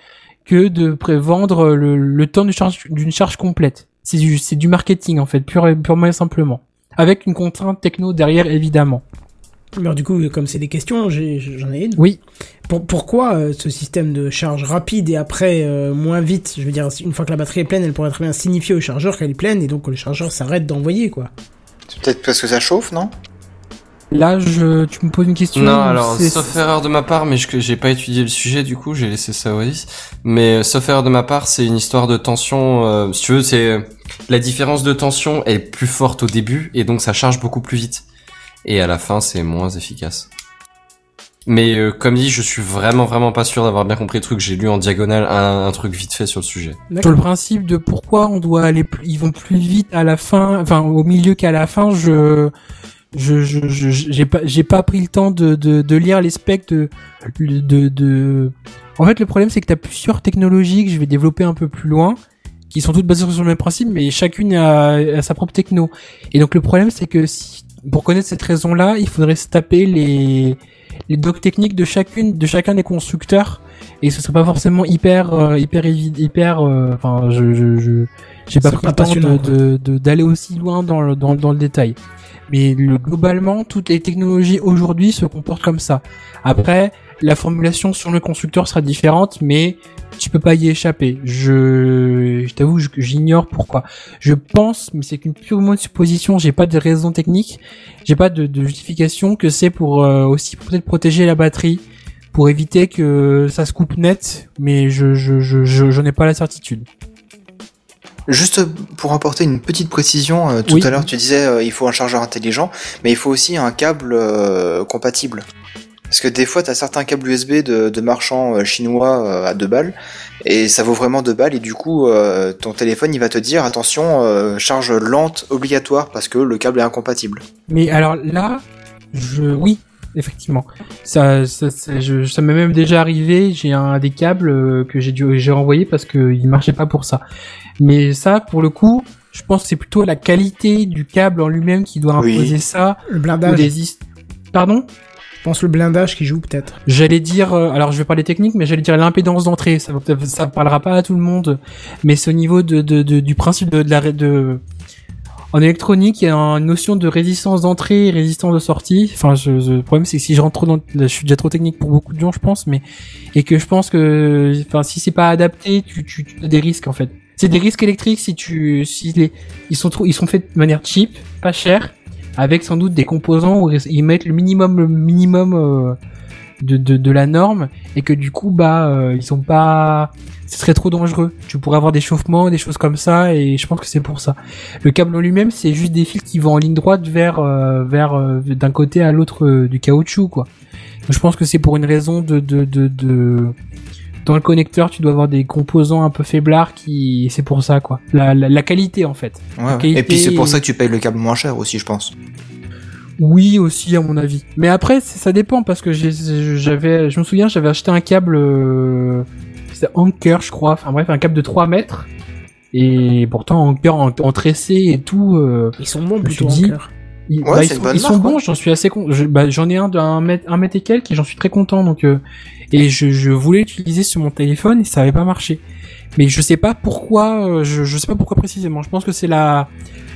que de prévendre le, temps d'une charge complète. C'est du, marketing en fait, pure, purement et simplement. Avec une contrainte techno derrière évidemment. Alors du coup, comme c'est des questions, j'en ai une. Oui. Pour- pourquoi euh, ce système de charge rapide et après euh, moins vite Je veux dire, une fois que la batterie est pleine, elle pourrait très bien signifier au chargeur qu'elle est pleine et donc le chargeur s'arrête d'envoyer quoi. C'est peut-être parce que ça chauffe, non? Là, je, tu me poses une question. Non, alors, sauf erreur de ma part, mais je, j'ai pas étudié le sujet, du coup, j'ai laissé ça au Oasis. Mais, euh, sauf erreur de ma part, c'est une histoire de tension, euh, si tu veux, c'est, la différence de tension est plus forte au début, et donc ça charge beaucoup plus vite. Et à la fin, c'est moins efficace. Mais, euh, comme dit, je suis vraiment, vraiment pas sûr d'avoir bien compris le truc, j'ai lu en diagonale un, un truc vite fait sur le sujet. Sur le principe de pourquoi on doit aller, plus- ils vont plus vite à la fin, enfin au milieu qu'à la fin, je, je, je, je- j'ai pas, j'ai pas pris le temps de, de, de lire les specs de, de, de. En fait, le problème c'est que t'as plusieurs technologies que je vais développer un peu plus loin, qui sont toutes basées sur le même principe, mais chacune a, a sa propre techno. Et donc le problème c'est que si, pour connaître cette raison-là, il faudrait se taper les les docs techniques de chacune, de chacun des constructeurs. Et ce serait pas forcément hyper euh, hyper hyper euh, enfin je je je j'ai pas pris le temps de- d'aller aussi loin dans le dans, dans le détail. Mais le, globalement toutes les technologies aujourd'hui se comportent comme ça. Après la formulation sur le constructeur sera différente mais tu peux pas y échapper je je t'avoue j'ignore pourquoi je pense mais c'est qu'une purement supposition j'ai pas de raison technique j'ai pas de, de justification que c'est pour euh, aussi peut-être protéger la batterie pour éviter que ça se coupe net, mais je je je je- j'en ai pas la certitude. Juste pour apporter une petite précision, euh, tout Oui. à l'heure tu disais euh, il faut un chargeur intelligent, mais il faut aussi un câble compatible. Parce que des fois tu as certains câbles USB de, de marchands euh, chinois euh, à 2 balles, et ça vaut vraiment 2 balles, et du coup euh, ton téléphone il va te dire attention, euh, charge lente obligatoire parce que le câble est incompatible. Mais alors là, je oui, effectivement. Ça, ça, ça, je- ça m'est même déjà arrivé. J'ai un des câbles que j'ai dû, j'ai renvoyé parce que il marchait pas pour ça. Mais ça, pour le coup, je pense que c'est plutôt la qualité du câble en lui-même qui doit Oui. imposer ça. Le Ou blindage. des Pardon? Pense le blindage qui joue peut-être. J'allais dire, euh, alors je vais parler technique, mais j'allais dire l'impédance d'entrée. Ça, ça parlera pas à tout le monde, mais c'est au niveau de, de, de- du principe de, la de en électronique, il y a une notion de résistance d'entrée et résistance de sortie. Enfin, je, je- le problème c'est que si je rentre trop dans, je suis déjà trop technique pour beaucoup de gens, je pense, mais et que je pense que, enfin, si c'est pas adapté, tu, tu, tu as des risques en fait. C'est des risques électriques si tu, si les, ils sont trop, ils sont faits de manière cheap, pas cher, avec sans doute des composants où ils mettent le minimum, le minimum. euh, de, de, de la norme et que du coup bah euh, ils sont pas ce serait trop dangereux tu pourrais avoir des chauffements des choses comme ça et je pense que c'est pour ça le câble en lui-même c'est juste des fils qui vont en ligne droite vers euh, vers euh, d'un côté à l'autre euh, du caoutchouc quoi je pense que c'est pour une raison de de, de de dans le connecteur tu dois avoir des composants un peu faiblards qui c'est pour ça quoi la, la, la qualité en fait Ouais, qualité Et puis c'est pour ça que tu payes le câble moins cher aussi, je pense. Oui aussi à mon avis. Mais après ça dépend parce que j'avais, je me souviens j'avais acheté un câble, euh, c'était Anker je crois, enfin bref un câble de 3 mètres et pourtant Anker en, en tressé et tout. euh, Ils sont bons plutôt. Ils, Ouais, bah, ils sont, ils sont bons, ouais. j'en suis assez con. bah, j'en ai un d'un mètre, un mètre et quelques et j'en suis très content donc euh, et je, je voulais l'utiliser sur mon téléphone et ça avait pas marché. Mais je sais pas pourquoi, euh, je, je sais pas pourquoi précisément. Je pense que c'est la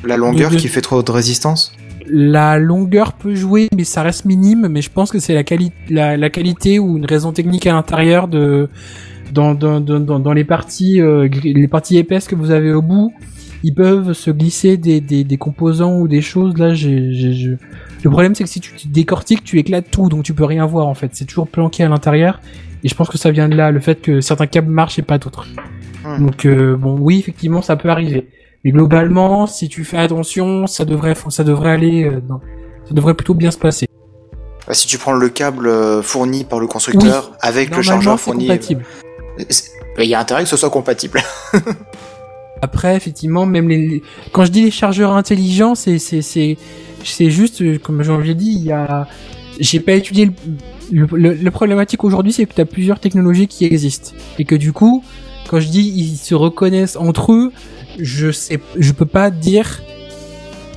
La longueur De- de- qui fait trop de résistance? la longueur peut jouer, mais ça reste minime. Mais je pense que c'est la, quali la, la qualité ou une raison technique à l'intérieur de dans, dans, dans, dans, les parties euh, les parties épaisses que vous avez au bout. Ils peuvent se glisser des, des, des composants ou des choses. Là, j'ai, j'ai, le problème c'est que si tu décortiques, tu éclates tout, donc tu peux rien voir en fait. C'est toujours planqué à l'intérieur. Et je pense que ça vient de là, le fait que certains câbles marchent et pas d'autres. Donc euh, bon, oui, effectivement, ça peut arriver. Mais globalement, si tu fais attention, ça devrait, ça devrait aller, euh, dans- ça devrait plutôt bien se passer. Bah, si tu prends le câble euh, fourni par le constructeur avec le chargeur fourni, euh, c'est- il y a intérêt que ce soit compatible. Après, effectivement, même les, quand je dis les chargeurs intelligents, c'est, c'est, c'est, c'est juste, euh, comme j'en ai dit, il y a, j'ai pas étudié le, le, le- problématique aujourd'hui, c'est que tu as plusieurs technologies qui existent. Et que du coup, quand je dis ils se reconnaissent entre eux, je sais, je peux pas dire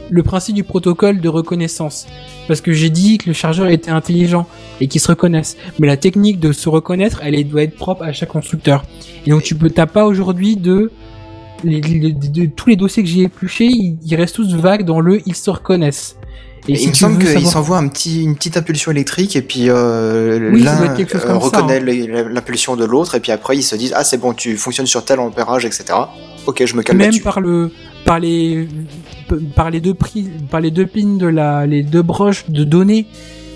le principe du protocole de reconnaissance. Parce que j'ai dit que le chargeur était intelligent et qu'ils se reconnaissent. Mais la technique de se reconnaître, elle doit être propre à chaque constructeur. Et donc tu peux, t'as pas aujourd'hui de, les, les- de, de- tous les dossiers que j'ai épluchés, ils, ils restent tous vagues dans le ils se reconnaissent. Et il me semble veux qu'il savoir- s'envoie un petit, une petite impulsion électrique et puis euh, Oui, l'un euh, reconnaît hein. les- l'impulsion de l'autre et puis après ils se disent ah c'est bon tu fonctionnes sur tel ampérage etc. Ok je me calme même par le par les par les deux par les deux pins de la les deux broches de données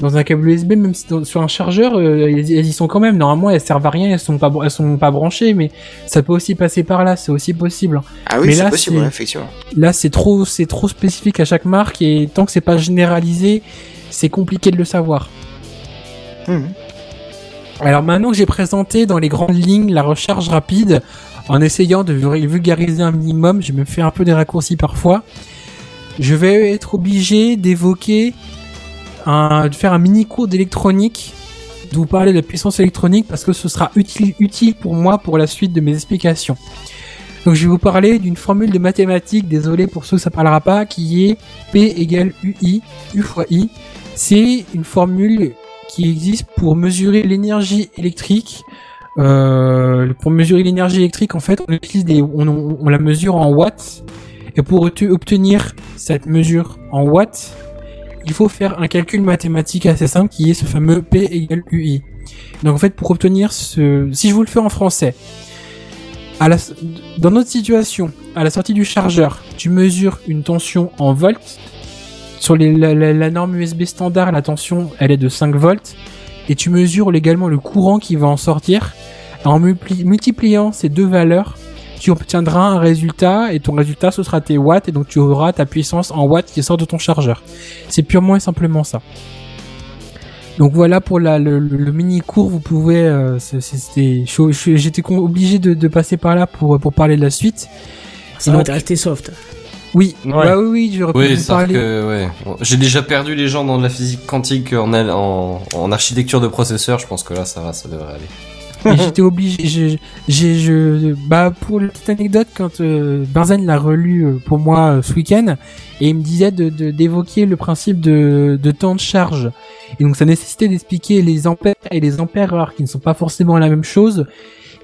dans un câble USB même si dans- sur un chargeur euh, elles, elles y sont quand même normalement elles servent à rien elles sont pas elles sont pas branchées mais ça peut aussi passer par là c'est aussi possible Ah oui c'est possible effectivement. là c'est trop c'est trop spécifique à chaque marque et tant que c'est pas généralisé c'est compliqué de le savoir Mhm. alors maintenant que j'ai présenté dans les grandes lignes la recharge rapide, en essayant de vu- vulgariser un minimum, j'ai même fait un peu des raccourcis parfois, je vais être obligé d'évoquer un, de faire un mini cours d'électronique, de vous parler de la puissance électronique parce que ce sera utile, utile pour moi pour la suite de mes explications. Donc je vais vous parler d'une formule de mathématiques, désolé pour ceux que ça parlera pas, qui est P égale UI, U fois I. C'est une formule qui existe pour mesurer l'énergie électrique. Euh, pour mesurer l'énergie électrique, en fait, on utilise des, on, la mesure en watts. Et pour obte- obtenir cette mesure en watts, il faut faire un calcul mathématique assez simple qui est ce fameux P égale UI. Donc en fait, pour obtenir ce, si je vous le fais en français, dans notre situation, à la sortie du chargeur, tu mesures une tension en volts. Sur la, la- norme USB standard, la tension, elle est de 5 volts. Et tu mesures également le courant qui va en sortir. En multipli- multipliant ces deux valeurs, tu obtiendras un résultat et ton résultat ce sera tes watts et donc tu auras ta puissance en watts qui sort de ton chargeur. C'est purement et simplement ça. Donc voilà pour la, le, mini cours, vous pouvez, euh, c'était, j'étais obligé de, de passer par là pour pour parler de la suite. Ça va resté soft. Oui, Ouais. bah oui, oui, j'aurais parler. que ouais. J'ai déjà perdu les gens dans de la physique quantique en, en architecture de processeur. Je pense que là, ça va, ça devrait aller. J'étais obligé. J'ai, j'ai, je, bah pour la petite anecdote, quand euh, Benzen l'a relu euh, pour moi euh, ce week-end, et il me disait de, d'évoquer le principe de, de temps de charge. Et donc ça nécessitait d'expliquer les ampères et les ampères rares, qui ne sont pas forcément la même chose.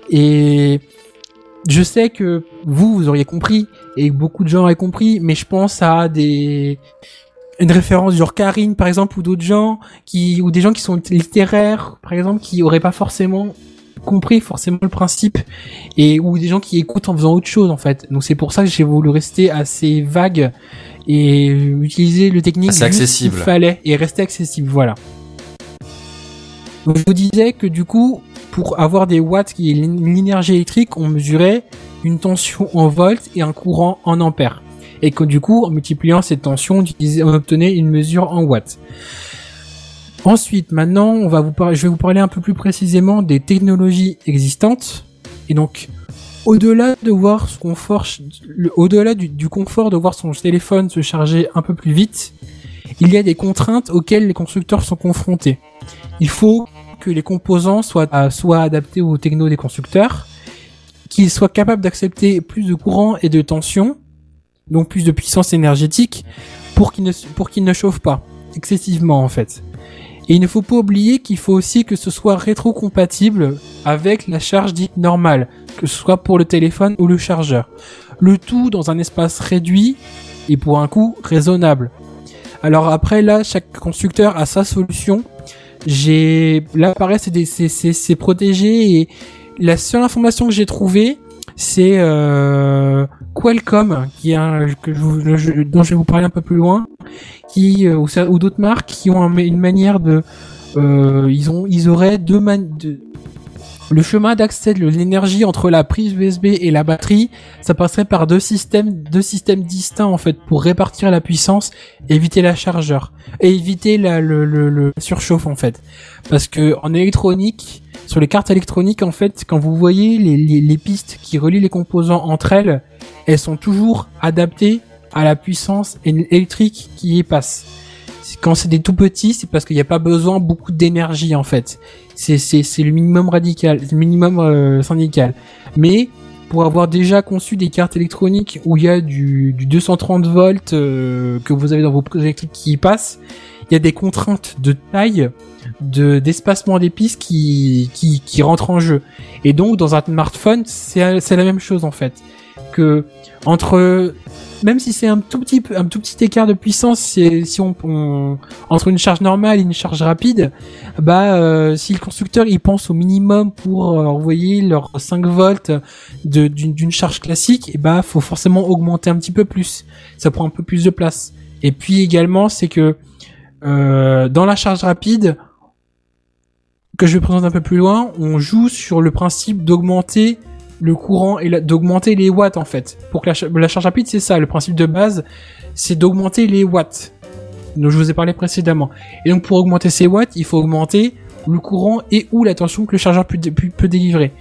Et je sais que vous, vous auriez compris, et beaucoup de gens auraient compris, mais je pense à des une référence genre Karine par exemple ou d'autres gens qui ou des gens qui sont littéraires par exemple qui auraient pas forcément compris forcément le principe et ou des gens qui écoutent en faisant autre chose en fait. Donc c'est pour ça que j'ai voulu rester assez vague et utiliser le technique Assez juste accessible. qu'il fallait et rester accessible. Voilà. Donc je vous disais que du coup pour avoir des watts qui est l'é- l'énergie électrique, on mesurait une tension en volts et un courant en ampères. Et que du coup, en multipliant cette tension, on obtenait une mesure en watts. Ensuite, maintenant, je vais vous parler un peu plus précisément des technologies existantes. Et donc, au-delà de voir ce confort, au-delà du, confort de voir son téléphone se charger un peu plus vite, il y a des contraintes auxquelles les constructeurs sont confrontés. Il faut que les composants soient, euh, adaptés aux technos des constructeurs, qu'ils soient capables d'accepter plus de courant et de tension, donc plus de puissance énergétique, pour qu'ils ne, pour qu'ils ne chauffent pas excessivement en fait. Et il ne faut pas oublier qu'il faut aussi que ce soit rétrocompatible avec la charge dite normale, que ce soit pour le téléphone ou le chargeur. Le tout dans un espace réduit et pour un coût raisonnable. Alors après là, chaque constructeur a sa solution. J'ai là pareil c'est protégé et la seule information que j'ai trouvée c'est euh, Qualcomm qui est dont je vais vous parler un peu plus loin qui euh, ou, ou d'autres marques qui ont un- une manière de euh, ils ont ils auraient deux man de, le chemin d'accès de l'énergie entre la prise USB et la batterie, ça passerait par deux systèmes, deux systèmes distincts en fait pour répartir la puissance, éviter la chargeur et éviter la, le, le, le surchauffe en fait. Parce que en électronique, sur les cartes électroniques en fait, quand vous voyez les, les, les pistes qui relient les composants entre elles, elles sont toujours adaptées à la puissance électrique qui y passe. Quand c'est des tout petits, c'est parce qu'il n'y a pas besoin beaucoup d'énergie en fait. C'est le minimum radical, le minimum euh, syndical. Mais pour avoir déjà conçu des cartes électroniques où il y a du, du 230 volts euh, que vous avez dans vos prises électriques qui y passent, il y a des contraintes de taille, de d'espacement des pistes qui, qui qui rentrent en jeu. Et donc dans un smartphone, c'est la même chose en fait que entre même si c'est un tout petit peu- un tout petit écart de puissance si, on, entre une charge normale et une charge rapide bah euh, si le constructeur il pense au minimum pour euh, envoyer leurs 5 volts d'une charge classique et bah faut forcément augmenter un petit peu plus. Ça prend un peu plus de place. Et puis également c'est que euh, dans la charge rapide que je vais présenter un peu plus loin on joue sur le principe d'augmenter le courant et d'augmenter les watts en fait. Pour que la, cha- la charge rapide, c'est ça, le principe de base, c'est d'augmenter les watts. dont je vous ai parlé précédemment. Et donc pour augmenter ces watts, il faut augmenter le courant et ou la tension que le chargeur peut, peut, peut délivrer.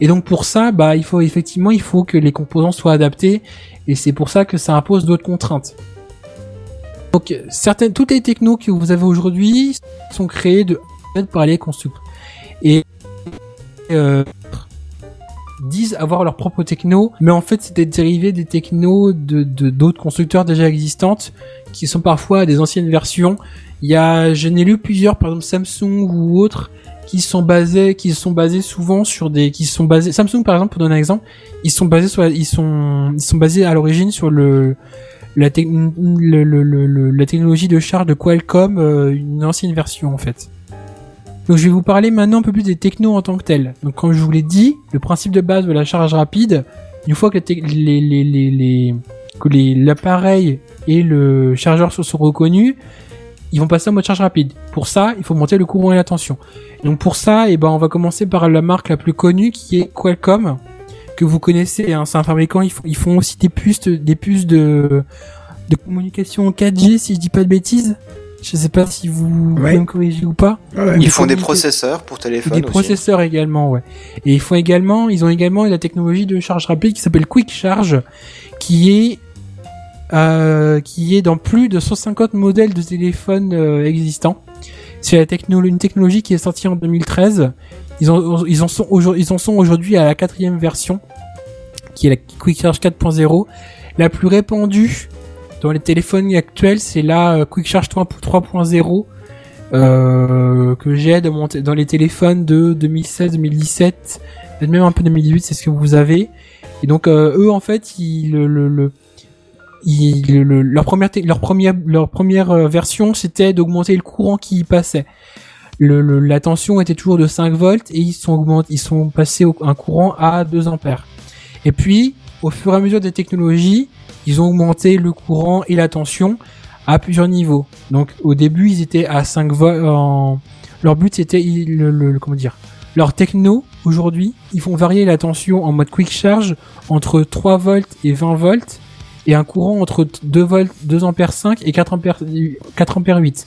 Et donc pour ça, bah il faut effectivement, il faut que les composants soient adaptés, et c'est pour ça que ça impose d'autres contraintes. Donc certaines, toutes les technos que vous avez aujourd'hui sont créées de par les constructeurs. Et euh, disent avoir leur propre techno, mais en fait c'est des dérivés des technos de d'autres constructeurs déjà existantes, qui sont parfois des anciennes versions. Il y a, je n'ai lu plusieurs, par exemple Samsung ou autres, qui sont basés, qui sont basés souvent sur des, qui sont basés, Samsung par exemple, pour donner un exemple, ils sont basés sur, ils sont, ils sont basés à l'origine sur le- la technologie de charge de Qualcomm, euh, une ancienne version en fait. Donc je vais vous parler maintenant un peu plus des technos en tant que tels. Donc comme je vous l'ai dit, le principe de base de la charge rapide, une fois que les, l'appareil et le chargeur se sont reconnus, ils vont passer en mode charge rapide. Pour ça, il faut monter le courant et la tension. Donc pour ça, eh ben, on va commencer par la marque la plus connue qui est Qualcomm, que vous connaissez. Hein, c'est un fabricant. Ils font, aussi des puces, des puces de, de communication 4G, si je dis pas de bêtises. Je sais pas si vous pouvez me corriger ou pas. Ils font des processeurs pour téléphone des aussi. processeurs également, ouais. Et ils font également, ils ont également la technologie de charge rapide qui s'appelle Quick Charge, qui est euh, qui est dans plus de 150 modèles de téléphones euh, existants. C'est la techno une technologie qui est sortie en 2013. Ils, ont, ils en sont aujourd'hui, ils en sont aujourd'hui à la quatrième version, qui est la Quick Charge 4.0. La plus répandue dans les téléphones actuels, c'est la euh, Quick Charge 3 3.0 euh, que j'ai dans, les téléphones de 2016, 2017, peut-être même un peu 2018, c'est ce que vous avez. Et donc euh, eux en fait, ils, le, le, le- ils- le- le- leur première version, c'était d'augmenter le courant qui y passait. La tension était toujours de 5 volts et ils sont augmentés, ils sont passés au, un courant à 2 ampères. Et puis, au fur et à mesure des technologies, ils ont augmenté le courant et la tension à plusieurs niveaux. Donc au début, ils étaient à 5 volts. Leur but c'était le, le- le- comment dire Leur techno aujourd'hui, ils font varier la tension en mode quick charge entre 3 volts et 20 volts et un courant entre 2 volts, 2 ampères 5 et 4 ampères 4 ampères 8.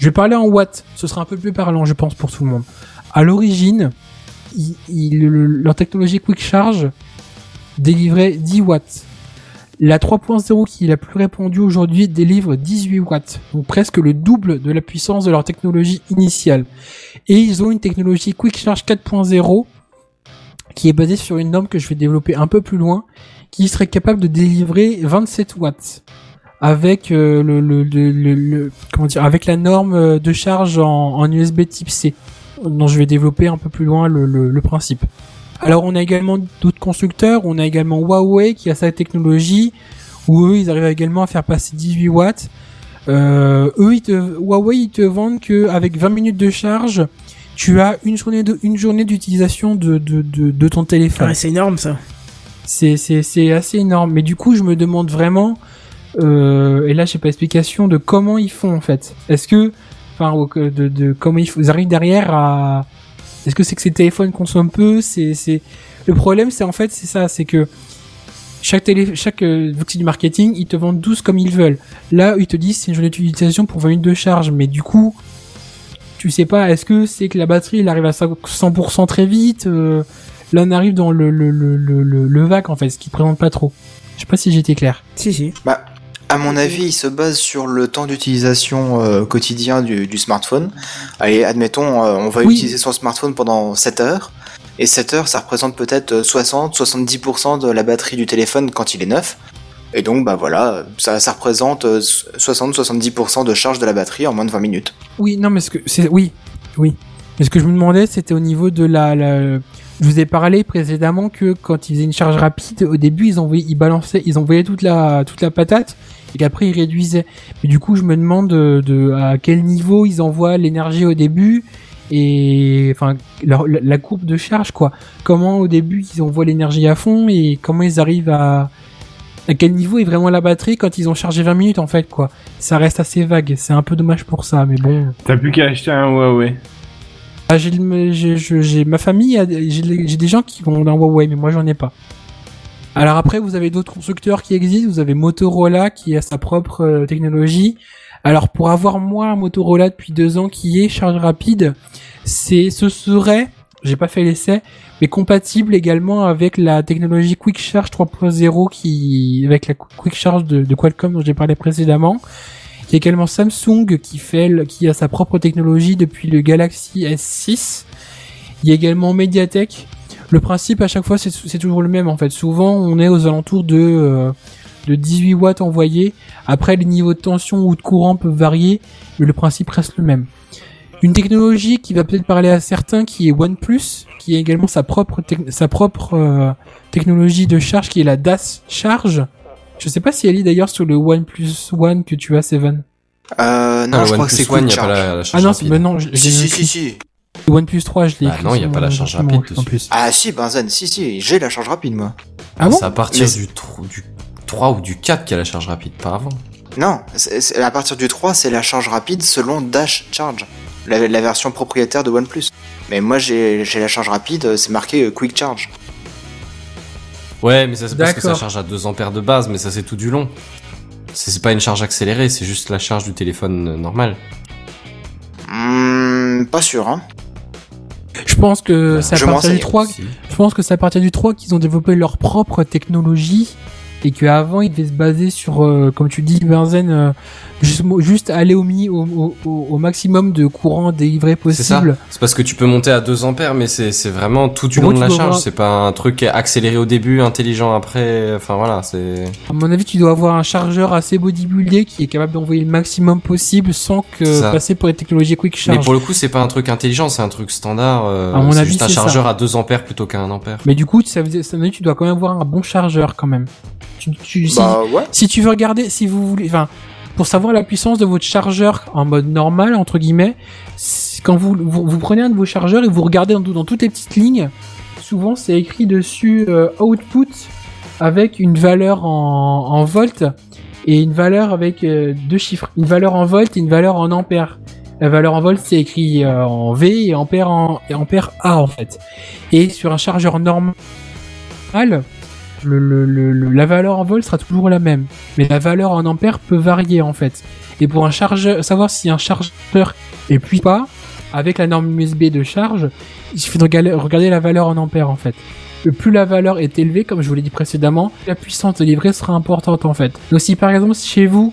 Je vais parler en watts, ce sera un peu plus parlant je pense pour tout le monde. À l'origine, leur technologie quick charge délivrait 10 watts. La 3.0 qui est la plus répandue aujourd'hui délivre 18 watts, donc presque le double de la puissance de leur technologie initiale. Et ils ont une technologie Quick Charge 4.0 qui est basée sur une norme que je vais développer un peu plus loin, qui serait capable de délivrer 27 watts avec euh, avec la norme euh, de charge en, en USB Type C, dont je vais développer un peu plus loin le principe. Alors on a également d'autres constructeurs, on a également Huawei qui a sa technologie où eux ils arrivent également à faire passer 18 watts. Euh, eux ils te, Huawei ils te vendent que avec 20 minutes de charge, tu as une journée de, une journée d'utilisation de, de, de, de ton téléphone. Ouais, c'est énorme ça. C'est c'est c'est assez énorme. Mais du coup je me demande vraiment euh, et là j'ai pas explication de comment ils font en fait. Est-ce que enfin de, de comment ils, ils arrivent derrière à est-ce que c'est que ces téléphones consomment peu C'est c'est le problème, c'est en fait c'est ça, c'est que chaque télé, chaque euh, du marketing, ils te vendent 12 comme ils veulent. Là, ils te disent c'est une journée d'utilisation pour 20 minutes de charge, mais du coup, tu sais pas, est-ce que c'est que la batterie elle arrive à 100% très vite euh, Là, on arrive dans le le le le, le, le vague en fait, ce qui présente pas trop. Je sais pas si j'étais clair. Si, si. Bah, à mon avis, il se base sur le temps d'utilisation euh, quotidien du, du smartphone. Allez, admettons, euh, on va Oui. utiliser son smartphone pendant 7 heures. Et 7 heures, ça représente peut-être 60-70% de la batterie du téléphone quand il est neuf. Et donc, bah voilà, ça, ça représente euh, 60-70% de charge de la batterie en moins de 20 minutes. Oui, non, mais ce que oui, oui. Mais ce que je me demandais, c'était au niveau de la, la- Je vous ai parlé précédemment que quand ils faisaient une charge rapide, au début, ils envoyaient, ils balançaient, ils envoyaient toute la toute la patate et qu'après ils réduisaient. Mais du coup, je me demande de, de- à quel niveau ils envoient l'énergie au début et enfin la courbe de charge quoi. Comment au début ils envoient l'énergie à fond et comment ils arrivent à à quel niveau est vraiment la batterie quand ils ont chargé 20 minutes en fait quoi. Ça reste assez vague. C'est un peu dommage pour ça, mais bon. T'as plus qu'à acheter un Huawei. Ah, j'ai, ma famille, j'ai des gens qui ont un Huawei, mais moi j'en ai pas. Alors après, vous avez d'autres constructeurs qui existent. Vous avez Motorola qui a sa propre euh, technologie. Alors pour avoir moi un Motorola depuis deux ans qui est charge rapide, c'est, ce serait, j'ai pas fait l'essai, mais compatible également avec la technologie Quick Charge 3.0 qui, avec la Quick Charge de, de Qualcomm dont j'ai parlé précédemment. Il y a également Samsung qui fait, qui a sa propre technologie depuis le Galaxy S6. Il y a également Mediatek. Le principe à chaque fois c'est toujours le même en fait. Souvent on est aux alentours de euh, de 18 watts envoyés. Après les niveaux de tension ou de courant peuvent varier, mais le principe reste le même. Une technologie qui va peut-être parler à certains qui est OnePlus, qui a également sa propre sa propre euh, technologie de charge qui est la DAS Charge. Je sais pas si elle est d'ailleurs sur le OnePlus One que tu as, Seven. Euh, non, Ah, je crois que c'est One, y a pas Charge. la, la Ah charge non, rapide. bah non, je- Si, j'ai si, si, si. Le OnePlus 3, je l'ai écrit non, y a sur pas la charge rapide en plus. Ah si, Benzen, si, si, j'ai la charge rapide, moi. Ah bon C'est à partir Mais- du, tro- du 3 ou du 4 qu'il y a la charge rapide, pas avant. Non, à partir du 3, c'est la charge rapide selon Dash Charge, la, la version propriétaire de OnePlus. Mais moi, j'ai la charge rapide, c'est marqué euh, Quick Charge. Ouais, mais ça c'est parce que ça charge à 2 ampères de base, mais ça c'est tout du long. C'est pas une charge accélérée, c'est juste la charge du téléphone euh, normal. Hmm, pas sûr, hein. Je pense que c'est à partir du m'enseigne 3, Si. je pense que c'est à partir du 3 qu'ils ont développé leur propre technologie et que avant il devait se baser sur, euh, comme tu dis, Benzen, euh, juste, juste aller au, mi, au, au, au- au maximum de courant délivré C'est ça. possible. C'est parce que tu peux monter à 2 ampères, mais c'est vraiment tout du En long gros, de la charge. avoir- C'est pas un truc accéléré au début, intelligent après. Enfin voilà, c'est. À mon avis, tu dois avoir un chargeur assez bodybuildé qui est capable d'envoyer le maximum possible sans que passer pour les technologies quick Mais charge. pour le coup, c'est pas un truc intelligent, c'est un truc standard. euh, À mon c'est avis, juste un c'est ça. chargeur à 2 ampères plutôt qu'un ampère. Mais du coup, ça veut dire, ça veut dire que tu dois quand même avoir un bon chargeur quand même. Tu, tu- si- Bah ouais. si tu veux regarder, si vous voulez, enfin, pour savoir la puissance de votre chargeur en mode normal entre guillemets, quand vous, vous vous prenez un de vos chargeurs et vous regardez dans, dans toutes les petites lignes, souvent c'est écrit dessus euh, output avec une valeur en, en volts et une valeur avec euh, deux chiffres, une valeur en volts et une valeur en ampères. La valeur en volts c'est écrit euh, en V et ampère en et ampère A en fait. Et sur un chargeur normal, la valeur en volts sera toujours la même, mais la valeur en ampères peut varier en fait. Et pour un chargeur, savoir si un chargeur est puis pas, avec la norme USB de charge, il suffit de regarder, la valeur en ampères en fait. Plus la valeur est élevée, comme je vous l'ai dit précédemment, la puissance délivrée sera importante en fait. Donc si par exemple chez vous,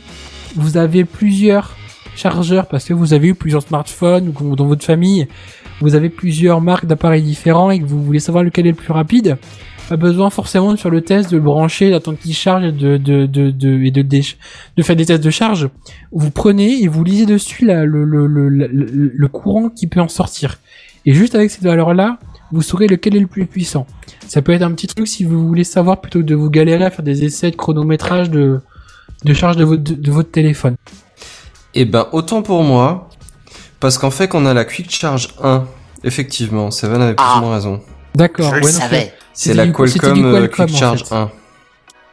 vous avez plusieurs chargeurs parce que vous avez eu plusieurs smartphones ou dans votre famille, vous avez plusieurs marques d'appareils différents et que vous voulez savoir lequel est le plus rapide, pas besoin forcément de faire le test, de le brancher, d'attendre qu'il charge et de, de, de, de, et de, déch- de faire des tests de charge. Vous prenez et vous lisez dessus la- le, le, le, le, le- le courant qui peut en sortir. Et juste avec cette valeur-là, vous saurez lequel est le plus puissant. Ça peut être un petit truc si vous voulez savoir plutôt que de vous galérer à faire des essais de chronométrage de, de charge de votre, de votre téléphone. Eh ben, autant pour moi, parce qu'en fait, qu'on a la Quick Charge 1. Effectivement, Seven avait plus Ah. ou moins raison. D'accord. Je le ouais, non, savais. C'est la du- Qualcomm euh, Qualcomm, Quick en Charge fait. 1.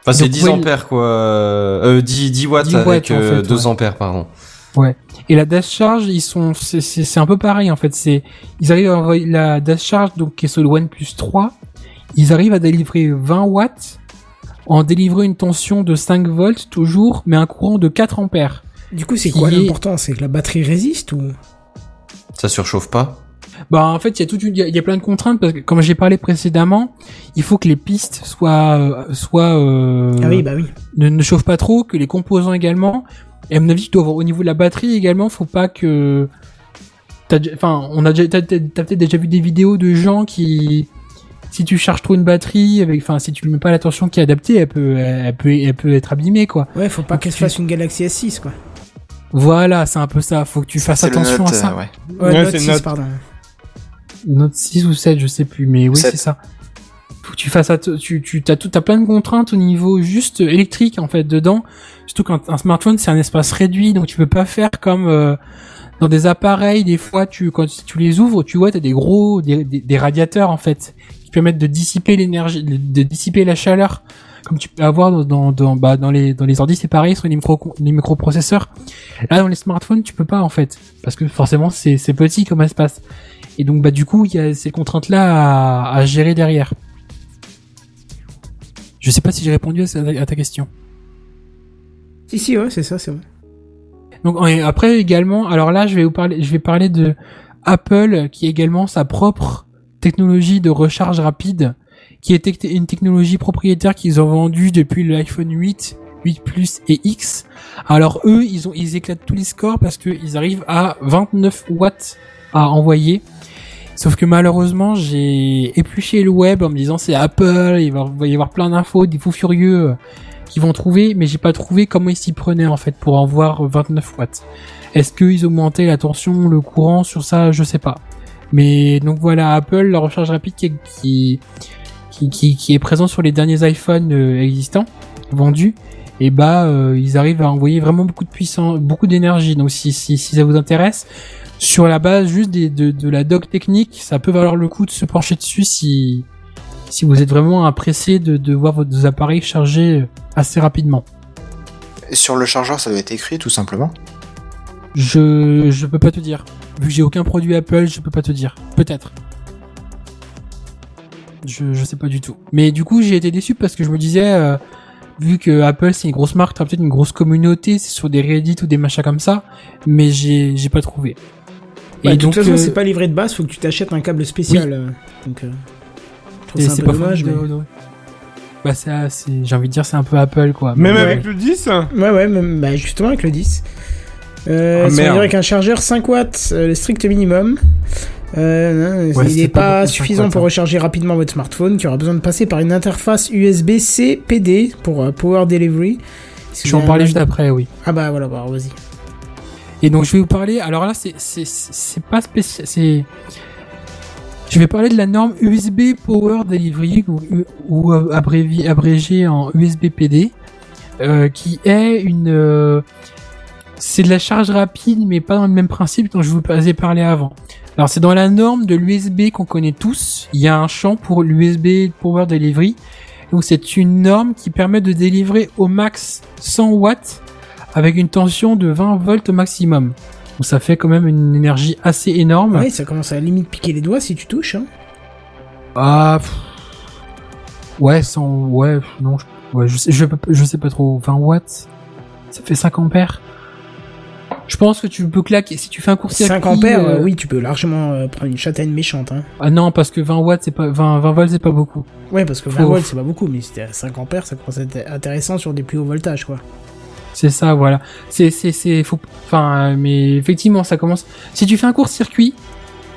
Enfin, c'est Donc, 10 ouais, ampères, quoi. Euh, 10, 10 watts 10 avec watts, en euh, fait, 2 ouais. ampères, pardon. Et la dash charge, ils sont, c'est, un peu pareil en fait. C'est, ils arrivent à envoyer la dash charge donc qui est sur le OnePlus 3, ils arrivent à délivrer 20 watts en délivrant une tension de 5 volts toujours, mais un courant de 4 ampères. Du coup, c'est quoi est- l'important? C'est que la batterie résiste ou? Ça surchauffe pas Bah en fait, il y a toute une, il y a- plein de contraintes parce que comme j'ai parlé précédemment, il faut que les pistes soient, euh, soient, euh, Ah oui, bah oui. ne, ne chauffe pas trop, que les composants également. Et à mon avis, tu dois avoir au niveau de la batterie également, faut pas que. Enfin, on a déjà, t'as, t'as- t'as peut-être déjà vu des vidéos de gens qui, si tu charges trop une batterie, avec, enfin, si tu lui mets pas la tension qui est adaptée, elle peut, elle peut, elle peut être abîmée, quoi. Ouais, faut pas Donc, qu'elle se tu- fasse une Galaxy S6, quoi. Voilà, c'est un peu ça. Faut que tu fasses attention Note, à ça. euh, ouais. Ouais, Ouais, Note c'est 6, Note. pardon. Note 6 ou 7, je sais plus, mais oui, c'est ça. Faut que tu fasses att- tu, tu, t'as tout, t'as plein de contraintes au niveau juste électrique, en fait, dedans. Surtout quand un smartphone, c'est un espace réduit, donc tu peux pas faire comme, euh, dans des appareils, des fois, tu, quand tu les ouvres, tu vois, t'as des gros, des, des, des radiateurs, en fait, qui permettent de dissiper l'énergie, de dissiper la chaleur, comme tu peux avoir dans, dans, dans, bah, dans les, dans les ordi, c'est pareil, sur les micro, les microprocesseurs. Là, dans les smartphones, tu peux pas, en fait. Parce que forcément, c'est, c'est petit comme espace. Et donc, bah, du coup, il y a ces contraintes-là à, à gérer derrière. Je sais pas si j'ai répondu à, ta question. Si, si, ouais, c'est ça, c'est bon. Donc après également, alors là je vais vous parler, je vais parler de Apple qui a également sa propre technologie de recharge rapide, qui est une technologie propriétaire qu'ils ont vendue depuis l'iPhone 8, 8 Plus et X. Alors eux, ils ont ils éclatent tous les scores parce que ils arrivent à 29 watts à envoyer. Sauf que malheureusement, j'ai épluché le web en me disant c'est Apple, il va, y avoir plein d'infos, des fous furieux euh, qui vont trouver, mais j'ai pas trouvé comment ils s'y prenaient en fait pour en voir 29 watts. Est-ce qu'ils augmentaient la tension, le courant sur ça, je sais pas. Mais donc voilà, Apple, la recharge rapide qui, qui, qui, qui, qui est présent sur les derniers iPhones euh, existants, vendus, et bah euh, ils arrivent à envoyer vraiment beaucoup de puissance, beaucoup d'énergie. Donc si, si, si ça vous intéresse, sur la base juste des, de, de la doc technique, ça peut valoir le coup de se pencher dessus si, si vous êtes vraiment impressé de, de voir vos appareils charger assez rapidement. Sur le chargeur, ça doit être écrit tout simplement. Je, je peux pas te dire. Vu que j'ai aucun produit Apple, je peux pas te dire. Peut-être. Je, je sais pas du tout. Mais du coup, j'ai été déçu parce que je me disais, euh, vu que Apple c'est une grosse marque, t'as peut-être une grosse communauté, c'est sur des Reddit ou des machins comme ça, mais j'ai, j'ai pas trouvé. Bah, de toute façon, euh, c'est pas livré de base, faut que tu t'achètes un câble spécial. euh, donc, euh, je trouve et ça un c'est peu pas dommage, mais... de- Bah, c'est- j'ai envie de dire, c'est un peu Apple, quoi. Même avec le 10 Ouais, ouais, même, bah, justement avec le 10. Euh, ça merde. dire avec un chargeur 5 watts, euh, le strict minimum. Euh, non, Ouais, il n'est pas pas beaucoup, 5 suffisant watts, pour hein. recharger rapidement votre smartphone, qui aura besoin de passer par une interface USB-C PD pour euh, Power Delivery. Je vais en parler juste après, oui. Ah bah voilà, bah, vas-y. Et donc je vais vous parler. Alors là, c'est c'est pas spécial. Je vais parler de la norme USB Power Delivery ou, euh, abrévi- abrégé en USB PD, euh, qui est une euh, c'est de la charge rapide, mais pas dans le même principe dont je vous ai parlé avant. Alors c'est dans la norme de l'USB qu'on connaît tous. Il y a un champ pour l'USB Power Delivery. Donc c'est une norme qui permet de délivrer au max 100 watts avec une tension de 20 volts maximum. Donc ça fait quand même une énergie assez énorme. Ouais, ça commence à limite piquer les doigts si tu touches. Hein. Ah, pff. ouais, 100, ouais, non, je, ouais, je sais, je, je sais pas trop. 20 watts, ça fait 5 ampères. Je pense que tu peux claquer si tu fais un court 5 ampères, euh, oui, tu peux largement euh, prendre une châtaigne méchante. Hein. Ah non, parce que 20 watts, c'est pas 20, 20 volts, c'est pas beaucoup. Ouais, parce que 20 Faut- volts, c'est pas beaucoup, mais c'était à 5 ampères, ça commence à être intéressant sur des plus hauts voltages, quoi. C'est ça, voilà. C'est, c'est, c'est, faut, enfin, mais effectivement, ça commence. Si tu fais un court circuit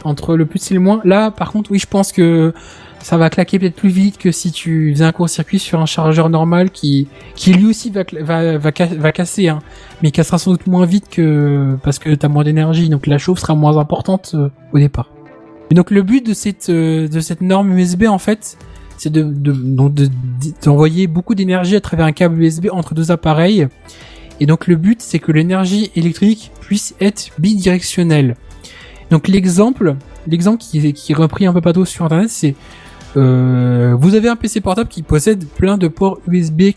entre le plus et le moins, là, par contre, oui, je pense que ça va claquer peut-être plus vite que si tu faisais un court circuit sur un chargeur normal qui, qui lui aussi va, va, va, ca- va casser, hein, mais cassera sans doute moins vite que parce que t'as moins d'énergie, donc la chauffe sera moins importante euh, au départ. Donc le but de cette euh, de cette norme USB en fait, c'est d'envoyer beaucoup d'énergie à travers un câble USB entre deux appareils. Et donc le but c'est que l'énergie électrique puisse être bidirectionnelle. Donc l'exemple, l'exemple qui qui est repris un peu partout sur internet, c'est euh, vous avez un PC portable qui possède plein de ports USB,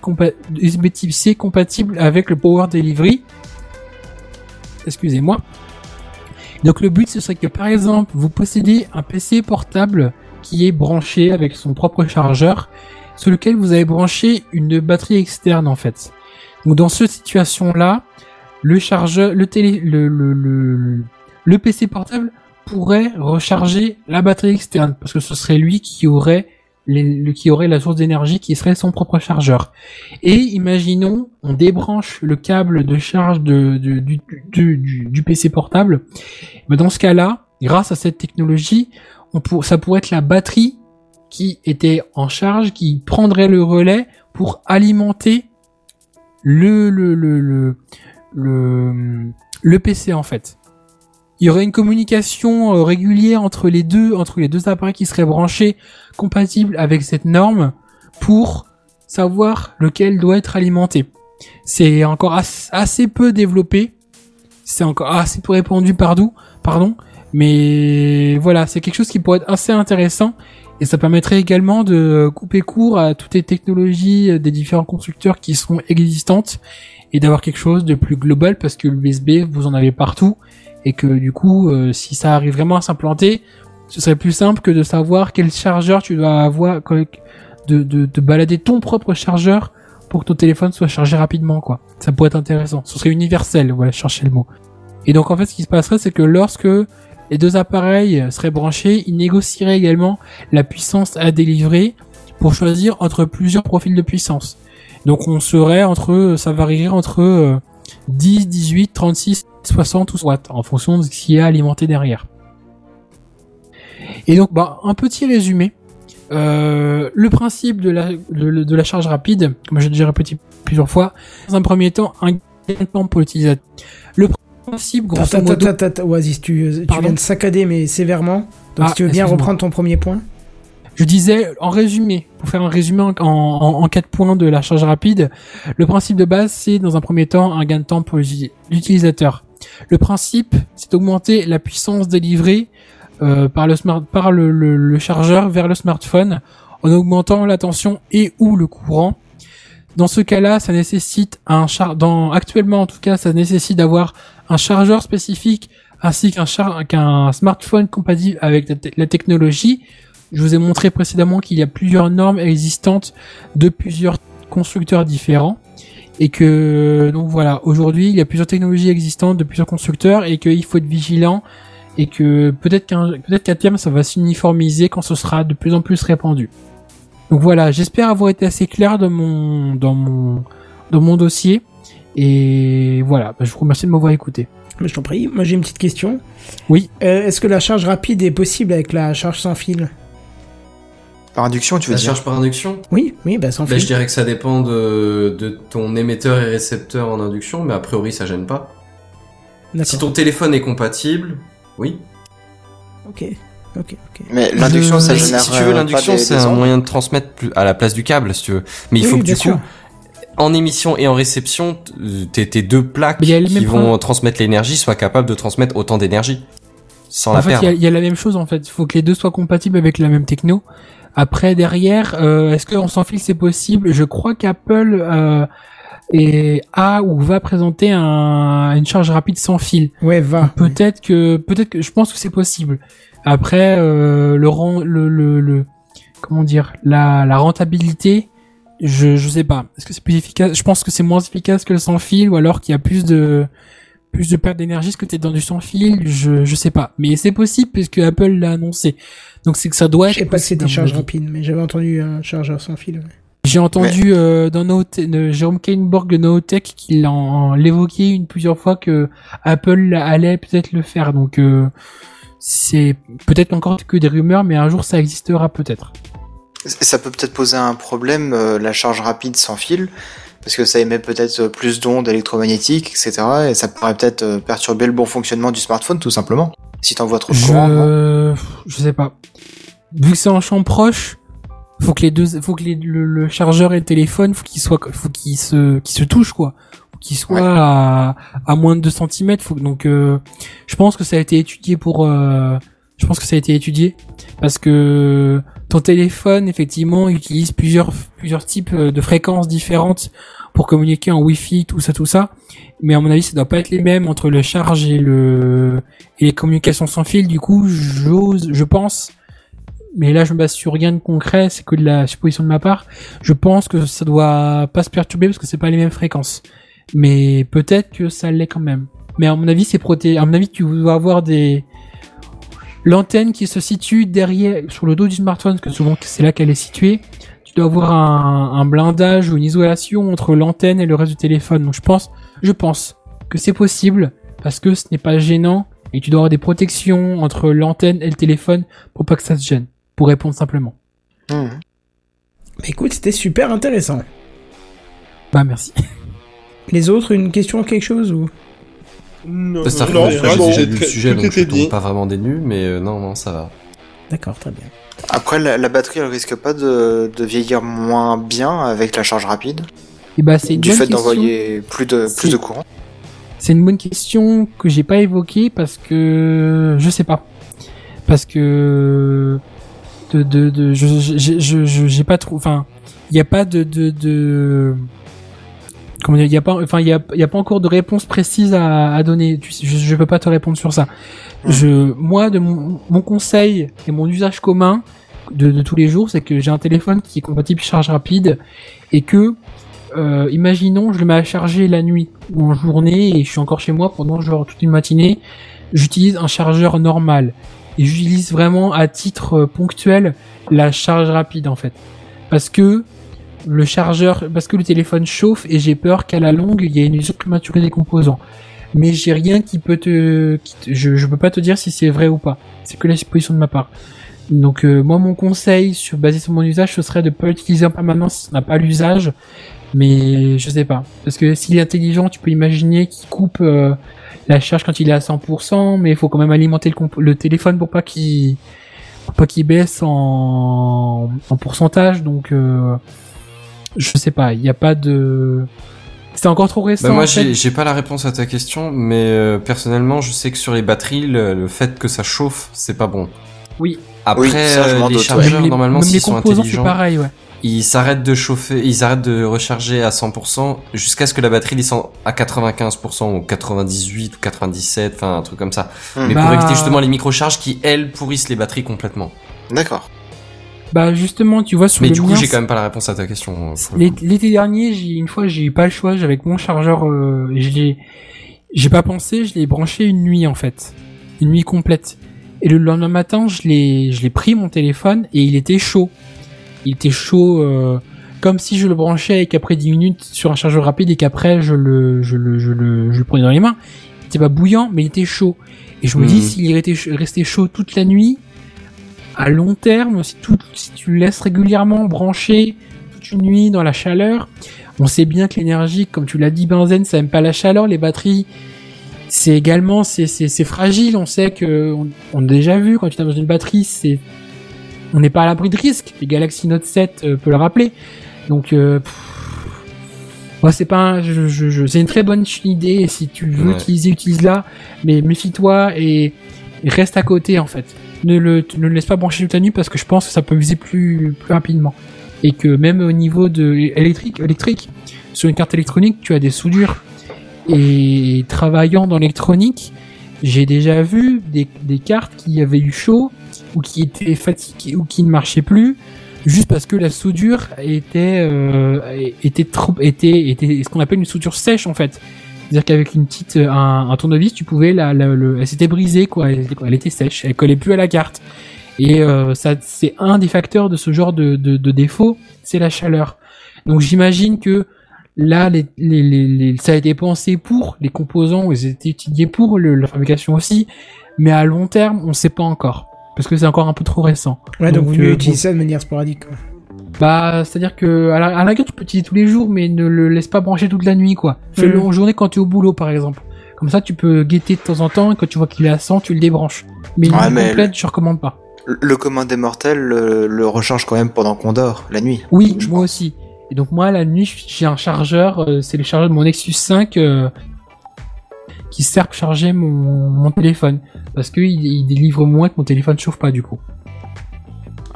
USB type C compatibles avec le Power Delivery. Excusez-moi. Donc le but ce serait que par exemple vous possédez un PC portable qui est branché avec son propre chargeur sur lequel vous avez branché une batterie externe en fait. Donc dans cette situation là, le chargeur, le télé, le, le, le, PC portable pourrait recharger la batterie externe parce que ce serait lui qui aurait les- le, qui aurait la source d'énergie qui serait son propre chargeur. Et imaginons, on débranche le câble de charge de, du, du, du, PC portable. Dans ce cas-là, grâce à cette technologie, pour, ça pourrait être la batterie qui était en charge, qui prendrait le relais pour alimenter le, le, le, PC en fait. Il y aurait une communication euh, régulière entre les deux, entre les deux appareils qui seraient branchés, compatibles avec cette norme, pour savoir lequel doit être alimenté. C'est encore as- assez peu développé, c'est encore assez peu répandu partout, pardon, mais voilà, c'est quelque chose qui pourrait être assez intéressant. Et ça permettrait également de couper court à toutes les technologies euh, des différents constructeurs qui sont existantes et d'avoir quelque chose de plus global parce que l'USB vous en avez partout. Et que du coup euh, si ça arrive vraiment à s'implanter ce serait plus simple que de savoir quel chargeur tu dois avoir de, de, de balader ton propre chargeur pour que ton téléphone soit chargé rapidement quoi. Ça pourrait être intéressant. Ce serait universel voilà chercher le mot. Et donc en fait ce qui se passerait c'est que lorsque les deux appareils seraient branchés ils négocieraient également la puissance à délivrer pour choisir entre plusieurs profils de puissance donc on serait entre ça varierait entre euh, 10, 18, 36, 60 ou watts en fonction de ce qui est alimenté derrière. Et donc, bah, un petit résumé. Euh, le principe de la, de, de la charge rapide, comme j'ai déjà répété plusieurs fois, dans un premier temps, un gain de temps pour l'utilisateur. Principe, grosso modo... Oasis, tu, tu Pardon viens de saccader, mais sévèrement. Donc Ah, si tu veux bien reprendre ton premier point. Je disais, en résumé, pour faire un résumé en, en, en quatre points de la charge rapide, le principe de base, c'est dans un premier temps un gain de temps pour l'uti- l'utilisateur. Le principe, c'est d'augmenter la puissance délivrée euh, par, le, smart, par le, le- le chargeur vers le smartphone en augmentant la tension et ou le courant. Dans ce cas-là, ça nécessite un char dans actuellement en tout cas, ça nécessite d'avoir un chargeur spécifique ainsi qu'un smartphone compatible avec la, la technologie. Je vous ai montré précédemment qu'il y a plusieurs normes existantes de plusieurs constructeurs différents et que donc voilà, aujourd'hui, il y a plusieurs technologies existantes de plusieurs constructeurs et qu'il faut être vigilant et que peut-être qu'un peut-être qu'à terme ça va s'uniformiser quand ce sera de plus en plus répandu. Donc voilà, j'espère avoir été assez clair dans mon dans mon dans mon dossier. Et voilà, bah, je vous remercie de m'avoir écouté. Mais je t'en prie. Moi, j'ai une petite question. Oui. Euh, Est-ce que la charge rapide est possible avec la charge sans fil? Par induction, tu veux La dire charge par induction? Oui, oui, bah sans Bah, fil. je dirais que ça dépend de, de ton émetteur et récepteur en induction, mais a priori ça gêne pas. Si ton téléphone est compatible, oui. Ok, ok, ok. Mais l'induction, Je- ça Mais si, génère. si tu veux, euh, l'induction c'est un ondes moyen de transmettre plus- à la place du câble, si tu veux. Mais il Oui, faut que du sûr. En émission et en réception, tes, tes deux plaques qui vont problème. transmettre l'énergie soient capables de transmettre autant d'énergie sans En la fait, il y, perdre. a- il y a la même chose en fait. Il faut que les deux soient compatibles avec la même techno. Après, derrière, euh, est-ce qu'on sans fil c'est possible Je crois qu'Apple euh, est, a ou va présenter un, une charge rapide sans fil. Ouais, va. Peut-être que, peut-être que, je pense que c'est possible. Après, euh, le, le, le, le, comment dire, la, la rentabilité, je, je sais pas. Est-ce que c'est plus efficace? Je pense que c'est moins efficace que le sans fil, ou alors qu'il y a plus de, plus de perte d'énergie parce que t'es dans du sans fil? Je, je sais pas. Mais c'est possible puisque Apple l'a annoncé. Donc c'est que ça doit Je être. sais pas si possible, c'était à mon charge avis. rapide, mais j'avais entendu un chargeur sans fil. ouais. J'ai entendu euh, dans Note- de Jérôme Kainborg de Nootech qu'il en l'évoquait une plusieurs fois que Apple allait peut-être le faire. Donc euh, c'est peut-être encore que des rumeurs, mais un jour ça existera peut-être. Ça peut peut-être poser un problème, euh, la charge rapide sans fil, parce que ça émet peut-être euh, plus d'ondes électromagnétiques, etc. Et ça pourrait peut-être euh, perturber le bon fonctionnement du smartphone, tout simplement. Si t'envoies trop de courant. non Je je sais pas. Vu que c'est en champ proche, faut que les deux, faut que les- le, le chargeur et le téléphone, faut qu'ils soient, faut qu'ils se, qu'ils se touchent quoi, qu'ils soient Ouais. à, à moins de 2 cm. Faut donc, euh, je pense que ça a été étudié pour, euh, je pense que ça a été étudié parce que ton téléphone effectivement utilise plusieurs plusieurs types euh, de fréquences différentes pour communiquer en Wi-Fi, tout ça, tout ça. Mais à mon avis, ça doit pas être les mêmes entre le charge et le et les communications sans fil. Du coup, j'ose, je pense, mais là je me base sur rien de concret, c'est que de la supposition de ma part. Je pense que ça doit pas se perturber parce que c'est pas les mêmes fréquences. Mais peut-être que ça l'est quand même. Mais à mon avis, c'est protégé. À mon avis, tu dois avoir des l'antenne qui se situe derrière sur le dos du smartphone, parce que souvent c'est là qu'elle est située. Tu dois avoir un, un blindage ou une isolation entre l'antenne et le reste du téléphone. Donc je pense, je pense que c'est possible parce que ce n'est pas gênant et tu dois avoir des protections entre l'antenne et le téléphone pour pas que ça se gêne. Pour répondre simplement. Bah écoute, c'était super intéressant. Bah merci. Les autres, une question, quelque chose ou? Non, C'est-à-dire que non, lu le sujet, donc je tombe pas vraiment des nues, mais euh, non, non, ça va. D'accord, très bien. Après, la, la batterie, elle risque pas de, de vieillir moins bien avec la charge rapide, Et bah c'est du fait question. d'envoyer plus de, plus de courant. C'est une bonne question que j'ai pas évoquée parce que je sais pas. Parce que de de, de je je je je- j'ai pas trop enfin il y a pas de de de comment dire il y a pas enfin il y a y a pas encore de réponse précise à, à donner. Tu sais, je je peux pas te répondre sur ça. Je moi de mon, mon conseil et mon usage commun de, de tous les jours c'est que j'ai un téléphone qui est compatible charge rapide et que euh, imaginons je le mets à charger la nuit ou en journée et je suis encore chez moi pendant genre toute une matinée j'utilise un chargeur normal et j'utilise vraiment à titre euh, ponctuel la charge rapide en fait. Parce que le chargeur parce que le téléphone chauffe et j'ai peur qu'à la longue il y ait une usure prématurée des composants. Mais j'ai rien qui peut te, qui te- je, je peux pas te dire si c'est vrai ou pas. C'est que la supposition de ma part. Donc euh, moi mon conseil sur basé sur mon usage ce serait de pas l'utiliser en permanence si on n'a pas l'usage. Mais je sais pas. Parce que s'il est intelligent tu peux imaginer qu'il coupe euh, la charge quand il est à 100% mais il faut quand même alimenter le, le téléphone pour pas qu'il pas qu'il baisse en, en pourcentage. Donc euh, je sais pas il n'y a pas de c'est encore trop récent Bah moi en fait. j'ai j'ai pas la réponse à ta question, mais euh, personnellement je sais que sur les batteries le, le fait que ça chauffe c'est pas bon. oui Après Oui, euh, les chargeurs les, normalement s'ils sont intelligents, pareil ouais ils s'arrêtent de chauffer, ils arrêtent de recharger à 100% jusqu'à ce que la batterie descende à 95% ou 98 ou 97, enfin un truc comme ça. Hmm. Mais Bah- pour éviter justement les microcharges qui elles pourrissent les batteries complètement. D'accord. Bah justement tu vois sur Mais le du coup j'ai quand même pas la réponse à ta question. euh. L'été dernier, j'ai une fois, j'ai eu pas le choix, j'avais mon chargeur, euh, je l'ai, j'ai pas pensé, je l'ai branché une nuit en fait, une nuit complète. Et le lendemain matin, je l'ai, je l'ai pris mon téléphone et il était chaud. il était chaud, euh, comme si je le branchais et qu'après 10 minutes sur un chargeur rapide et qu'après je le, je le, je le, je le prenais dans les mains. Il était pas bouillant, mais il était chaud. Et je me dis, s'il était resté chaud toute la nuit, à long terme, si, tout, si tu le laisses régulièrement branché toute une nuit dans la chaleur, on sait bien que l'énergie, comme tu l'as dit, benzène, ça aime pas la chaleur, les batteries, c'est également, c'est, c'est, c'est fragile, on sait que, on, on a déjà vu, quand tu tapes dans une batterie, c'est, on n'est pas à l'abri de risque, les Galaxy Note 7 euh, peut le rappeler. Donc, euh, moi, c'est pas, un- je, je, je- c'est une très bonne idée, si tu veux Ouais. utiliser, utilise-la, mais méfie-toi et, et reste à côté, en fait. Ne le, ne laisse pas brancher toute la nuit parce que je pense que ça peut viser plus, plus rapidement. Et que même au niveau de électrique, électrique, sur une carte électronique, tu as des soudures. Et travaillant dans l'électronique, j'ai déjà vu des, des cartes qui avaient eu chaud ou qui étaient fatiguées ou qui ne marchaient plus juste parce que la soudure était euh, était trop était était ce qu'on appelle une soudure sèche en fait. C'est-à-dire qu'avec une petite un, un tournevis, tu pouvais la, la le, elle s'était brisée quoi, elle était, elle était sèche, elle collait plus à la carte. Et euh, ça c'est un des facteurs de ce genre de de, de défaut, c'est la chaleur. Donc j'imagine que là les, les, les, les- ça a été pensé pour les composants, ils été étudiés pour le, la fabrication aussi, mais à long terme, on sait pas encore parce que c'est encore un peu trop récent. Ouais, donc, Donc, vous mieux euh, utiliser ça de manière sporadique. quoi. Bah, c'est-à-dire que à la, à la rigueur, tu peux utiliser tous les jours, mais ne le laisse pas brancher toute la nuit, quoi. Fais-le Mhm. en journée quand tu es au boulot, par exemple. Comme ça, tu peux guetter de temps en temps, et quand tu vois qu'il est à 100, tu le débranches. Mais une Ouais, nuit mais complète, je recommande pas. Le commandé mortel le, le recharge quand même pendant qu'on dort, la nuit. Oui, Je moi pense. aussi. Et donc moi, la nuit, j'ai un chargeur, euh, c'est le chargeur de mon Nexus 5 euh, qui sert pour charger mon, mon téléphone. Parce qu'il il délivre moins que mon téléphone chauffe pas, du coup.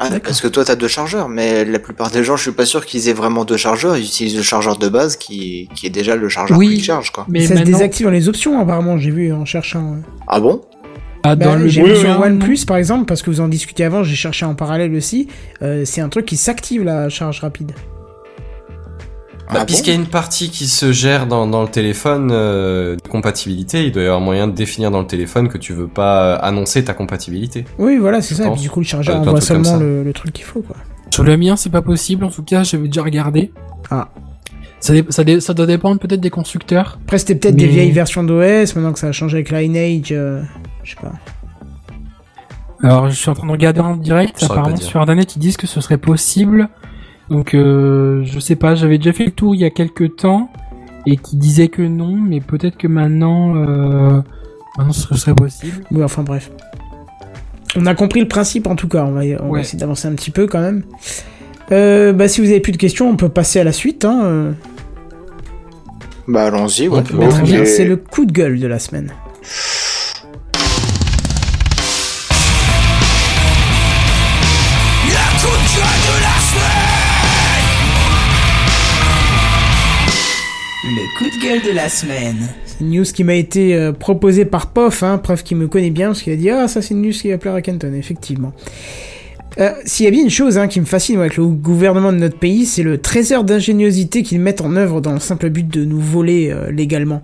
Ah, parce que toi t'as deux chargeurs, mais la plupart des gens, je suis pas sûr qu'ils aient vraiment deux chargeurs, ils utilisent le chargeur de base qui, qui est déjà le chargeur Oui. qui charge, quoi. Mais ça se désactive dans les options, apparemment, j'ai vu en cherchant. Ah bon? Ah, dans Bah, le j'ai vu sur oui. OnePlus par exemple, parce que vous en discutiez avant, j'ai cherché en parallèle aussi. euh, c'est un truc qui s'active la charge rapide. Bah, Ah Puisqu'il y a une partie qui se gère dans, dans le téléphone euh, de compatibilité, il doit y avoir moyen de définir dans le téléphone que tu veux pas euh, annoncer ta compatibilité. Oui, voilà, c'est ça. Et puis du coup, le chargeur Euh, envoie seulement le, le truc qu'il faut, quoi. Sur le mien, c'est pas possible. En tout cas, j'avais déjà regardé. Ah. Ça, dé- ça, dé- ça doit dépendre peut-être des constructeurs. Après, c'était peut-être des vieilles versions d'OS, maintenant que ça a changé avec Lineage, euh, je sais pas. Alors, je suis en train de regarder en direct. Apparemment, sur Internet, ils disent que ce serait possible. Donc, euh, je sais pas. J'avais déjà fait le tour il y a quelques temps et qui disait que non, mais peut-être que maintenant, euh, maintenant, ce serait possible. Oui, enfin bref. On a compris le principe en tout cas, on va, on va Ouais. essayer d'avancer un petit peu quand même. Euh, bah, si vous avez plus de questions, on peut passer à la suite. Hein. euh. Bah allons-y, ouais. Bien, Ok. C'est le coup de gueule de la semaine. Gueule de la semaine. C'est une news qui m'a été euh, proposée par POF, hein, preuve qu'il me connaît bien, parce qu'il a dit Ah, ça c'est une news qui va plaire à Kenton, effectivement. Euh, S'il y a bien une chose hein, qui me fascine avec le gouvernement de notre pays, c'est le trésor d'ingéniosité qu'ils mettent en œuvre dans le simple but de nous voler euh, légalement.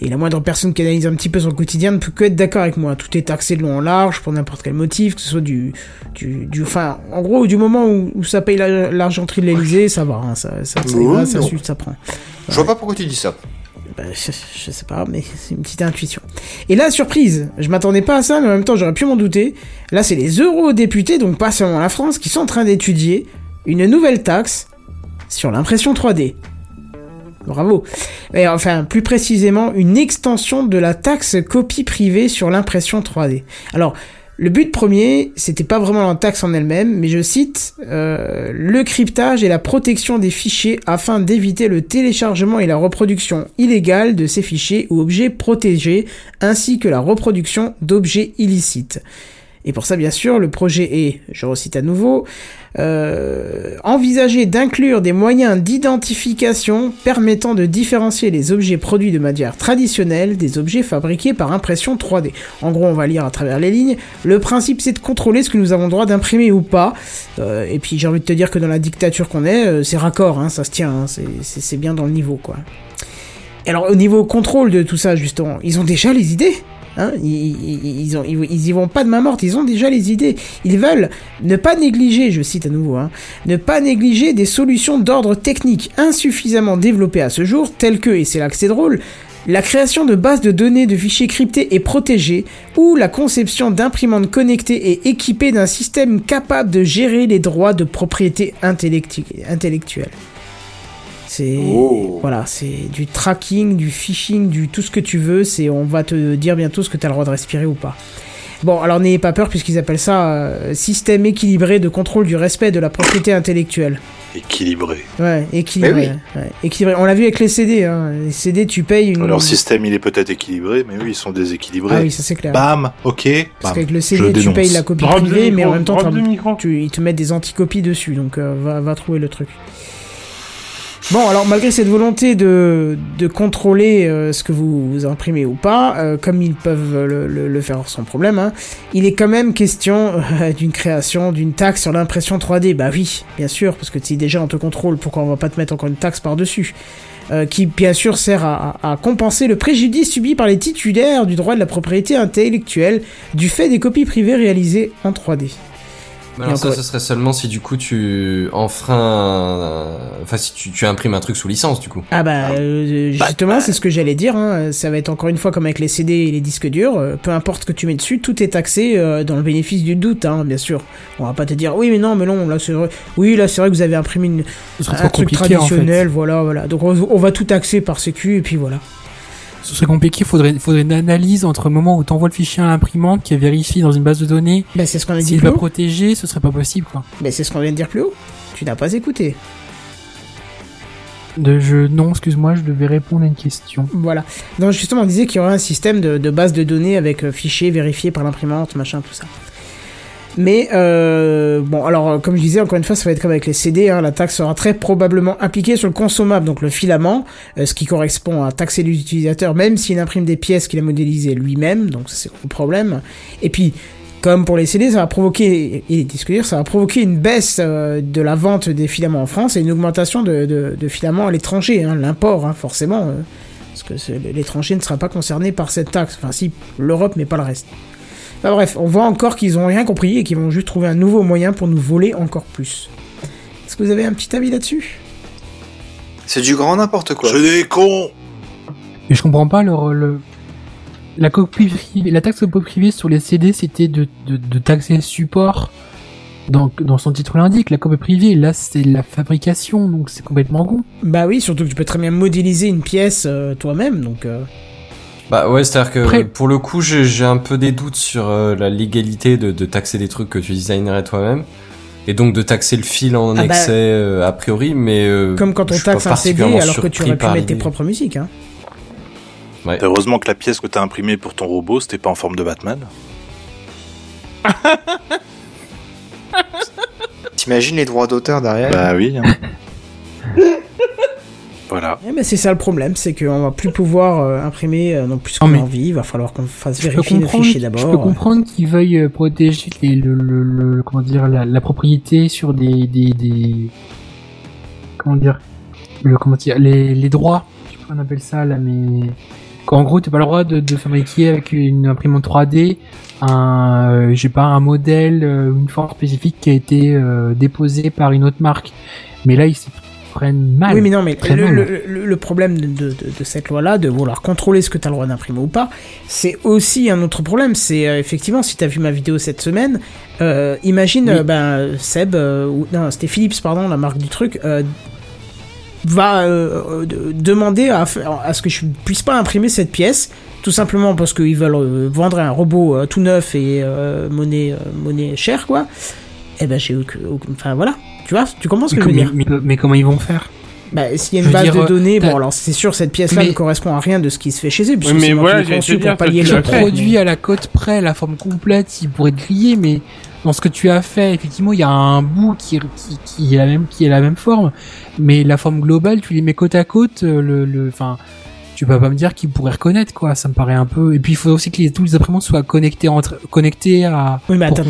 Et la moindre personne qui analyse un petit peu son quotidien ne peut que être d'accord avec moi. Tout est taxé de long en large pour n'importe quel motif, que ce soit du, du, du, enfin, en gros, du moment où, où ça paye la- l'argenterie de l'Elysée, ça va, hein, ça, ça, ça, Oui, va, ça, ça prend. Je vois pas pourquoi tu dis ça. Bah, je, je sais pas, mais c'est une petite intuition. Et là, surprise, je m'attendais pas à ça, mais en même temps, j'aurais pu m'en douter. Là, c'est les eurodéputés, donc pas seulement la France, qui sont en train d'étudier une nouvelle taxe sur l'impression 3D. Bravo. Et enfin, plus précisément, une extension de la taxe copie privée sur l'impression 3D. Alors, le but premier, c'était pas vraiment la taxe en elle-même, mais je cite euh, le cryptage et la protection des fichiers afin d'éviter le téléchargement et la reproduction illégale de ces fichiers ou objets protégés, ainsi que la reproduction d'objets illicites. Et pour ça, bien sûr, le projet est, je recite à nouveau, euh, envisager d'inclure des moyens d'identification permettant de différencier les objets produits de manière traditionnelle des objets fabriqués par impression 3D. En gros, on va lire à travers les lignes. Le principe, c'est de contrôler ce que nous avons le droit d'imprimer ou pas. Euh, et puis, j'ai envie de te dire que dans la dictature qu'on est, euh, c'est raccord, hein, ça se tient, hein, c'est- bien dans le niveau, quoi. Et alors, au niveau contrôle de tout ça, justement, ils ont déjà les idées? Hein, ils, y vont pas de main morte, ils ont déjà les idées. Ils veulent ne pas négliger, je cite à nouveau, hein, ne pas négliger des solutions d'ordre technique insuffisamment développées à ce jour, telles que, et c'est là que c'est drôle, la création de bases de données de fichiers cryptés et protégés, ou la conception d'imprimantes connectées et équipées d'un système capable de gérer les droits de propriété intellectu- intellectuelle. C'est Oh. voilà, c'est du tracking, du phishing, du tout ce que tu veux. C'est on va te dire bientôt ce que tu as le droit de respirer ou pas. Bon, alors n'ayez pas peur puisqu'ils appellent ça euh, système équilibré de contrôle du respect de la propriété intellectuelle. Équilibré. Ouais, équilibré. Ouais, équilibré. On l'a vu avec les CD. Hein. Les CD, tu payes une. Leur système, il est peut-être équilibré, mais oui, ils sont déséquilibrés. Ah oui, ça c'est clair. Bam, ok. Parce qu'avec le CD, tu payes la copie privée, mais en même temps, tu, ils te mettent des anticopies dessus, donc euh, va, va trouver le truc. Bon, alors malgré cette volonté de, de contrôler euh, ce que vous, vous imprimez ou pas, euh, comme ils peuvent le, le- le faire sans problème, hein, il est quand même question euh, d'une création, d'une taxe sur l'impression 3D. Bah oui, bien sûr, parce que si déjà on te contrôle, pourquoi on va pas te mettre encore une taxe par-dessus? Euh, qui bien sûr sert à, à- à compenser le préjudice subi par les titulaires du droit de la propriété intellectuelle du fait des copies privées réalisées en 3D. Alors ça, ce serait seulement si du coup tu enfreins, euh, enfin si tu, tu imprimes un truc sous licence du coup. Ah bah euh, justement c'est ce que j'allais dire, hein. ça va être encore une fois comme avec les CD et les disques durs, euh, peu importe ce que tu mets dessus, tout est taxé euh, dans le bénéfice du doute, hein, bien sûr. On va pas te dire oui mais non mais non là c'est vrai, oui là c'est vrai que vous avez imprimé une, un truc compliqué en fait. traditionnel, voilà voilà. Donc on, on va tout taxer par sécu et puis voilà. Ce serait compliqué, faudrait, faudrait une analyse entre le moment où t'envoies le fichier à l'imprimante qui est vérifié dans une base de données. Bah c'est ce qu'on a dit S'il haut. protéger, ce serait pas possible quoi. Bah c'est ce qu'on vient de dire plus haut. Tu n'as pas écouté. De je, non, excuse-moi, je devais répondre à une question. Voilà. Donc justement, on disait qu'il y aurait un système de, de base de données avec euh, fichiers vérifiés par l'imprimante, machin, tout ça. Mais euh, bon, alors euh, comme je disais, encore une fois, ça va être comme avec les CD. hein, la taxe sera très probablement appliquée sur le consommable, donc le filament, euh, ce qui correspond à taxer l'utilisateur, même s'il imprime des pièces qu'il a modélisées lui-même. Donc c'est le problème. Et puis, comme pour les CD, ça va provoquer, et durs, ça va provoquer une baisse de la vente des filaments en France et une augmentation de, filaments à l'étranger, hein, l'import, hein, forcément. parce que l'étranger ne sera pas concerné par cette taxe. Enfin, si, l'Europe, mais pas le reste. Enfin bref, on voit encore qu'ils ont rien compris et qu'ils vont juste trouver un nouveau moyen pour nous voler encore plus. Est-ce que vous avez un petit avis là-dessus? C'est du grand n'importe quoi. C'est des cons Mais je comprends pas le, le la copie privée, la taxe copie privée sur les CD, c'était de, de, de taxer le support. Donc, dans son titre l'indique, la copie privée, là, c'est la fabrication, donc c'est complètement con. Bah oui, surtout que tu peux très bien modéliser une pièce euh, toi-même, donc... euh, Bah ouais, c'est-à-dire que pour le coup, j'ai un peu des doutes sur euh, la légalité de, de taxer des trucs que tu designerais toi-même. Et donc de taxer le fil en Ah bah- excès euh, a priori, mais... euh, Comme quand on taxe un CD alors que tu aurais pu mettre tes propres musiques, hein. Ouais. Heureusement que la pièce que t'as imprimée pour ton robot, c'était pas en forme de Batman. T'imagines les droits d'auteur derrière? Bah oui. hein. voilà. Eh ben, c'est ça le problème, c'est qu'on va plus pouvoir euh, imprimer euh, non plus ce Non, qu'on a envie, il va falloir qu'on fasse vérifier nos comprendre, fichiers je d'abord. peux comprendre qu'ils veuillent euh, protéger les, le, le, le- comment dire, la, la propriété sur des, des, des, comment dire, le, comment dire, les, les droits, je sais pas comment on appelle ça là, mais qu'en gros t'as pas le droit de, de fabriquer avec une imprimante 3D un, euh, j'ai pas un modèle, euh, une forme spécifique qui a été euh, déposée par une autre marque. Mais là ils s'y prennent mal. Oui, mais non, mais le, mal. le- le- le problème de, de- de- de cette loi-là, de vouloir contrôler ce que tu as le droit d'imprimer ou pas, c'est aussi un autre problème. C'est euh, effectivement, si tu as vu ma vidéo cette semaine, euh, imagine, Oui. euh, ben, Seb, ou non, c'était Philips, pardon, la marque du truc, va de- demander à, à ce que je puisse pas imprimer cette pièce, tout simplement parce qu'ils veulent vendre un robot tout neuf et monnaie, monnaie chère, quoi. Eh ben, j'ai Enfin, voilà. Tu vois, tu comprends ce que je veux mais, dire. mais- mais comment ils vont faire? Bah, s'il y a une base dire, de euh, données, t'as- bon, alors c'est sûr, cette pièce-là Mais- ne correspond à rien de ce qui se fait chez eux, puisque Oui, mais c'est moi voilà, conçu pour dire, pallier le produit à la cote près, la forme complète, il pourrait être lié, mais dans ce que tu as fait, effectivement, il y a un bout qui, qui, qui est la même, qui est la même forme, mais la forme globale, tu les mets côte à côte, euh, le, le, enfin, tu peux pas me dire qu'ils pourraient reconnaître, quoi, ça me paraît un peu, et puis il faut aussi que les, tous les imprimantes soient connectés entre, connectés à, Oui, mais attends.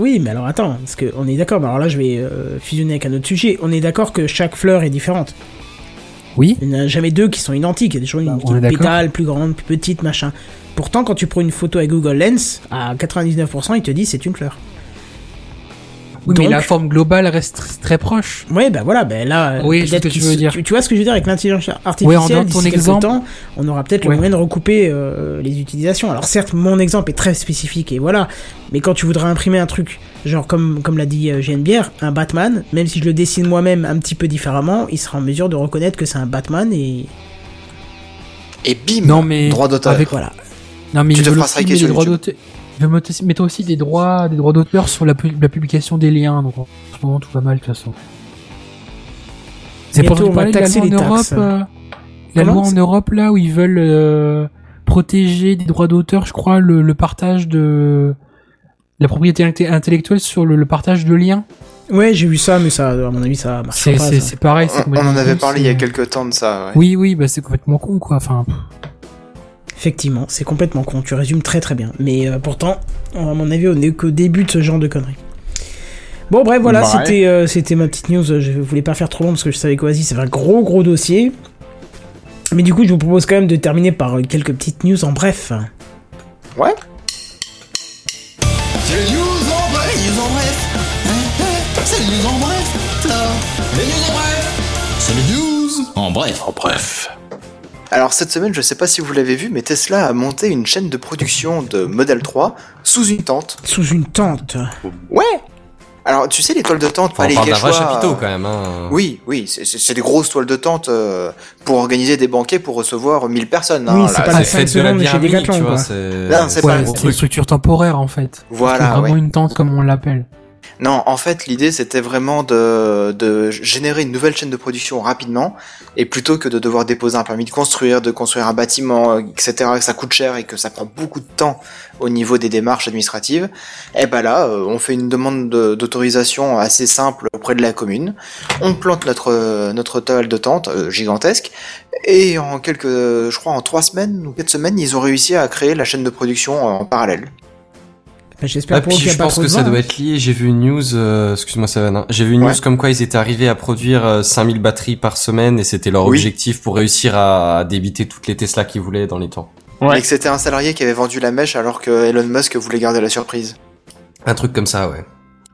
Oui, mais alors attends, parce qu'on est d'accord, mais alors là je vais euh, fusionner avec un autre sujet. On est d'accord que chaque fleur est différente. Oui. Il n'y en a jamais deux qui sont identiques. Il y a toujours une Bah, qui on est est d'accord. pétale, plus grande, plus petite, machin. Pourtant, quand tu prends une photo avec Google Lens, à 99%, il te dit c'est une fleur. Oui, mais la forme globale reste tr- très proche. Ouais, bah voilà, ben là, Oui, je peut-être que tu veux dire. Tu, tu vois ce que je veux dire avec l'intelligence artificielle donnant ton exemple. temps, on aura peut-être Ouais. le moyen de recouper euh, les utilisations. Alors certes, mon exemple est très spécifique et voilà, mais quand tu voudrais imprimer un truc, genre comme comme l'a dit euh, Bière, un Batman, même si je le dessine moi-même un petit peu différemment, il sera en mesure de reconnaître que c'est un Batman et Et bim, Non, mais droit d'auteur. avec- voilà. Non, mais Tu te feras mettre sur des droits d'auteur. Ils veulent mettre aussi- des droits, des droits d'auteur sur la, pu- la publication des liens. Donc en ce moment, tout va mal de toute façon. C'est pour on va taxer loi en Europe. euh, la loi en Europe là où ils veulent euh, protéger des droits d'auteur, je crois, le, le partage de la propriété inte- intellectuelle sur le, le partage de liens. Ouais, j'ai vu ça, mais ça, à mon avis, ça marche C'est pas. c'est- pareil. On, on en avait parlé il y a quelques temps de ça. ouais. Oui, oui, bah c'est complètement con quoi. Enfin, pff. Effectivement, c'est complètement con. Tu résumes très très bien. Mais euh, pourtant, à mon avis, on n'est qu'au début de ce genre de conneries. Bon, bref, voilà, Ouais. c'était euh, c'était ma petite news. Je voulais pas faire trop long parce que je savais qu'Oasis, c'est un gros gros dossier. Mais du coup, je vous propose quand même de terminer par quelques petites news en bref. Ouais. C'est les news en bref. Les news en bref. Hein, hein, C'est les news en bref. ça. Les news en bref. C'est les news en bref. En bref. Alors cette semaine, je sais pas si vous l'avez vu, mais Tesla a monté une chaîne de production de Model 3 sous une tente. Sous une tente. Ouais Alors tu sais les toiles de tente, Enfin, pas les Quechua, chapiteau euh, quand même. Hein. Oui, oui, c'est- c'est c'est des grosses toiles de tente euh, pour organiser des banquets pour recevoir 1000 personnes. Oui, hein, c'est là, pas C'est la fête de la Decathlon, tu vois. C'est Non, c'est Ouais, pas un gros c'est une truc. structure temporaire en fait. Voilà, C'est vraiment ouais. une tente comme on l'appelle. Non, en fait, l'idée c'était vraiment de, générer une nouvelle chaîne de production rapidement, et plutôt que de devoir déposer un permis de construire, de construire un bâtiment, euh, etc., que ça coûte cher et que ça prend beaucoup de temps au niveau des démarches administratives, et ben là, euh, on fait une demande de- d'autorisation assez simple auprès de la commune, on plante notre euh, toile de tente gigantesque, et en quelques, je crois en trois semaines ou quatre semaines, ils ont réussi à créer la chaîne de production en parallèle. J'espère Ah, pour puis eux qu'il y a je pas pense trop que de ça vent. doit être lié. J'ai vu une news, euh, excuse-moi Savannah, j'ai vu une Ouais. news comme quoi ils étaient arrivés à produire euh, 5000 batteries par semaine et c'était leur Oui. objectif pour réussir à, à débiter toutes les Tesla qu'ils voulaient dans les temps. Ouais. Et que c'était un salarié qui avait vendu la mèche alors que Elon Musk voulait garder la surprise. Un truc comme ça, ouais.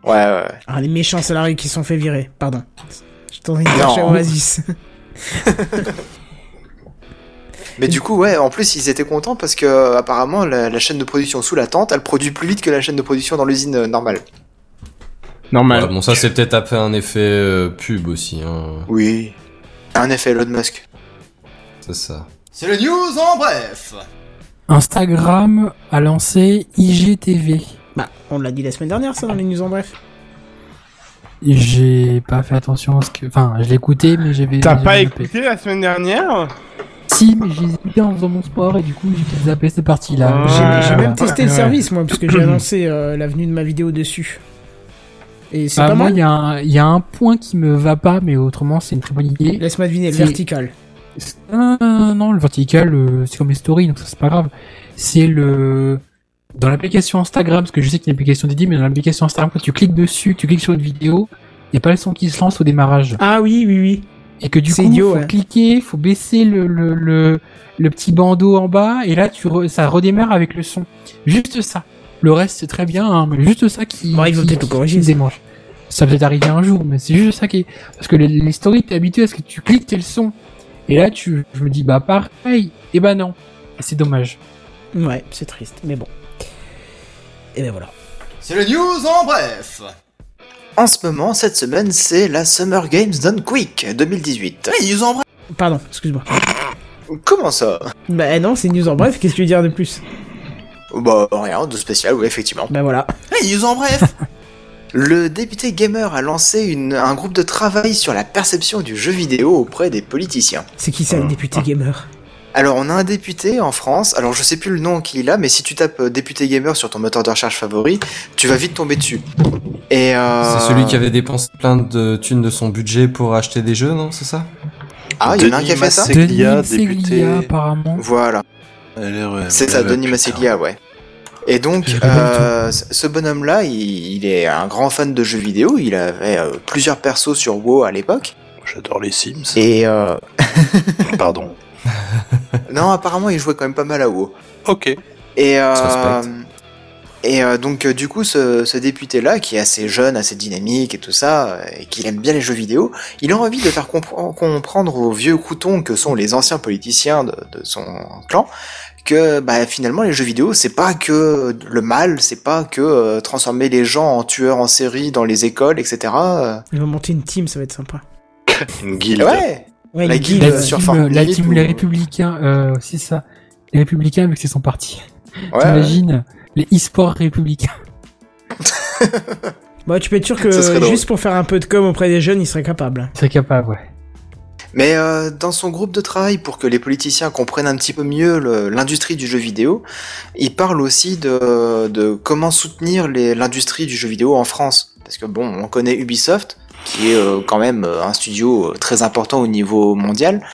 Ouais, ouais, ouais. Ah, les méchants salariés qui se sont fait virer. Pardon. Je t'en ai dit Non. chez Oasis. Mais du coup, ouais, en plus, ils étaient contents parce que euh, apparemment, la, la chaîne de production sous la tente, elle produit plus vite que la chaîne de production dans l'usine euh, normale. Normal. Ouais, bon, ça c'est peut-être après un effet euh, pub aussi, hein. Oui. Un effet Elon Musk. C'est ça. C'est les news en bref. Instagram a lancé IGTV. bah, on l'a dit la semaine dernière, ça, dans les news en bref. J'ai pas fait attention à ce que. Enfin, je l'ai écouté, mais j'avais. T'as pas écouté la semaine dernière? Si, mais j'ai écouté en faisant mon sport et du coup, j'ai peut-être zappé cette partie-là. J'ai même ouais. testé le service, moi, puisque j'ai annoncé euh, la venue de ma vidéo dessus. Et c'est Bah, pas moi, mal. il y, a un- il y a un point qui me va pas, mais autrement, c'est une très bonne idée. Laisse-moi deviner, le vertical. Non, non, le vertical, euh, c'est comme les stories, donc ça c'est pas grave. C'est le dans l'application Instagram, parce que je sais qu'il y a une application dédiée, mais dans l'application Instagram, quand tu cliques dessus, tu cliques sur une vidéo, il y a pas le son qui se lance au démarrage. Ah oui, oui, oui. Et que du coup, idiot, faut ouais. cliquer, faut baisser le, le, le, le petit bandeau en bas, et là, tu re- ça redémarre avec le son. Juste ça. Le reste, c'est très bien, hein, mais juste ça qui, Bon, ils vont peut-être le corriger, démange. Ça peut être arriver un jour, mais c'est juste ça qui est... Parce que les, les stories, t'es habitué à ce que tu cliques, t'es le son. Et là, tu, je me dis, bah pareil. Et bah non. Et c'est dommage. Ouais, c'est triste, mais bon. Et ben voilà. C'est les news en bref. En ce moment, cette semaine, c'est la Summer Games Done Quick 2018. Les news en bref. Pardon, excuse-moi. Comment ça? Bah non, c'est une news en bref, qu'est-ce que tu veux dire de plus? Bah, rien de spécial, oui, effectivement. Bah voilà. Les news en bref. Le député gamer a lancé une- un groupe de travail sur la perception du jeu vidéo auprès des politiciens. C'est qui ça, le député gamer? Alors, on a un député en France, alors je sais plus le nom qu'il a, mais si tu tapes euh, député gamer sur ton moteur de recherche favori, tu vas vite tomber dessus. Et euh... C'est celui qui avait dépensé plein de thunes de son budget pour acheter des jeux, non C'est ça? Ah, il y en a un qui a fait ça? Denis député. Apparemment. Voilà. C'est ça, Denis Masséglia, ouais. Et donc, euh, ce bonhomme-là, il, il est un grand fan de jeux vidéo. Il avait euh, plusieurs persos sur WoW à l'époque. J'adore les Sims. Et euh, Pardon. non, apparemment, il jouait quand même pas mal à WoW. Ok. Et, euh, et euh, donc, euh, du coup, ce, ce député-là, qui est assez jeune, assez dynamique et tout ça, et qui aime bien les jeux vidéo, il a envie de faire compre- comprendre aux vieux croutons que sont les anciens politiciens de, de son clan que bah, finalement les jeux vidéo c'est pas que le mal, c'est pas que euh, transformer les gens en tueurs en série dans les écoles, etc. Ils vont monter une team, ça va être sympa. Une guilde. Ouais, Ouais, La une guilde, guilde, La euh, sur team, la team ou- les républicains, euh, c'est ça. Les républicains, vu que c'est son parti. ouais. T'imagines les e-sports républicains. Bah, tu peux être sûr que serait drôle. juste pour faire un peu de com auprès des jeunes, il serait capable. Ils seraient capables, ouais. Mais euh, dans son groupe de travail, pour que les politiciens comprennent un petit peu mieux l'industrie du jeu vidéo, il parle aussi de, de comment soutenir l'industrie du jeu vidéo en France. Parce que bon, on connaît Ubisoft, qui est euh, quand même euh, un studio euh, très important au niveau mondial.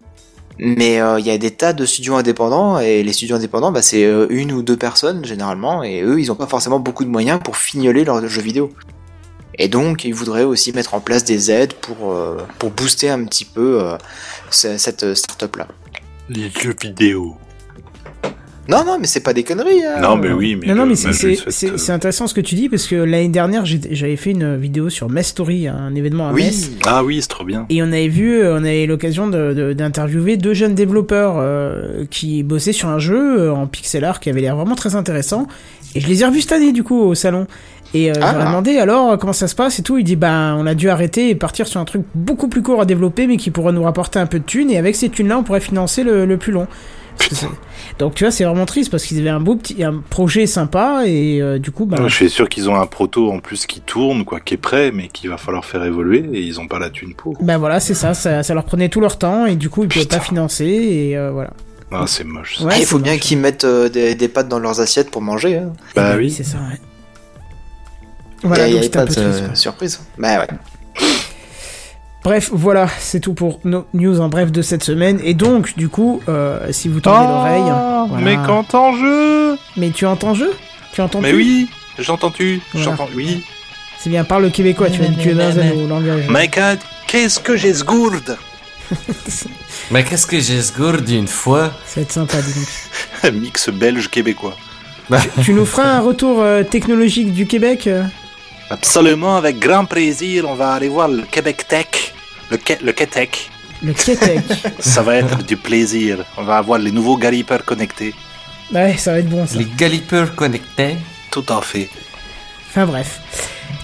Mais il y a des tas de studios indépendants, et les studios indépendants, bah, c'est une ou deux personnes généralement, et eux, ils n'ont pas forcément beaucoup de moyens pour fignoler leurs jeux vidéo. Et donc, ils voudraient aussi mettre en place des aides pour, pour booster un petit peu ce- cette start-up-là. Les jeux vidéo. Non, non, mais c'est pas des conneries. Hein. Non, mais oui, mais. non, non, mais c'est- intéressant ce que tu dis parce que l'année dernière, j'avais fait une vidéo sur Story, un événement à Metz. Oui, Ah oui, c'est trop bien. Et on avait vu, on avait l'occasion de- de- d'interviewer deux jeunes développeurs euh, qui bossaient sur un jeu euh, en pixel art qui avait l'air vraiment très intéressant. Et je les ai revus cette année du coup au salon. Et euh, je Ah. leur ai demandé alors comment ça se passe et tout. Il dit ben on a dû arrêter et partir sur un truc beaucoup plus court à développer mais qui pourrait nous rapporter un peu de thunes. Et avec ces thunes là on pourrait financer le, le plus long. Donc tu vois c'est vraiment triste parce qu'ils avaient un beau petit un projet sympa et euh, du coup ben Je suis sûr qu'ils ont un proto en plus qui tourne, quoi, qui est prêt, mais qu'il va falloir faire évoluer et ils ont pas la thune pour. ben voilà c'est ça, ça ça leur prenait tout leur temps et du coup ils pouvaient pas financer et euh, voilà. Ah, c'est moche. ça. Ouais, Ah, il faut bien qu'ils mettent euh, des, des pâtes dans leurs assiettes pour manger. Hein. Bah Eh oui. c'est ça, ouais. Il Voilà, y a- donc il y c'était a un pas peu de surprise. Bah ouais. Bref, voilà, c'est tout pour nos news en bref de cette semaine. Et donc, du coup, euh, si vous tendez l'oreille... Oh, voilà. Mais quand en jeu Mais tu entends jeu Tu entends Mais oui, j'entends-tu, Voilà. j'entends, oui. C'est bien, parle le québécois, tu vas habituer dans au langage. My God, qu'est-ce que j'ai ce gourde Mais qu'est-ce que j'ai ce gourde une fois Ça va être sympa, dis donc. Mix belge-québécois. tu nous feras un retour euh, technologique du Québec euh Absolument, avec grand plaisir, on va aller voir le Québec Tech. Le, Quai- le Québec. Ça va être du plaisir. On va avoir les nouveaux galipeurs connectés. ouais, ça va être bon, ça. Les galipeurs connectés Tout à fait. Enfin bref.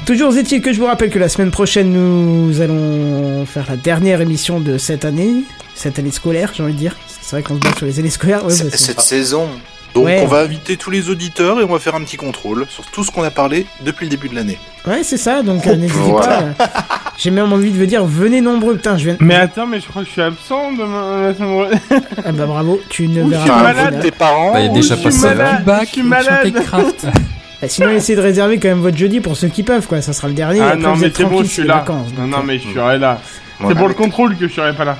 Toujours est-il que je vous rappelle que la semaine prochaine, nous allons faire la dernière émission de cette année. Cette année scolaire, j'ai envie de dire. C'est vrai qu'on se bat sur les années scolaires. ouais, bah, Cette saison. Donc Ouais. on va inviter tous les auditeurs et on va faire un petit contrôle sur tout ce qu'on a parlé depuis le début de l'année. Ouais, c'est ça, donc euh, n'hésitez Voilà. pas. euh, J'ai même envie de vous dire, venez nombreux. Putain, je viens. Mais attends, mais je crois que je suis absent demain prochaine. Ah bah bravo, tu ne verras je suis pas. malade, final. tes parents. Bah, il y a Oh, déjà je pas suis ça, malade, là. je suis malade. Bah, sinon, essayez de réserver quand même votre jeudi pour ceux qui peuvent, quoi. Ça sera le dernier. Ah après, non, vous mais c'est bon, je suis là. vacances, Non, euh, mais je serai là. Voilà. C'est pour le contrôle que je serai pas là.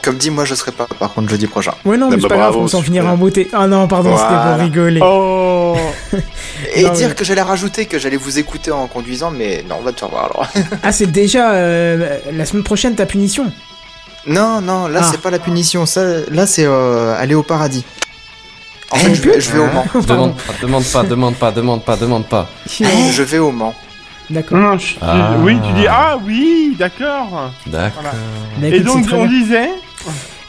Ah. Comme dit, moi je serai pas par contre jeudi prochain. Ouais, non, mais Ah c'est bah pas grave, on s'en finira en beauté. Ah non, pardon, c'était pour rigoler. Oh Et Non, dire mais- que j'allais rajouter que j'allais vous écouter en conduisant, mais non, on va te faire voir alors. Ah, c'est déjà euh, la semaine prochaine ta punition. non, non, là Ah. c'est pas la punition, ça, là c'est euh, aller au paradis. En Eh, fait, je vais, je vais au Mans. Demande pas, demande pas, demande pas, demande pas, demande pas. Je vais au Mans. D'accord. Ah. Oui, tu dis ah oui, d'accord. D'accord. Bah, Et donc on disait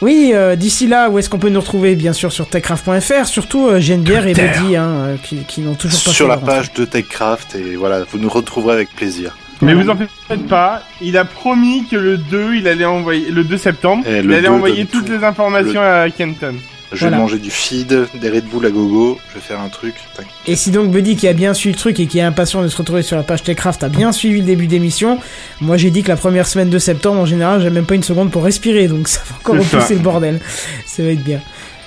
Oui, euh, d'ici là, où est-ce qu'on peut nous retrouver Bien sûr sur techcraft.fr, surtout euh, Geneviève et. Buddy, hein, euh, qui, qui n'ont toujours pas Sur fait la page de Techcraft et voilà, vous nous retrouverez avec plaisir. Mais vous en faites pas, il a promis que le 2, il allait envoyer le 2 septembre, il allait 2 envoyer toutes tout. les informations à Kenton. Je Voilà. vais manger du feed, des Red Bull à gogo, je vais faire un truc. Tac. Et si donc Buddy qui a bien suivi le truc et qui est impatient de se retrouver sur la page Techcraft a bien suivi le début d'émission, moi j'ai dit que la première semaine de septembre en général j'ai même pas une seconde pour respirer donc ça va encore repousser le bordel. Ça va être bien.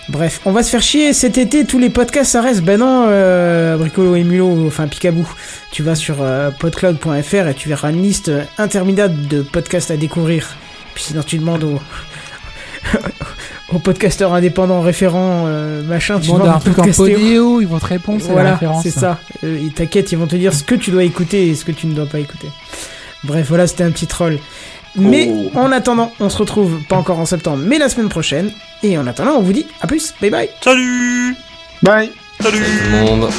Bref, on va se faire chier cet été, tous les podcasts ça reste. Ben non, euh, Bricolo et Mulot, enfin Picabou, tu vas sur euh, podcloud.fr et tu verras une liste euh, interminable de podcasts à découvrir. Puis sinon tu demandes aux, aux podcasteurs indépendants référents euh, machin, tu Demande demandes un truc en podcastéos. podéo, ils vont te répondre, c'est la Voilà, référence. c'est ça. Euh, et T'inquiète, ils vont te dire ce que tu dois écouter et ce que tu ne dois pas écouter. Bref, voilà, c'était un petit troll. Mais Oh. en attendant, on se retrouve pas encore en septembre, mais la semaine prochaine. Et en attendant, on vous dit à plus, bye bye. Salut Bye. Salut Tout le monde.